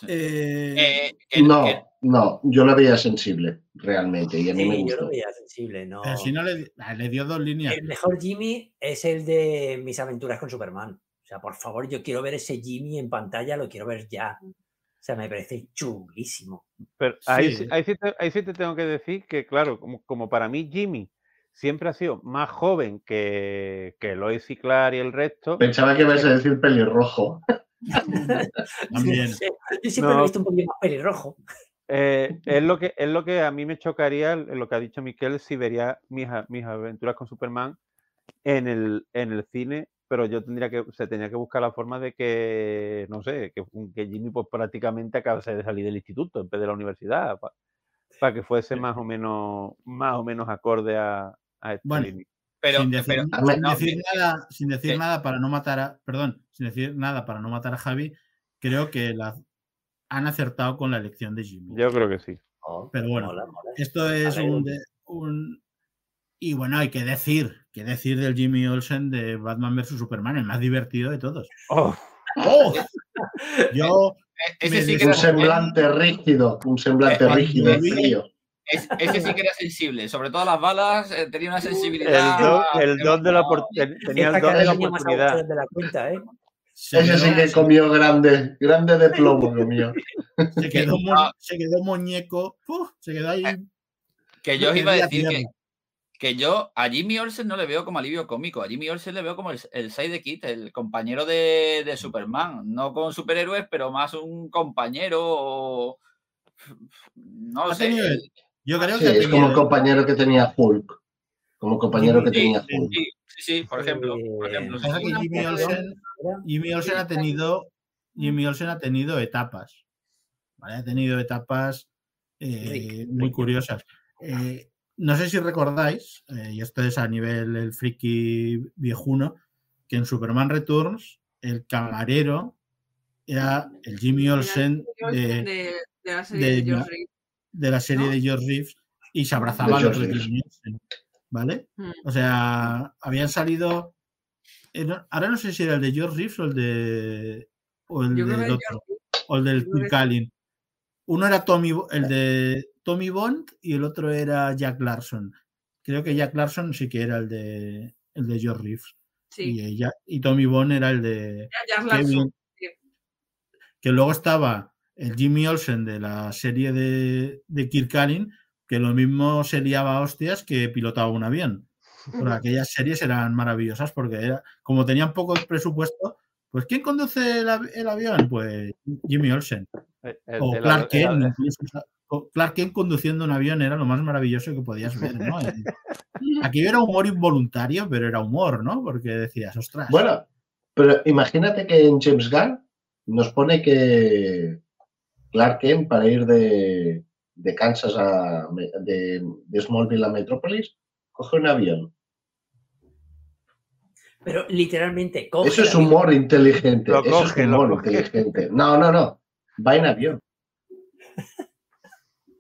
Eh, eh, No, no, yo la veía sensible, realmente, y a mí me Sí, yo lo gustó. veía sensible, no. pero si no le, ah, le dio dos líneas. El mejor Jimmy es el de mis aventuras con Superman. O sea, por favor, yo quiero ver ese Jimmy en pantalla, lo quiero ver ya. O sea, me parece chulísimo. Pero ahí, Sí. sí- ahí, sí te, ahí sí te tengo que decir que, claro, como, como para mí Jimmy siempre ha sido más joven que, que Lois y Clark y el resto, Pensaba que ibas a decir pelirrojo. También. Sí, Yo siempre lo he visto un poquito más pelirrojo. eh, es, lo que, es lo que a mí me chocaría, lo que ha dicho Miquel, si vería mis, mis aventuras con Superman en el, en el cine, pero yo tendría que, se tenía que buscar la forma de que, no sé, que, que Jimmy pues prácticamente acabase de salir del instituto en vez de la universidad, para que fuese más o menos, más o menos acorde a, a esta Bueno, pero, sin decir, pero- sin no, decir que- nada, sin decir nada para no matar a. Perdón, sin decir nada para no matar a Javi, creo que la, han acertado con la elección de Jimmy. Yo creo que sí. Oh, Pero bueno, mola, mola. Esto es un, un- de- un- Y bueno, hay que decir, que decir del Jimmy Olsen de Batman vs Superman, el más divertido de todos. Oh, ¡Oh! Yo, eh, ese, me sí que Un era, semblante rígido, un semblante Cuando rígido frío. es- ese sí que era sensible. Sobre todo las balas, eh, tenía una el sensibilidad. don, el don de la tenía el don de la oportunidad. agujeros de la cuenta, ¿eh? Se Ese sí que comió grande, grande de plomo, lo mío. se quedó, mo- No. se quedó muñeco, ¡uf! se quedó ahí. Que yo os iba a decir que, que yo a Jimmy Olsen no le veo como alivio cómico. A Jimmy Olsen le veo como el, el Sidekick, el compañero de, de Superman. No con superhéroes, pero más un compañero o. No sé. tenido Yo creo Sí, que es como el compañero que tenía Hulk. Como compañero que tenía sí, Hulk. sí, sí, sí, por ejemplo. Por ejemplo, que Jimmy Olsen, Jimmy Olsen ha tenido Jimmy Olsen ha tenido etapas. ¿vale? Ha tenido etapas eh, Rick, muy Rick. curiosas. Eh, no sé si recordáis, eh, y esto es a nivel el friki viejuno, que en Superman Returns el camarero era el Jimmy Olsen de, de, de la serie de de, George Reeves. de la serie ¿no? de George Reeves y se abrazaba Reeves. Jimmy Olsen, ¿Vale? Mm. O sea, habían salido. eh, no- Ahora no sé si era el de George Reeves o el de. O el Yo del otro, George o el del Allen. Uno era Tommy, el de Tommy Bond y el otro era Jack Larson. Creo que Jack Larson sí que era el de el de George Reeves. Sí, Y, ella- y Tommy Bond era el de Jack Larson. Que luego estaba el Jimmy Olsen de la serie de, de Kirk que lo mismo se liaba a hostias que pilotaba un avión. Porque aquellas series eran maravillosas porque era, como tenían poco presupuesto, pues ¿quién conduce el, av- el avión? Pues Jimmy Olsen. El- el- O Clark el- Kent. Clark Kent conduciendo un avión era lo más maravilloso que podías ver, ¿no? Eh, Aquí era humor involuntario, pero era humor, ¿no? Porque decías, ostras. Bueno, pero imagínate que en James Gunn nos pone que Clark Kent para ir de, de Kansas a de, de Smallville a Metrópolis coge un avión. Pero literalmente, coge Eso es avión. humor inteligente. Lo Eso coge, es humor inteligente. No, no, no. Va en avión.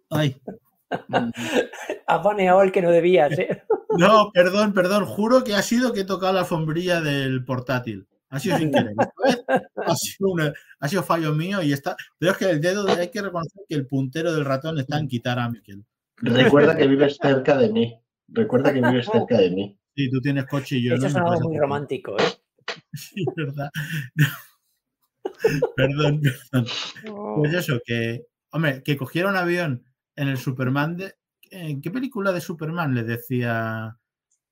Ay, Has baneado el que no debías, ¿eh? no, perdón, perdón. Juro que ha sido que he tocado la alfombrilla del portátil. Ha sido sin querer. Esta vez Ha sido, una- ha sido fallo mío y está. Pero es que el dedo, hay que reconocer que el puntero del ratón está en quitar a Miquel. Recuerda que vives cerca de mí. Recuerda que vives cerca de mí. Sí, tú tienes coche y yo Eso no. es algo muy romántico, ¿eh? Sí, verdad. perdón, perdón. Pues eso, que, hombre, que cogiera un avión en el Superman de. ¿En qué película de Superman le decía,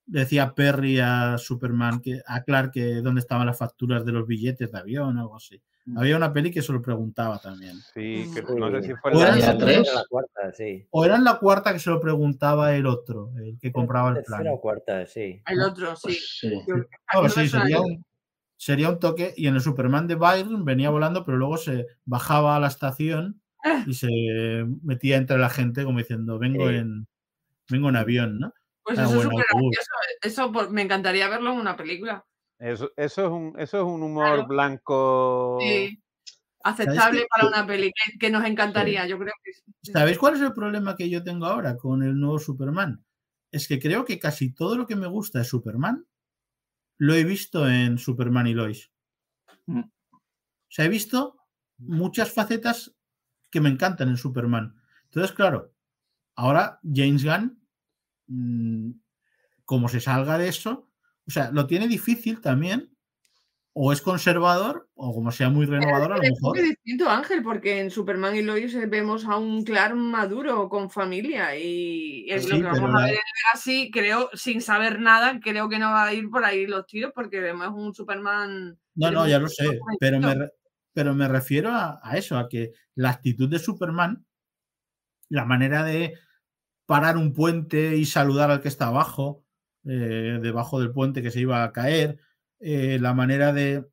decía Perry a Superman, que, a Clark, que dónde estaban las facturas de los billetes de avión o algo así? Había una peli que se lo preguntaba también. Sí, que Sí. no sé si fue la, tres. la cuarta, sí. O era en la cuarta que se lo preguntaba el otro, el que compraba el plan. o cuarta, sí. El otro, sí. Pues sí. Yo- No, yo sí, sería personalmente- un, sería un toque. Y en el Superman de Byron venía volando, pero luego se bajaba a la estación Ah. y se metía entre la gente como diciendo, vengo Sí. en vengo en avión, ¿no? Pues Ah, eso es súper gracioso. Eso por- me encantaría verlo en una película. Eso, eso, es un, eso es un humor Claro. blanco. Sí. Aceptable para una peli que, que nos encantaría, yo creo que sí. ¿Sabéis cuál es el problema que yo tengo ahora con el nuevo Superman? Es que creo que casi todo lo que me gusta de Superman lo he visto en Superman y Lois. Mm. O sea, he visto muchas facetas que me encantan en Superman. Entonces, claro, ahora James Gunn, mm, como se salga de eso, o sea, lo tiene difícil también, o es conservador, o como sea muy renovador, a lo Es mejor. muy distinto, Ángel, porque en Superman y Lois vemos a un Clark maduro, con familia, y es Sí, lo que vamos a ver así, creo, sin saber nada, creo que no va a ir por ahí los tiros, porque vemos un Superman... No, no, ya lo sé, pero me, re- pero me refiero a, a eso, a que la actitud de Superman, la manera de parar un puente y saludar al que está abajo, eh, debajo del puente que se iba a caer, eh, la manera de,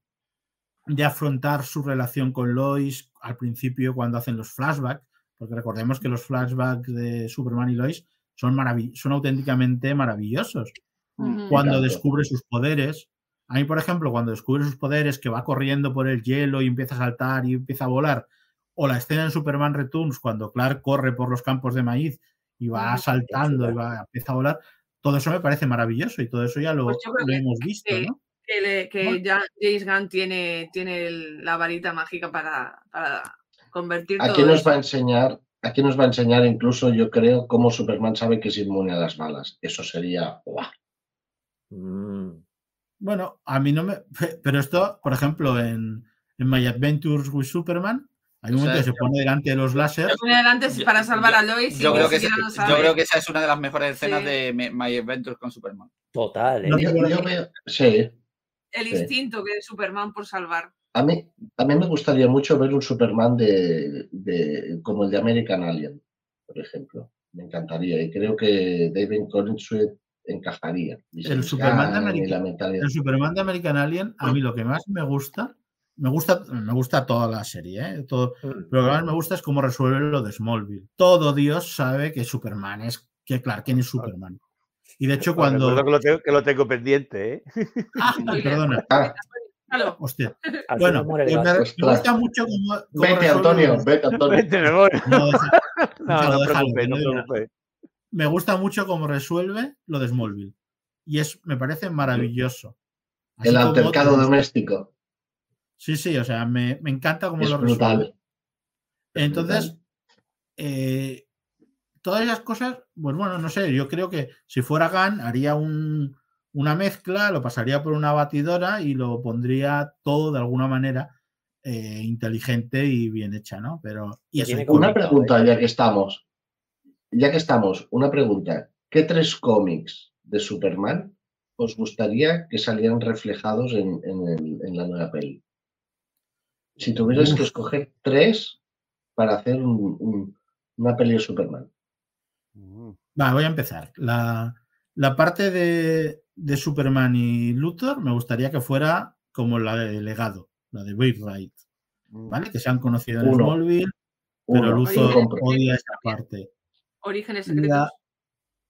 de afrontar su relación con Lois al principio cuando hacen los flashbacks, porque recordemos que los flashbacks de Superman y Lois son, maravi- son auténticamente maravillosos Ujú. cuando descubre sus poderes. A mí, por ejemplo, cuando descubre sus poderes, que va corriendo por el hielo y empieza a saltar y empieza a volar, o la escena en Superman Returns, cuando Clark corre por los campos de maíz y va saltando y va, empieza a volar, todo eso me parece maravilloso y todo eso ya lo, Pues yo creo lo que- hemos visto, que- ¿no? que, le- que Bueno. ya James Gunn tiene, tiene el- la varita mágica para, para convertir Aquí todo nos eso. va a enseñar, aquí nos va a enseñar incluso, yo creo, cómo Superman sabe que es inmune a las balas. Eso sería. ¡guau! Mm. Bueno, a mí no me... Pero esto, por ejemplo, en, en My Adventures with Superman, hay un sea, momento que se pone delante de los láser. Lo pone delante Yo- para salvar yo- a Lois y Yo ni creo, que esa, yo creo que esa es una de las mejores escenas Sí. de My- Adventures con Superman. Total, ¿eh? No, Yo, yo veo, sí, El Sí. instinto que es Superman por salvar. a mí, a mí me gustaría mucho ver un Superman de, de- como el de American Alien, por ejemplo. Me encantaría. Y creo que David Corenswet encajaría. El Superman, de American, el Superman de American Alien, a mí lo que más me gusta, me gusta, me gusta toda la serie, ¿eh? Todo, pero lo que más me gusta es cómo resuelve lo de Smallville. Todo Dios sabe que Superman es, que Clark Kent es Superman. Y de hecho, cuando. Que lo, tengo, que lo tengo pendiente, ¿eh? Ah, perdona. Hostia. Bueno, me, me, gusta mucho como. Vete, Antonio, vete, Antonio. Vete, me voy. No, no, no, preocupes, no preocupes. Me gusta mucho cómo resuelve lo de Smallville. Y es, me parece maravilloso. Así El altercado doméstico. Sí, sí, o sea, me, me encanta cómo lo resuelve. Entonces, eh, todas esas cosas, pues bueno, no sé, yo creo que si fuera GAN haría un, una mezcla, lo pasaría por una batidora y lo pondría todo de alguna manera eh, inteligente y bien hecha, ¿no? Pero y una pregunta, ya que estamos, ya que estamos, una pregunta. ¿Qué tres cómics de Superman os gustaría que salieran reflejados en, la nueva peli? Si tuvieras que escoger tres para hacer una peli de Superman. Va, voy a empezar. La, la parte de, de, Superman y Luthor me gustaría que fuera como la de legado, la de Wright, mm. ¿vale? Que se han conocido en Smallville, pero Luthor odia esa parte. Orígenes secretos.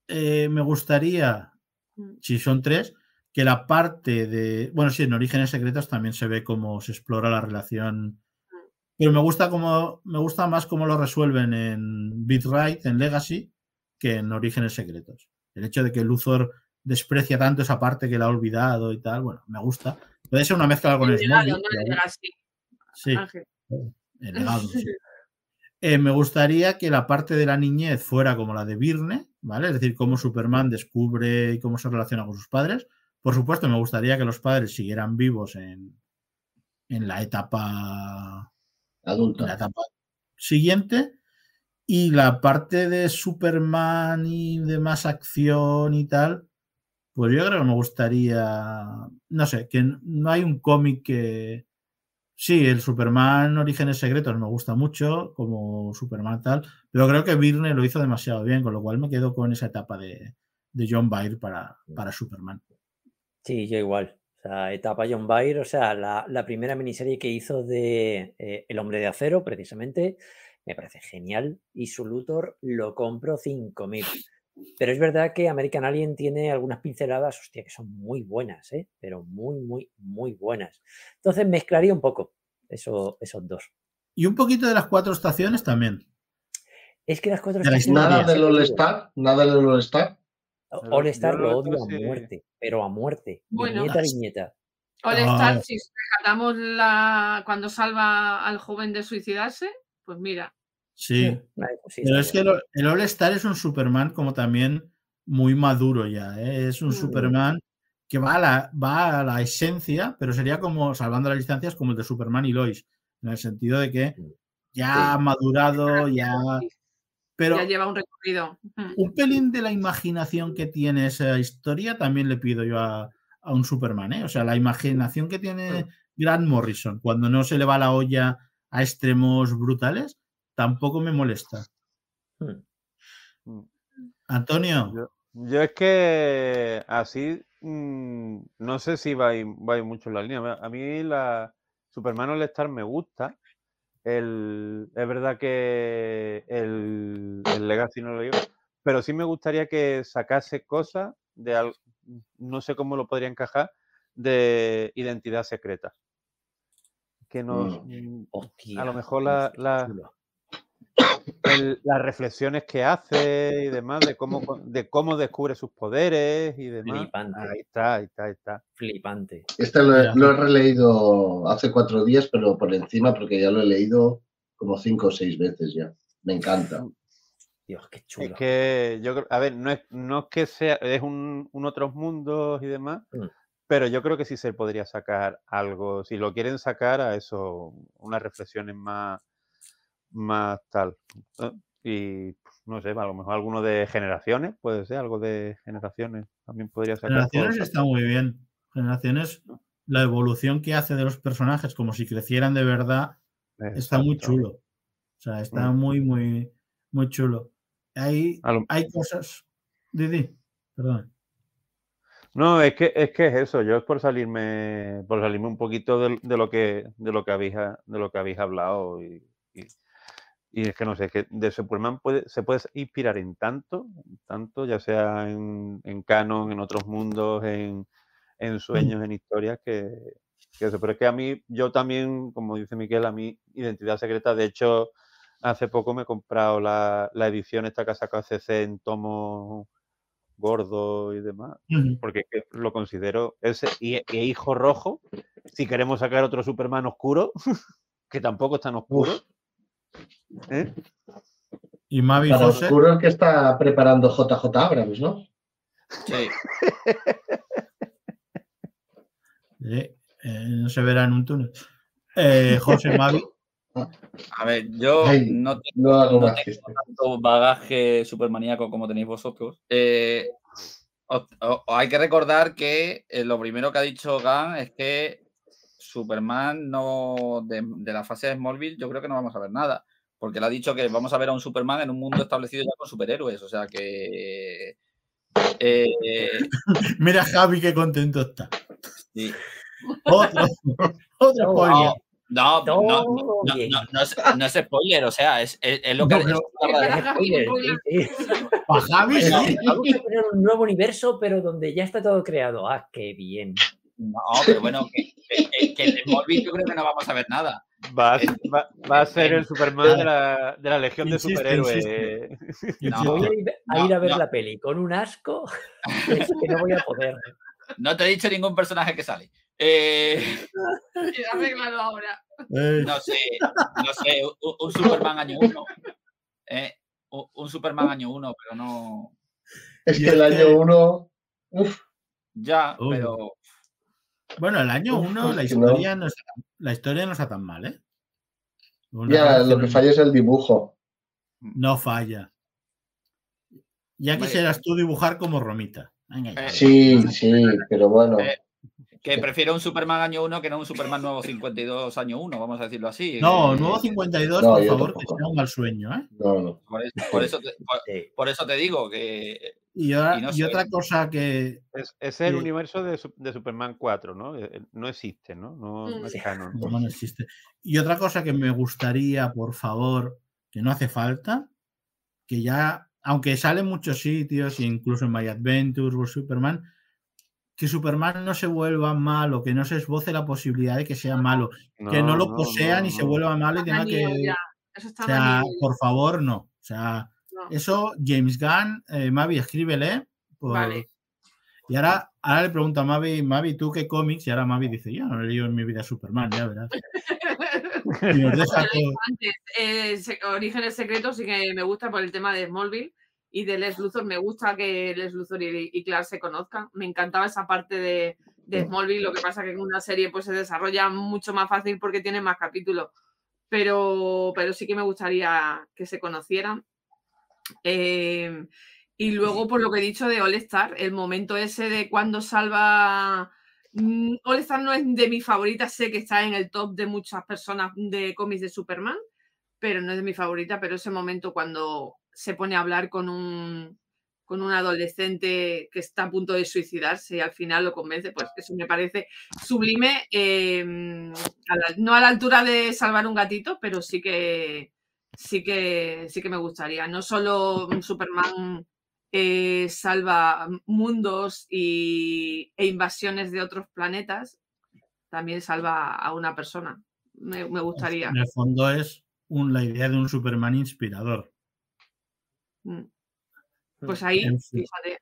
Eh, me gustaría, mm. si son tres, que la parte de. Bueno, sí, en Orígenes Secretos también se ve cómo se explora la relación. Pero me gusta como. Me gusta más cómo lo resuelven en Beat Right, en Legacy, que en Orígenes Secretos. El hecho de que Luthor desprecia tanto esa parte que la ha olvidado y tal, bueno, me gusta. Puede ser una mezcla con el Smallville. Sí, el legado, sí. Eh, me gustaría que la parte de la niñez fuera como la de Virne, ¿vale? Es decir, cómo Superman descubre y cómo se relaciona con sus padres. Por supuesto, me gustaría que los padres siguieran vivos en, en la etapa adulta. En la etapa siguiente. Y la parte de Superman y de más acción y tal, pues yo creo que me gustaría, no sé, que no hay un cómic que, Sí, el Superman Orígenes Secretos me gusta mucho, como Superman tal, pero creo que Virne lo hizo demasiado bien, con lo cual me quedo con esa etapa de, John Byrne para, para, Superman. Sí, yo igual. O sea, etapa John Byrne, o sea, la, primera miniserie que hizo de eh, El Hombre de Acero, precisamente, me parece genial. Y su Luthor lo compro 5000. Pero es verdad que American Alien tiene algunas pinceladas, hostia, que son muy buenas, ¿eh? pero muy, muy, muy buenas. Entonces mezclaría un poco eso, esos dos. Y un poquito de las cuatro estaciones también. Es que las cuatro estaciones. Nada del All-Star, nada del All-Star. All-Star lo odio a muerte, pero a muerte. Bueno, viñeta, viñeta. All-Star, ah. si rescatamos la... cuando salva al joven de suicidarse, pues mira, Sí. Pues pero es que el, All Star es un Superman como también muy maduro ya. ¿eh? Es un mm. Superman que va a, la, va a la esencia, pero sería como, salvando las distancias, como el de Superman y Lois, en el sentido de que mm. ya ha madurado, ya... Pero ya lleva un recorrido. Un pelín de la imaginación que tiene esa historia también le pido yo a, a un Superman, ¿eh? O sea, la imaginación que tiene mm. Grant Morrison cuando no se le va la olla a extremos brutales, tampoco me molesta. Hmm. Hmm. Antonio. Yo, es que así mm, no sé si va, va mucho en la línea. A mí la Superman All Star me gusta. El, es verdad que el, el Legacy no lo digo, pero sí me gustaría que sacase cosas de no sé cómo lo podría encajar, de identidad secreta. Que nos. Mm. Mm, a lo mejor la, las reflexiones que hace y demás, de cómo, de cómo descubre sus poderes y demás. Flipante. Ahí está, ahí está, ahí está. Flipante. Este lo, he releído hace cuatro días, pero por encima, porque ya lo he leído como cinco o seis veces ya. Me encanta. Dios, qué chulo. Es que yo creo, a ver, no es, no es que sea, es un, un otros mundos y demás, mm. pero yo creo que sí se podría sacar algo, si lo quieren sacar a eso, unas reflexiones más más tal. Y no sé, a lo mejor alguno de generaciones, puede ser, algo de generaciones también podría ser. Generaciones está muy bien. Generaciones, la evolución que hace de los personajes, como si crecieran de verdad, está muy chulo. O sea, está mm. muy, muy, muy chulo. hay, lo- hay cosas. Didi, perdón. No, es que, es que es eso, yo es por salirme, por salirme un poquito de, de lo que de lo que habéis ha- de lo que habéis hablado y, y- y es que no sé, es que de Superman puede, se puede inspirar en tanto, tanto, ya sea en, en canon, en otros mundos, en, en sueños, en historias, que, que eso. Pero es que a mí, yo también, como dice Miquel, a mí, Identidad Secreta, de hecho, hace poco me he comprado la, la edición esta que ha sacado CC en tomo gordo y demás porque lo considero ese y, y hijo rojo si queremos sacar otro Superman oscuro que tampoco es tan oscuro ¿eh? Y Mavi Para José. oscuro el que está preparando JJ Abrams, ¿no? Sí. eh, eh, no se verá en un túnel. Eh, José Mavi. A ver, yo Ay, no tengo No no tanto bagaje supermaníaco como tenéis vosotros. Eh, os- os- os hay que recordar que eh, lo primero que ha dicho Gan es que Superman no de, de la fase de Smallville yo creo que no vamos a ver nada. Porque él ha dicho que vamos a ver a un Superman en un mundo establecido ya con superhéroes. O sea que. eh, Mira Javi qué contento está. sí. Otro, otro No, spoiler. No, no, no, no, Todo no, bien. no, no es, no es spoiler, o sea, es, es- es lo que. No. Para Javi, sí. Vamos a tener un nuevo universo, pero donde ya está todo creado. Ah, qué bien. No, pero bueno, que, que, Smallville yo creo que no vamos a ver nada. va, a, Eh, va- va a ser el eh, Superman de la, de la Legión de Superhéroes No, Voy a ir a, no, ir a ver no. la peli con un asco es que no voy a poder. No te he dicho ningún personaje que sale. Eh, Arréglalo ahora. Eh, no sé, no sé, un, un Superman año 1. un, un Superman año 1, pero no. Es que el que- año uno. Uf, Ya, Uy. pero. Bueno, el año Uf, 1 la es que no. historia no, está, tan- la historia no está tan mal, ¿eh? Una ya lo que falla es el dibujo. No falla. Ya quisieras tú dibujar como Romita. Venga, ya. Eh, Sí, sí, pero bueno. Eh, Que prefiero un Superman año 1 que no un Superman nuevo 52 año 1, vamos a decirlo así. No, Eh, nuevo 52, No, por favor, que tampoco. sea un mal sueño, ¿eh? No, no. Por eso, por eso te, por- Sí. por eso te digo que. Y, ahora- Y no y sé. otra cosa que es, es el Sí. universo de, de Superman 4 ¿no? Eh, eh, no existe ¿no? no, no es canon no, no existe. Y otra cosa que me gustaría, por favor, que no hace falta, que ya, aunque sale en muchos sitios, e incluso en My Adventures o Superman, que Superman no se vuelva malo, que no se esboce la posibilidad de que sea malo, que no lo posean y se vuelva malo y tenga que. Eso está O sea, por favor, no. O sea, No. eso, James Gunn, eh, Mavi, escríbele. por- Vale. Y ahora, ahora le pregunto a Mavi, Mavi, ¿tú qué cómics? Y ahora Mavi dice, yo no he leído en mi vida Superman, ya verás. Y nos deja todo. Antes, eh, Orígenes Secretos sí que me gusta por el tema de Smallville y de Les Luthor. Me gusta que Les Luthor y, y Clark se conozcan. Me encantaba esa parte de, de Smallville. Lo que pasa que en una serie pues se desarrolla mucho más fácil porque tiene más capítulos. Pero, pero sí que me gustaría que se conocieran. Eh, y luego, por lo que he dicho de All Star, el momento ese de cuando salva. Mm, All Star no es de mis favoritas, sé que está en el top de muchas personas de cómics de Superman, pero no es de mi favorita. Pero ese momento cuando se pone a hablar con un, con un adolescente que está a punto de suicidarse y al final lo convence, pues eso me parece sublime. eh, a la- no a la altura de salvar un gatito, pero sí que sí que sí que me gustaría. No solo un Superman eh, salva mundos y, e invasiones de otros planetas, también salva a una persona. Me, me gustaría. En el fondo es un- la idea de un Superman inspirador. Mm. Pues ahí, En fin. fíjate.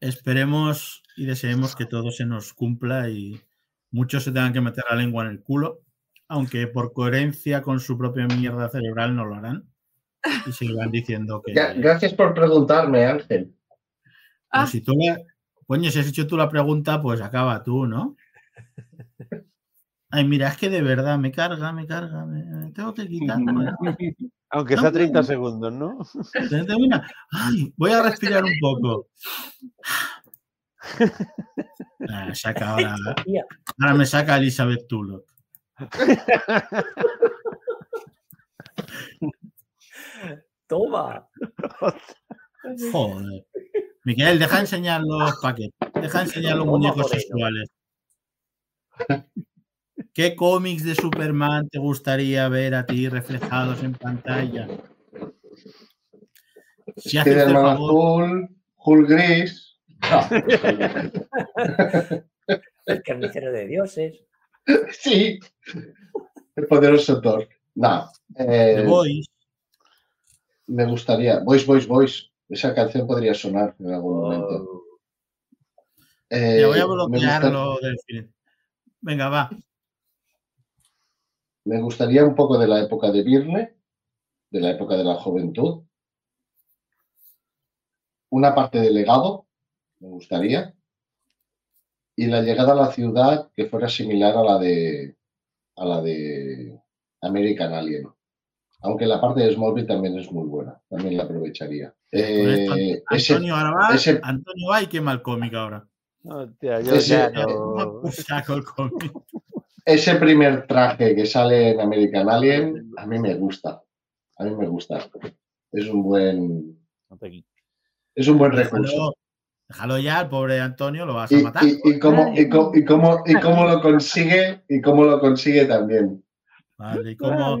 Esperemos y deseemos que todo se nos cumpla y muchos se tengan que meter la lengua en el culo, aunque por coherencia con su propia mierda cerebral no lo harán. Y seguirán diciendo que. Ya, gracias por preguntarme, Ángel. Pero Ah. si tú le- Coño, si has hecho tú la pregunta, pues acaba tú, ¿no? Ay, mira, es que de verdad me carga, me carga, me, me tengo que quitar. Aunque No sea 30 puedo. segundos, ¿no? Ay, voy a respirar un poco. Ah, saca ahora, ahora me saca Elizabeth Tulloch. Toma. Joder. Miguel, deja enseñar los paquetes. Deja enseñar los muñecos sexuales. ¿Qué cómics de Superman te gustaría ver a ti reflejados en pantalla? Si haces el favor, azul, Hulk gris. No. El carnicero de dioses. sí. El poderoso Thor. No. Eh, Boys, me gustaría. Voice, voice, voice. Esa canción podría sonar en algún momento. Oh, Eh, ya voy a me gusta- bloquearlo del film. Venga, va. Me gustaría un poco de la época de Virne, de la época de la juventud. Una parte de legado, me gustaría. Y la llegada a la ciudad que fuera similar a la de a la de American Alien. Aunque la parte de Smallville también es muy buena, también la aprovecharía. Esto, Eh, ese- Antonio va. ese- Antonio va y quema el cómic ahora. Hostia, yo Ese- ya no- Saco el cómic. ese primer traje que sale en American Alien, a mí me gusta. A mí me gusta. Es un buen, es un buen recurso. Déjalo, ya, el pobre Antonio, lo vas a matar. y- y cómo, y, co- y cómo, y cómo lo consigue, y cómo lo consigue también. Vale, y, cómo-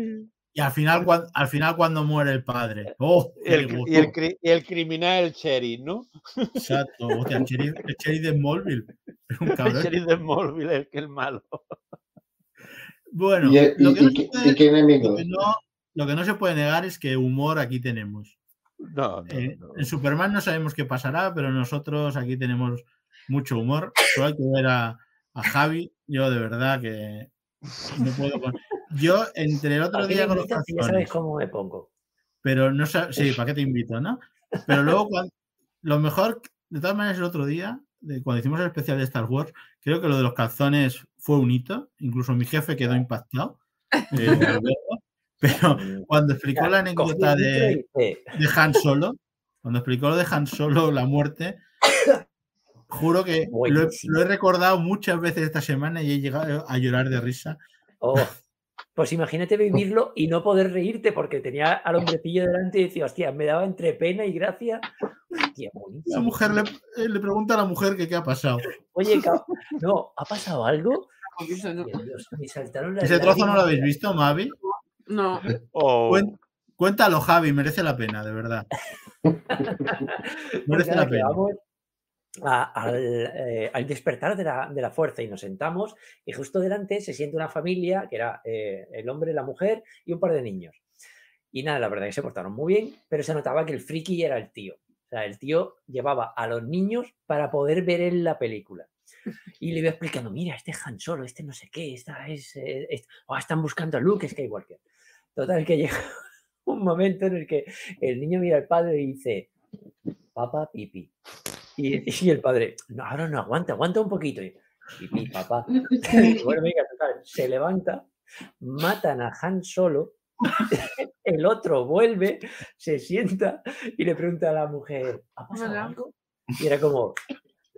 y al final, cuan- al final cuando muere el padre. Oh, Y el, el el criminal, el sheriff, ¿no? Exacto. Hostia, el sheriff, el sheriff de Smallville. Es un El cabrón. sheriff de Smallville, el que es malo. Bueno, y, y- lo, que no y se qué- puede, y qué lo enemigos. que no- lo que no se puede negar es que humor aquí tenemos. No, no, Eh, no. En Superman no sabemos qué pasará, pero nosotros aquí tenemos mucho humor. Solo hay que ver a, a Javi. Yo de verdad que no puedo con- Yo entre el otro ¿a qué día con los ya sabes cómo me pongo. pero no sé, sí, ¿para qué te invito, no? Pero luego lo mejor, de todas maneras, el otro día, de, cuando hicimos el especial de Star Wars, creo que lo de los calzones fue un hito. Incluso mi jefe quedó impactado. eh. Pero cuando explicó la anécdota de, Han Solo, cuando explicó lo de Han Solo, la muerte, juro que lo he, Buenísimo. lo he recordado muchas veces esta semana y he llegado a llorar de risa. "Oh". Pues imagínate vivirlo y no poder reírte porque tenía al hombrecillo delante y decía, hostia, me daba entre pena y gracia. Hostia, La mujer le, eh, le pregunta a la mujer que qué ha pasado. Oye, no, ¿ha pasado algo? Poquito, no. Hostia, Dios, me saltaron las Ese trozo no lo habéis visto, Mavi. No. Oh, Cuéntalo, Javi, merece la pena, de verdad. Pues Merece la que pena. vamos a- al, eh, al despertar de la, de la fuerza y nos sentamos y justo delante se siente una familia que era eh, el hombre, la mujer y un par de niños. Y nada, la verdad que se portaron muy bien, pero se notaba que el friki era el tío. O sea, el tío llevaba a los niños para poder ver en la película. Y le iba explicando, mira, este es Han Solo, este no sé qué, esta es, eh, es- oh, están buscando a Luke Skywalker. Total, que llega un momento en el que el niño mira al padre y dice, papá, pipi. Y, y el padre, no, ahora no, aguanta, aguanta un poquito. Y, Pipí, papá. Y bueno, venga, total, se levanta, matan a Han Solo, el otro vuelve, se sienta y le pregunta a la mujer, ¿ha pasado algo? Y era como,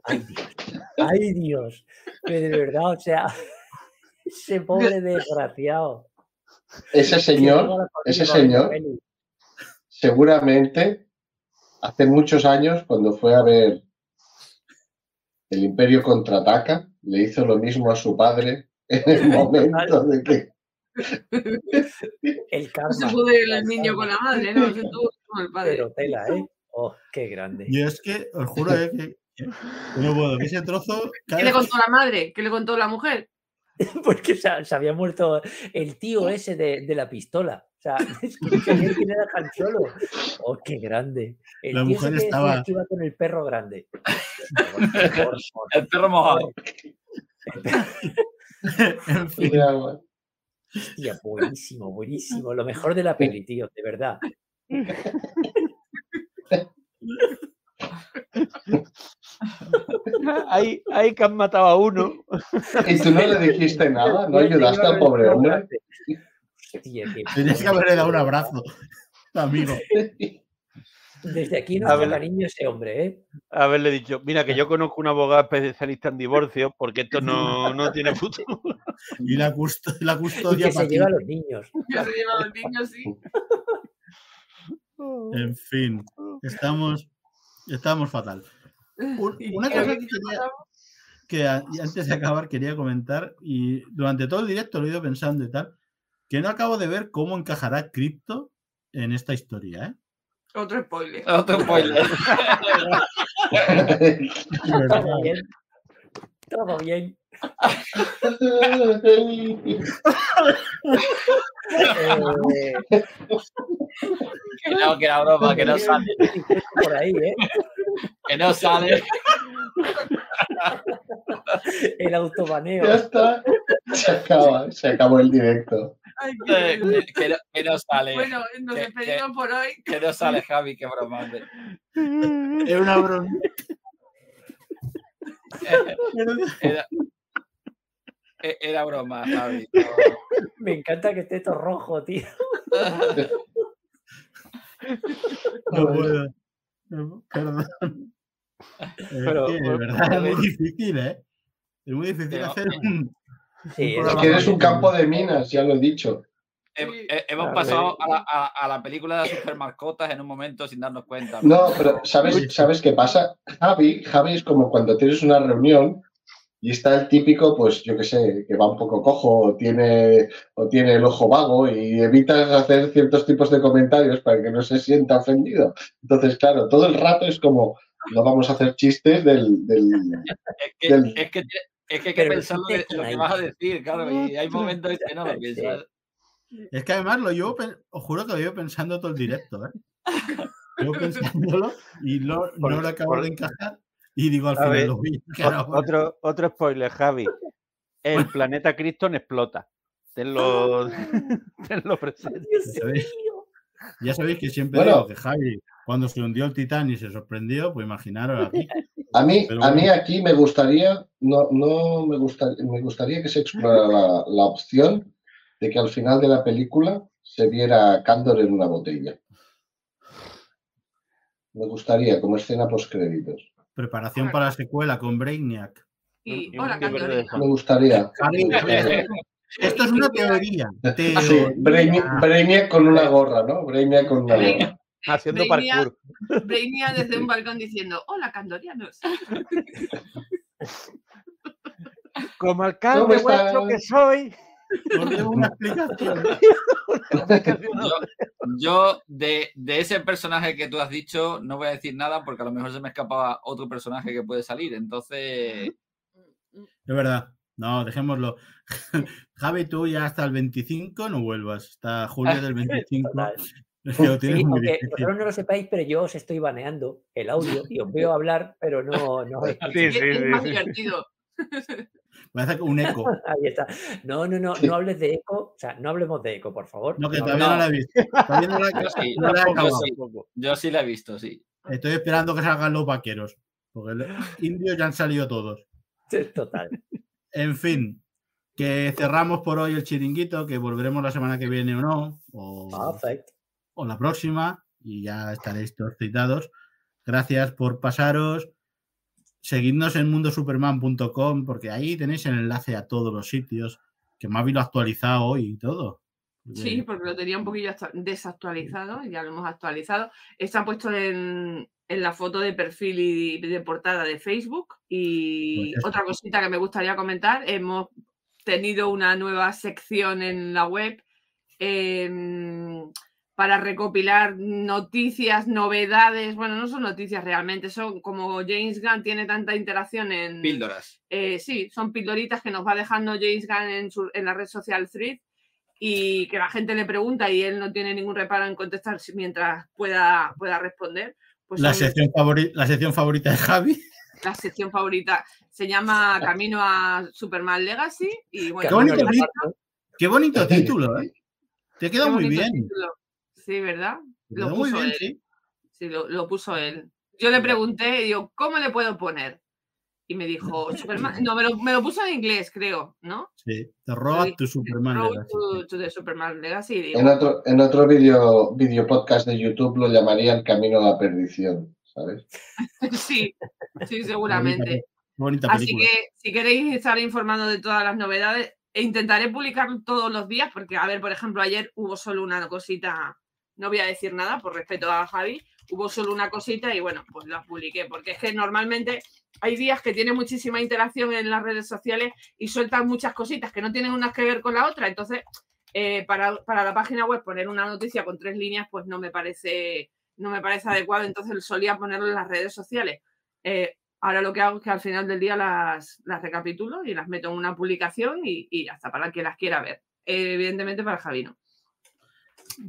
ay Dios, ay Dios, que de verdad, o sea, ese pobre desgraciado. Ese señor, ese señor, seguramente hace muchos años, cuando fue a ver El Imperio contraataca, le hizo lo mismo a su padre en el momento de que. El No karma. se puede ir el niño con la madre, ¿no? Se tuvo con el padre. Pero tela, ¿eh? Oh, qué grande. Yo es que os juro eh, que, no puedo. Que ese trozo. cada ¿Qué le contó la madre? ¿Qué le contó la mujer? Porque se, se había muerto el tío ese de, de la pistola. O sea, es que sabía quién era Han Solo. Oh, qué grande. El La tío mujer estaba- que iba con el perro grande. El perro mojado. en fin, Hostia, buenísimo, buenísimo. Lo mejor de la peli, tío, de verdad. Ahí, ahí que han matado a uno. ¿Y tú no le dijiste nada? ¿No ayudaste al pobre hombre? Tenías que haberle dado un abrazo, amigo. Desde aquí A nuestro ver. cariño a ese hombre, ¿eh? Haberle dicho, mira que yo conozco un abogado especialista en divorcios porque esto no, no tiene futuro. Y la, custo- la Y custodia que se lleva a los niños. Que se lleva a los niños, sí. En fin, estamos, estamos fatal. Un- Una ¿Qué- cosa que, quería- que a- y antes de acabar quería comentar, y durante todo el directo lo he ido pensando y tal, que no acabo de ver cómo encajará cripto en esta historia, ¿eh? Otro spoiler. Otro spoiler. Todo bien. Todo bien. Eh, que no, que era broma, que no sale. Por ahí, ¿eh? Que no sale. El autobaneo. Ya está. Se acaba, se acabó el directo. Ay, eh, qué- Que, que no, que no sale. Bueno, nos que- despedimos por hoy. Que no sale, Javi, qué broma. Es una broma. Era, e- era broma, Javi. Me encanta que esté todo rojo, tío. No puedo. No, Perdón. Es Pero, que, de bueno, verdad, a es muy difícil, ¿eh? Es muy difícil Pero- hacer un. Sí, Un Es que eres un campo de minas, ya lo he dicho. He- he- hemos A pasado a la, a- a la película de super mascotas en un momento sin darnos cuenta. No, pero ¿sabes, ¿sabes qué pasa? Javi, Javi es como cuando tienes una reunión y está el típico, pues yo qué sé, que va un poco cojo o tiene, o tiene el ojo vago y evitas hacer ciertos tipos de comentarios para que no se sienta ofendido. Entonces, claro, todo el rato es como, no vamos a hacer chistes del... del- Es que, del- es que, es que hay que Pero pensar lo que, lo vas a decir, claro, y hay momentos en que no lo piensas. Es que además lo llevo, os juro que lo llevo pensando todo el directo, ¿eh? Llevo pensándolo y no, no lo acabo por- de encajar. Y digo al A final ver, lo vi. Otro, otro spoiler, Javi. El planeta Krypton explota. Tenlo, tenlo presente. Dios Ya sabéis. mío. Ya sabéis que siempre Bueno. digo que Javi, cuando se hundió el Titán y se sorprendió, pues imaginaros aquí. A mí, Pero a mí aquí me gustaría, no, no me gustaría, me gustaría que se explorara la, la opción de que al final de la película se viera Candor en una botella. Me gustaría, como escena post créditos. Preparación para la secuela con Brainiac. Y hola. Me gustaría. Esto es una teoría. Sí, teoría. Brainiac, Brainiac con una gorra, ¿no? Brainiac con una gorra. Haciendo Brainiac. parkour. Brainia desde un balcón diciendo, hola, candorianos. Como ¿Cómo alcalde vuestro que soy. Os debo una explicación. Yo, yo de, de ese personaje que tú has dicho, no voy a decir nada porque a lo mejor se me escapaba otro personaje que puede salir. Entonces, Es verdad. No, dejémoslo. Javi, tú ya hasta el 25 no vuelvas. Hasta julio del 25. Total. Es que lo tienes Sí, muy aunque difícil. vosotros no lo sepáis, pero yo os estoy baneando el audio y os veo hablar, pero no, no os Sí, es, sí, es sí, más sí. divertido. Parece un eco. Ahí está. No, no, no, no hables de eco, o sea, no hablemos de eco, por favor. No, que No todavía no, no. la he visto. Todavía no la, yo sí, no la acabado. sí. yo sí la he visto, sí. Estoy esperando que salgan los vaqueros. Porque los indios ya han salido todos. Total. En fin, que cerramos por hoy el chiringuito, que volveremos la semana que viene o no, o, Perfecto. o la próxima, y ya estaréis todos citados. Gracias por pasaros. Seguidnos en mundosuperman.com, porque ahí tenéis el enlace a todos los sitios, que Mavi lo ha actualizado hoy y todo. Sí, porque lo tenía un poquillo actua- desactualizado, ya lo hemos actualizado. Está puesto en, en la foto de perfil y de portada de Facebook. Y Pues otra cosita que me gustaría comentar, hemos tenido una nueva sección en la web para recopilar noticias, novedades. Bueno, no son noticias realmente, son como James Gunn tiene tanta interacción en... Píldoras. Eh, sí, son pildoritas que nos va dejando James Gunn en, su- en la red social Thread y que la gente le pregunta y él no tiene ningún reparo en contestar si- mientras pueda, pueda responder. Pues La son- sección, favori- la sección favorita de Javi. la sección favorita se llama Camino a Superman Legacy y bueno, Qué bonito. Qué bonito título, ¿eh? Te qué queda muy bonito bien. título. Sí, ¿verdad? Lo quedó muy puso bien, él. sí. Sí, lo, lo puso él. Yo le pregunté, digo, ¿cómo le puedo poner? Y me dijo, Superman. No, me lo, me lo puso en inglés, creo, ¿no? Sí, te robas tu Superman. Legacy. to, to the Superman Legacy. digo, En otro, en otro vídeo video podcast de YouTube lo llamarían Camino a la Perdición, ¿sabes? Sí, sí, seguramente. Bonita Así que si queréis estar informando de todas las novedades, e intentaré publicar todos los días, porque, a ver, por ejemplo, ayer hubo solo una cosita no voy a decir nada por respeto a Javi, hubo solo una cosita y bueno, pues la publiqué, porque es que normalmente hay días que tiene muchísima interacción en las redes sociales y sueltan muchas cositas que no tienen unas que ver con la otra, entonces eh, para, para, la página web poner una noticia con tres líneas pues no me parece, no me parece adecuado, entonces solía ponerlo en las redes sociales. Eh, ahora lo que hago es que al final del día las, las recapitulo y las meto en una publicación y, y hasta para el que las quiera ver. evidentemente para Javi no.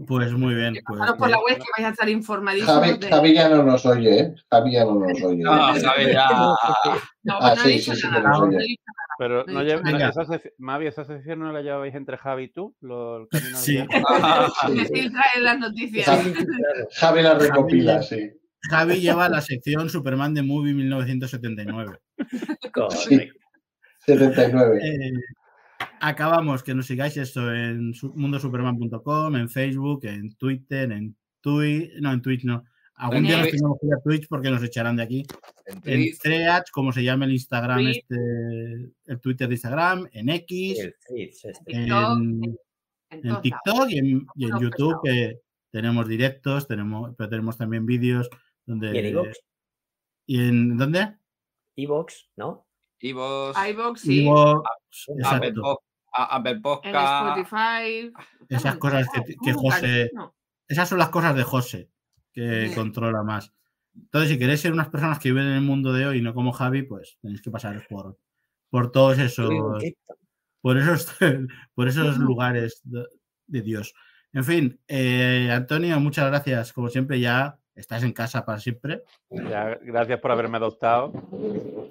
Pues muy bien. Pues, por la web que vais a estar informadísimos. Javi, de... Javi, ya no nos oye, ¿eh? Javi ya no nos oye. No, Javi ya. No, ah, no sí, he sí, dicho sí, nada, no. Pero No lleva- esa sec- Mavi, esa sección no la llevabais entre Javi y tú, lo, el camino Sí. del día? Me filtra en las noticias. Javi, Javi la recopila, sí. Javi lleva la sección Superman de Movie 1979. Correcto. 79. Eh, acabamos, que nos sigáis esto en su- mundosuperman.com, en Facebook, en Twitter, en Twitch, no, en Twitch no. Algún día nos tenemos que ir a Twitch porque nos echarán de aquí. En Threads, como se llama el Instagram, este, el Twitter de Instagram, en X, este. TikTok, en. TikTok y en, y en Unos YouTube, que tenemos directos, tenemos, pero tenemos también vídeos donde. Y en iVoox. ¿Y en dónde? iVoox, ¿no? Ivos, iVoox, sí. iVoox, Apple, exacto. Pod- a- Apple En Podcast. Spotify. Esas cosas que, que José. Esas son las cosas de José, que Sí. controla más. Entonces, si queréis ser unas personas que viven en el mundo de hoy y no como Javi, pues tenéis que pasaros por, por todos esos, por esos, por esos lugares de, de Dios. En fin, eh, Antonio, muchas gracias. Como siempre, ya estás en casa para siempre. Ya, gracias por haberme adoptado.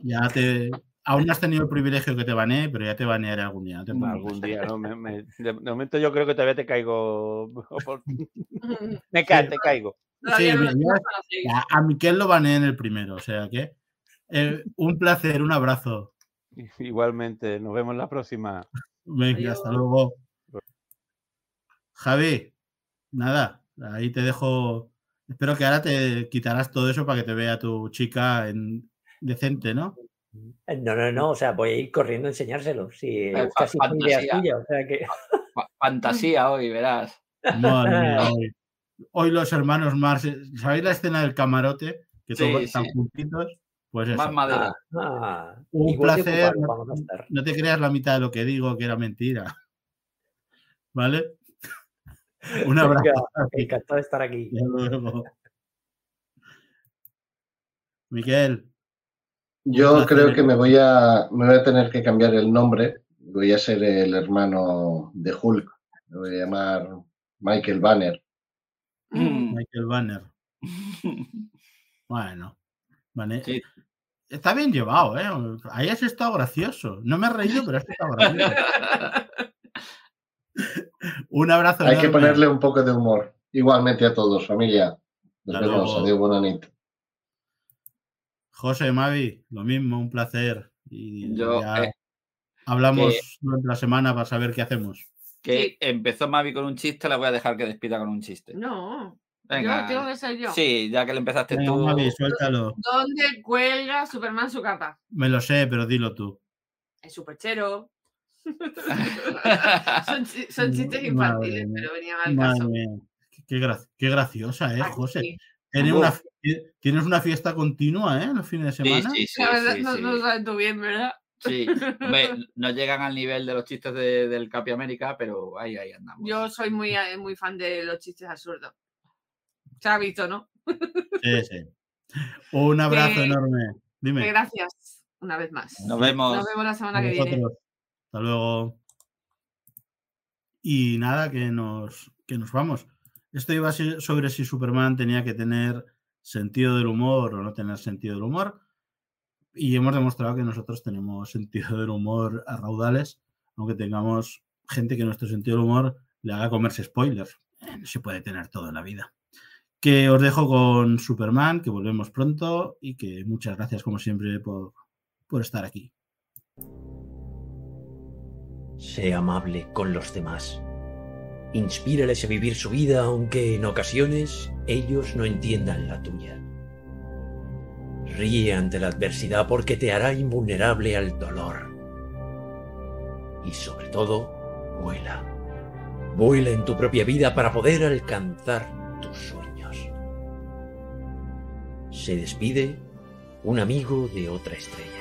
Ya te. Aún no has tenido el privilegio que te baneé, pero ya te banearé algún día. no te. Algún día, ¿no? Me- me- de, de momento yo creo que todavía te caigo. Me cae, te caigo. Sí, no-. A, a Miquel lo baneé en el primero, o sea que. eh, un placer, un abrazo. Igualmente, nos vemos la próxima. Venga, Adiós. hasta luego. Javi, nada, ahí te dejo. Espero que ahora te quitarás todo eso para que te vea tu chica en decente, ¿no? No, no, no, o sea, voy a ir corriendo a enseñárselo. Si Eh, casi fantasía. suya, o sea que. Fa- Fantasía hoy, verás. Madre mía, hoy, hoy los hermanos Mars, ¿sabéis la escena del camarote? Que Sí, todos están sí. juntitos. Pues eso. Más madera. Ah, Un placer. No, vamos a estar. no te creas la mitad de lo que digo, que era mentira. ¿Vale? Un abrazo. Encantado de estar aquí. Hasta luego. Miquel, Yo creo que me voy, a, me voy a tener que cambiar el nombre. Voy a ser el hermano de Hulk. Me voy a llamar Michael Banner. Mm. Michael Banner. Bueno, vale. Sí. Está bien llevado, ¿eh? Ahí has estado gracioso. No me he reído, pero has estado gracioso. Un abrazo. Hay que ponerle un poco de humor. Igualmente a todos, familia. Nos Hasta vemos. luego. Adiós, buena nit. José, Mavi, lo mismo, un placer. Y Yo, ya eh, hablamos que- durante la semana para saber qué hacemos. Que Sí. empezó Mavi con un chiste, la voy a dejar que despida con un chiste. No, Venga. yo tengo que ser yo. Sí, ya que le empezaste Venga, tú. Mavi, suéltalo. ¿Dónde cuelga Superman su capa? Me lo sé, pero dilo tú. En su perchero. son, son chistes Madre infantiles, mía. pero venía mal Madre caso. mía, Qué, qué gra- qué graciosa, ¿eh, Aquí. José? Tienes una, tienes una fiesta continua, ¿eh? Los fines de semana. sí, sí. La verdad, sí, no, sí. no lo sabes tú bien, ¿verdad? Sí, Hombre, no llegan al nivel de los chistes de- del Capi América, pero ahí, ahí andamos. Yo soy muy, eh, muy fan de los chistes absurdos. Se ha visto, ¿no? Sí, sí. Un abrazo Que- enorme. Dime. gracias una vez más. Nos vemos. Nos vemos la semana que viene. Hasta luego. Y nada, que nos, que nos vamos. Esto iba a ser sobre si Superman tenía que tener sentido del humor o no tener sentido del humor. Y hemos demostrado que nosotros tenemos sentido del humor a raudales, aunque tengamos gente que nuestro sentido del humor le haga comerse spoilers. No se puede tener todo en la vida. Que os dejo con Superman, que volvemos pronto y que muchas gracias como siempre por, por estar aquí. Sé amable con los demás. Inspírales a vivir su vida aunque en ocasiones ellos no entiendan la tuya. Ríe ante la adversidad porque te hará invulnerable al dolor. Y sobre todo, vuela. Vuela en tu propia vida para poder alcanzar tus sueños. Se despide un amigo de otra estrella.